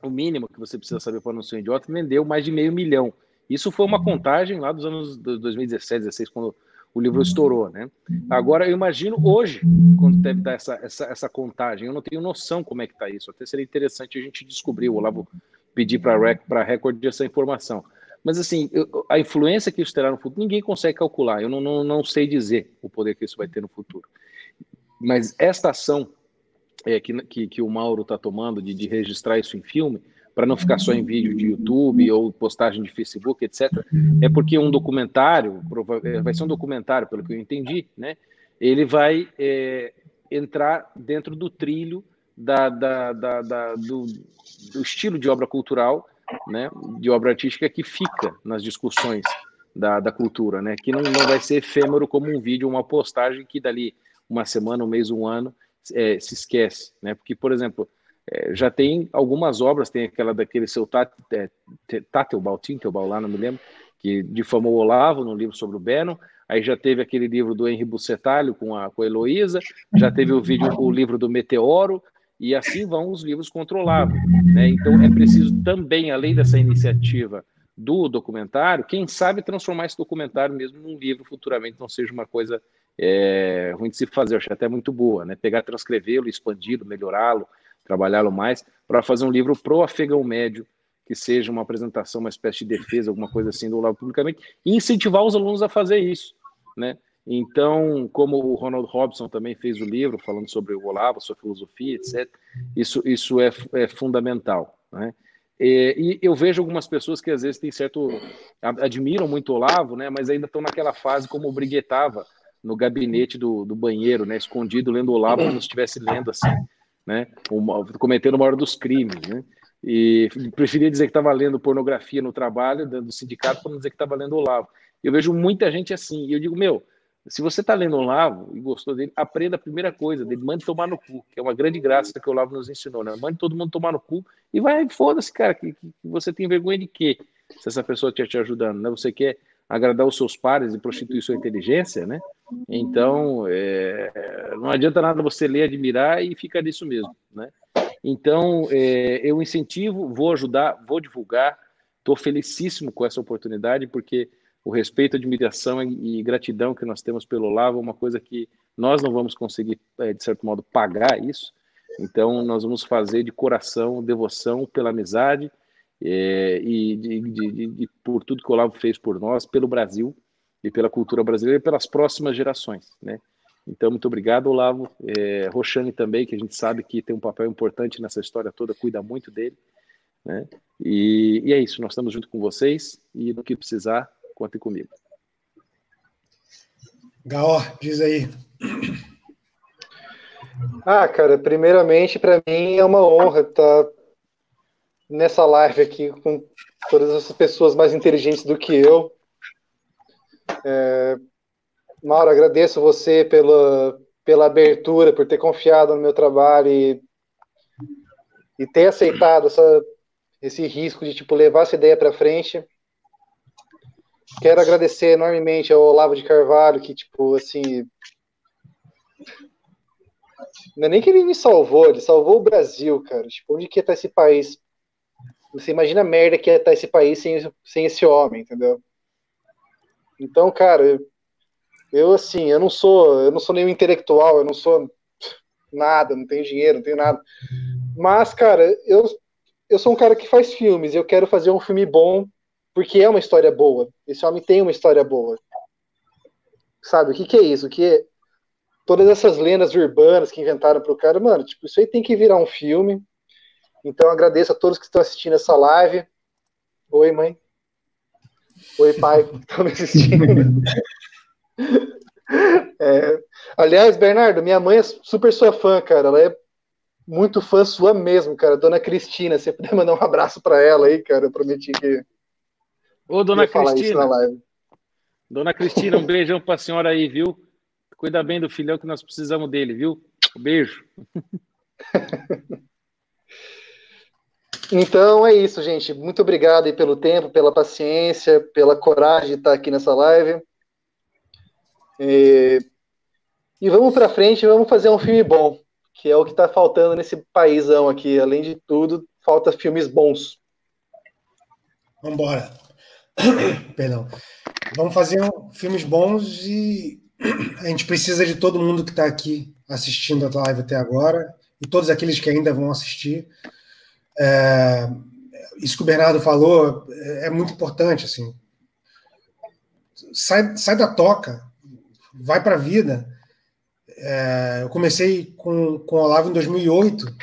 o mínimo que você precisa saber para não ser um idiota vendeu mais de meio milhão. Isso foi uma contagem lá dos anos 2017, 2016, quando o livro estourou, né? Agora eu imagino hoje, quando deve dar essa, essa, essa contagem, eu não tenho noção como é que está isso. Até seria interessante a gente descobrir. O Olavo pedir para a Record essa informação. Mas assim, eu, a influência que isso terá no futuro, ninguém consegue calcular. Eu não, não, não sei dizer o poder que isso vai ter no futuro. Mas esta ação é, que, que, que o Mauro está tomando de, de registrar isso em filme, para não ficar só em vídeo de YouTube ou postagem de Facebook, etc. É porque um documentário, é, vai ser um documentário, pelo que eu entendi, né? Ele vai é, entrar dentro do trilho da, da, da, da do, do, estilo de obra cultural, né? De obra artística que fica nas discussões da, da cultura, né? Que não, não vai ser efêmero como um vídeo, uma postagem que dali uma semana, um mês, um ano é, se esquece, né? Porque, por exemplo, é, já tem algumas obras, tem aquela daquele seu Tatelbal, Tintelbal lá, não me lembro, que difamou Olavo no livro sobre o Beno, aí já teve aquele livro do Henri Bucetalho com a, com a Heloísa, já teve o vídeo, o livro do Meteoro, e assim vão os livros controlados. Né? Então é preciso também, além dessa iniciativa do documentário, quem sabe transformar esse documentário mesmo num livro futuramente, não seja uma coisa é, ruim de se fazer, eu achei até muito boa, né? Pegar, transcrevê-lo, expandi-lo, melhorá-lo, trabalhá-lo mais, para fazer um livro pro afegão médio, que seja uma apresentação, uma espécie de defesa, alguma coisa assim do Olavo publicamente, e incentivar os alunos a fazer isso, né? Então, como o Ronald Robson também fez o livro falando sobre o Olavo, sua filosofia, etc., isso, isso é, é fundamental, né? E, e, eu vejo algumas pessoas que às vezes têm certo. admiram muito o Olavo, né? Mas ainda estão naquela fase como o Briguetava no gabinete do, do banheiro, né? Escondido, lendo o Olavo como se estivesse lendo assim né? Cometendo uma hora dos crimes, né? E preferia dizer que estava lendo pornografia no trabalho do sindicato para não dizer que estava lendo Olavo. Eu vejo muita gente assim, e eu digo, meu, se você está lendo Olavo e gostou dele, aprenda a primeira coisa dele, mande tomar no cu, que é uma grande graça que o Olavo nos ensinou, né? Mande todo mundo tomar no cu e vai, foda-se, cara, que, que, você tem vergonha de quê? Se essa pessoa estiver te ajudando, né? Você quer agradar os seus pares e prostituir sua inteligência, né? Então, é, não adianta nada você ler, admirar e ficar nisso mesmo, né? Então, é, eu incentivo, vou ajudar, vou divulgar, estou felicíssimo com essa oportunidade, porque o respeito, admiração e gratidão que nós temos pelo Olavo é uma coisa que nós não vamos conseguir, é, de certo modo, pagar isso. Então, nós vamos fazer de coração, devoção pela amizade é, e de, de, de, por tudo que o Olavo fez por nós, pelo Brasil e pela cultura brasileira e pelas próximas gerações, né? Então, muito obrigado, Olavo. É, Roxane também, que a gente sabe que tem um papel importante nessa história toda, cuida muito dele. Né? E, e é isso, nós estamos junto com vocês e no que precisar, contem comigo. Gaor, diz aí. Ah, cara, primeiramente, para mim é uma honra estar nessa live aqui com todas essas pessoas mais inteligentes do que eu. É, Mauro, agradeço você pela, pela abertura, por ter confiado no meu trabalho e, e ter aceitado essa, esse risco de tipo levar essa ideia para frente. Quero agradecer enormemente ao Olavo de Carvalho, que, tipo, assim. Não é nem que ele me salvou, ele salvou o Brasil, cara. Tipo, onde que ia estar esse país? Você imagina a merda que ia estar esse país sem, sem esse homem, entendeu? Então, cara, eu, assim, eu não sou, eu não sou nenhum intelectual, eu não sou nada, não tenho dinheiro, não tenho nada. Mas, cara, eu, eu sou um cara que faz filmes, eu quero fazer um filme bom porque é uma história boa. Esse homem tem uma história boa. Sabe, o que, que é isso? O que é... Todas essas lendas urbanas que inventaram pro cara, mano, tipo, isso aí tem que virar um filme. Então agradeço a todos que estão assistindo essa live. Oi, mãe. Oi, pai, estão me assistindo. É, aliás, Bernardo, minha mãe é super sua fã, cara. Ela é muito fã sua mesmo, cara. Dona Cristina, você puder mandar um abraço para ela aí, cara. Eu prometi que Ô, dona Cristina. Dona Cristina, um beijão para a senhora aí, viu? Cuida bem do filhão que nós precisamos dele, viu? Um beijo. Então é isso, gente. Muito obrigado aí pelo tempo, pela paciência, pela coragem de estar aqui nessa live. E, e vamos para frente, vamos fazer um filme bom, que é o que está faltando nesse paísão aqui. Além de tudo, falta filmes bons. Vamos embora. Perdão. Vamos fazer um, filmes bons e a gente precisa de todo mundo que está aqui assistindo a live até agora e todos aqueles que ainda vão assistir. É, isso que o Bernardo falou é, muito importante. Assim. Sai, sai da toca, vai para a vida. É, eu comecei com, com o Olavo em 2008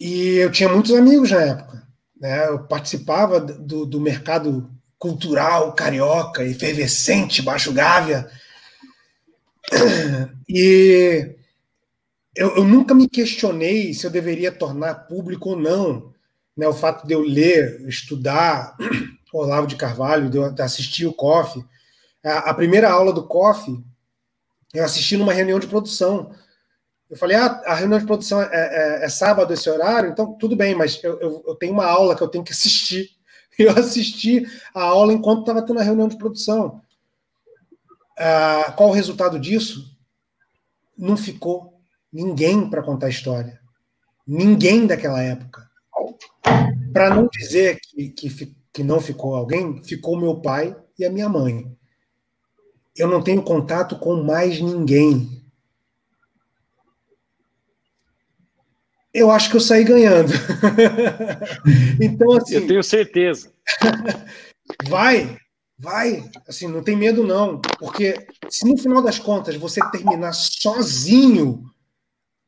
e eu tinha muitos amigos na época. Né? Eu participava do, do mercado cultural carioca, efervescente, Baixo Gávea. E eu, eu, nunca me questionei se eu deveria tornar público ou não né, o fato de eu ler, estudar Olavo de Carvalho, de eu assistir o COF. A, a primeira aula do COF eu assisti numa reunião de produção. Eu falei, ah, a reunião de produção é, é, é sábado esse horário, então tudo bem, mas eu, eu, eu, tenho uma aula que eu tenho que assistir. Eu assisti a aula enquanto estava tendo a reunião de produção. Ah, qual o resultado disso? Não ficou ninguém para contar a história. Ninguém daquela época. Para não dizer que, que, que não ficou alguém, ficou meu pai e a minha mãe. Eu não tenho contato com mais ninguém eu acho que eu saí ganhando. então, assim. Eu tenho certeza. vai, vai. Assim, não tem medo, não. Porque se no final das contas você terminar sozinho,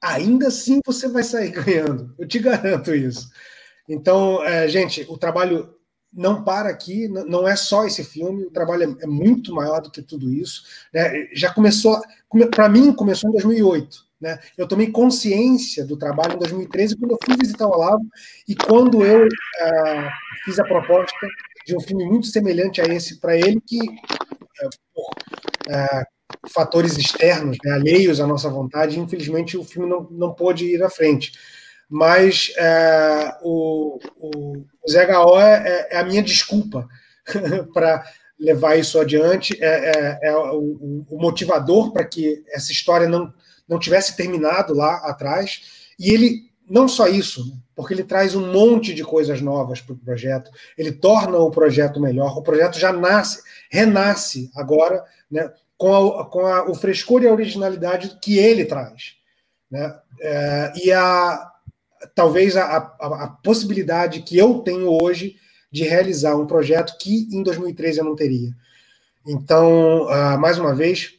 ainda assim você vai sair ganhando. Eu te garanto isso. Então, é, gente, o trabalho não para aqui, não é só esse filme, o trabalho é, é muito maior do que tudo isso. Né? Já começou, para mim, começou em 2008. Né? Eu tomei consciência do trabalho em 2013, quando eu fui visitar o Olavo, e quando eu uh, fiz a proposta de um filme muito semelhante a esse para ele, que, uh, por uh, fatores externos, né, alheios à nossa vontade, infelizmente o filme não, não pôde ir à frente. mas é, o, o, o ZHO é, é, a minha desculpa para levar isso adiante, é, é, é o, o, motivador para que essa história não, não tivesse terminado lá atrás. E ele, não só isso, porque ele traz um monte de coisas novas para o projeto, ele torna o projeto melhor, o projeto já nasce, renasce agora, né, com, a, com a, o frescor e a originalidade que ele traz. Né? É, e a, talvez a, a, a, possibilidade que eu tenho hoje de realizar um projeto que em 2013 eu não teria. Então, uh, mais uma vez,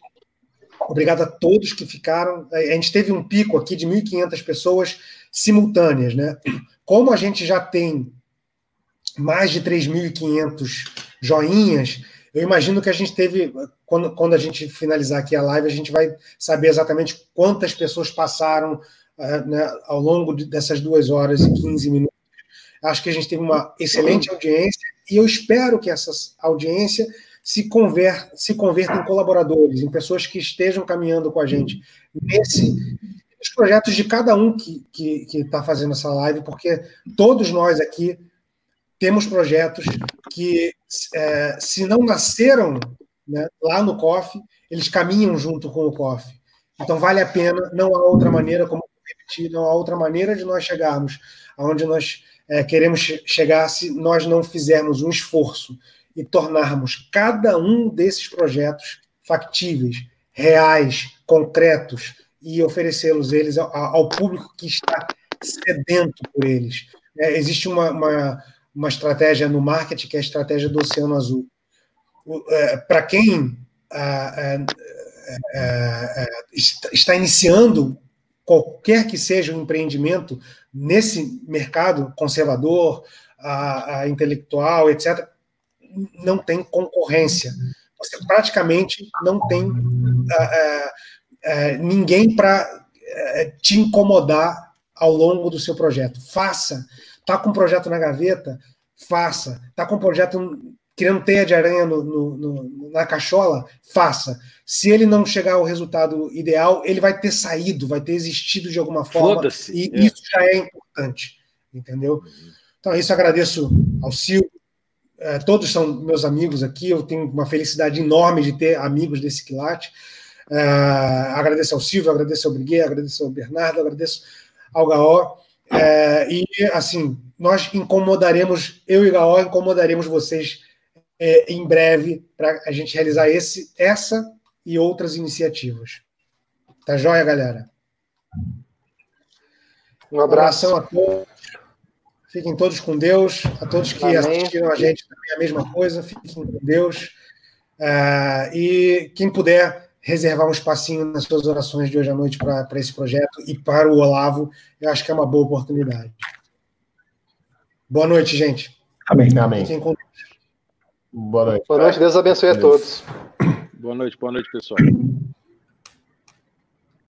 obrigado a todos que ficaram. A gente teve um pico aqui de 1.500 pessoas simultâneas, né? Como a gente já tem mais de 3.500 joinhas, eu imagino que a gente teve, quando, quando a gente finalizar aqui a live, a gente vai saber exatamente quantas pessoas passaram uh, né, ao longo de, dessas duas horas e 15 minutos. Acho que a gente teve uma excelente audiência e eu espero que essa audiência se, conver, se converta em colaboradores, em pessoas que estejam caminhando com a gente nesse os projetos de cada um que está fazendo essa live, porque todos nós aqui temos projetos que, é, se não nasceram né, lá no COF, eles caminham junto com o COF. Então, vale a pena, não há outra maneira, como não há outra maneira de nós chegarmos aonde nós é, queremos chegar se nós não fizermos um esforço e tornarmos cada um desses projetos factíveis, reais, concretos e oferecê-los eles ao, ao, público que está sedento por eles. É, existe uma, uma uma estratégia no marketing que é a estratégia do Oceano Azul. É, Para quem é, é, está iniciando qualquer que seja o um empreendimento nesse mercado conservador, intelectual, etc., não tem concorrência. Você praticamente não tem ninguém para te incomodar ao longo do seu projeto. Faça Está com um projeto na gaveta? Faça. Está com um projeto querendo teia de aranha no, no, no, na cachola? Faça. Se ele não chegar ao resultado ideal, ele vai ter saído, vai ter existido de alguma forma. E é. isso já é importante. Entendeu? Então, isso agradeço ao Silvio. É, todos são meus amigos aqui. Eu tenho uma felicidade enorme de ter amigos desse quilate. É, agradeço ao Silvio, agradeço ao Briguet, agradeço ao Bernardo, agradeço ao Gaó. É, e, assim, nós incomodaremos, eu e Gaó incomodaremos vocês é, em breve para a gente realizar esse, essa e outras iniciativas. Tá joia, galera? Um abraço a todos. Fiquem todos com Deus. A todos que Amém. assistiram a gente também a mesma coisa. Fiquem com Deus. Uh, e quem puder reservar um espacinho nas suas orações de hoje à noite para esse projeto e para o Olavo, eu acho que é uma boa oportunidade. Boa noite, gente. Amém. Amém. Boa noite. Boa noite, Deus abençoe a todos. Boa noite, boa noite, pessoal.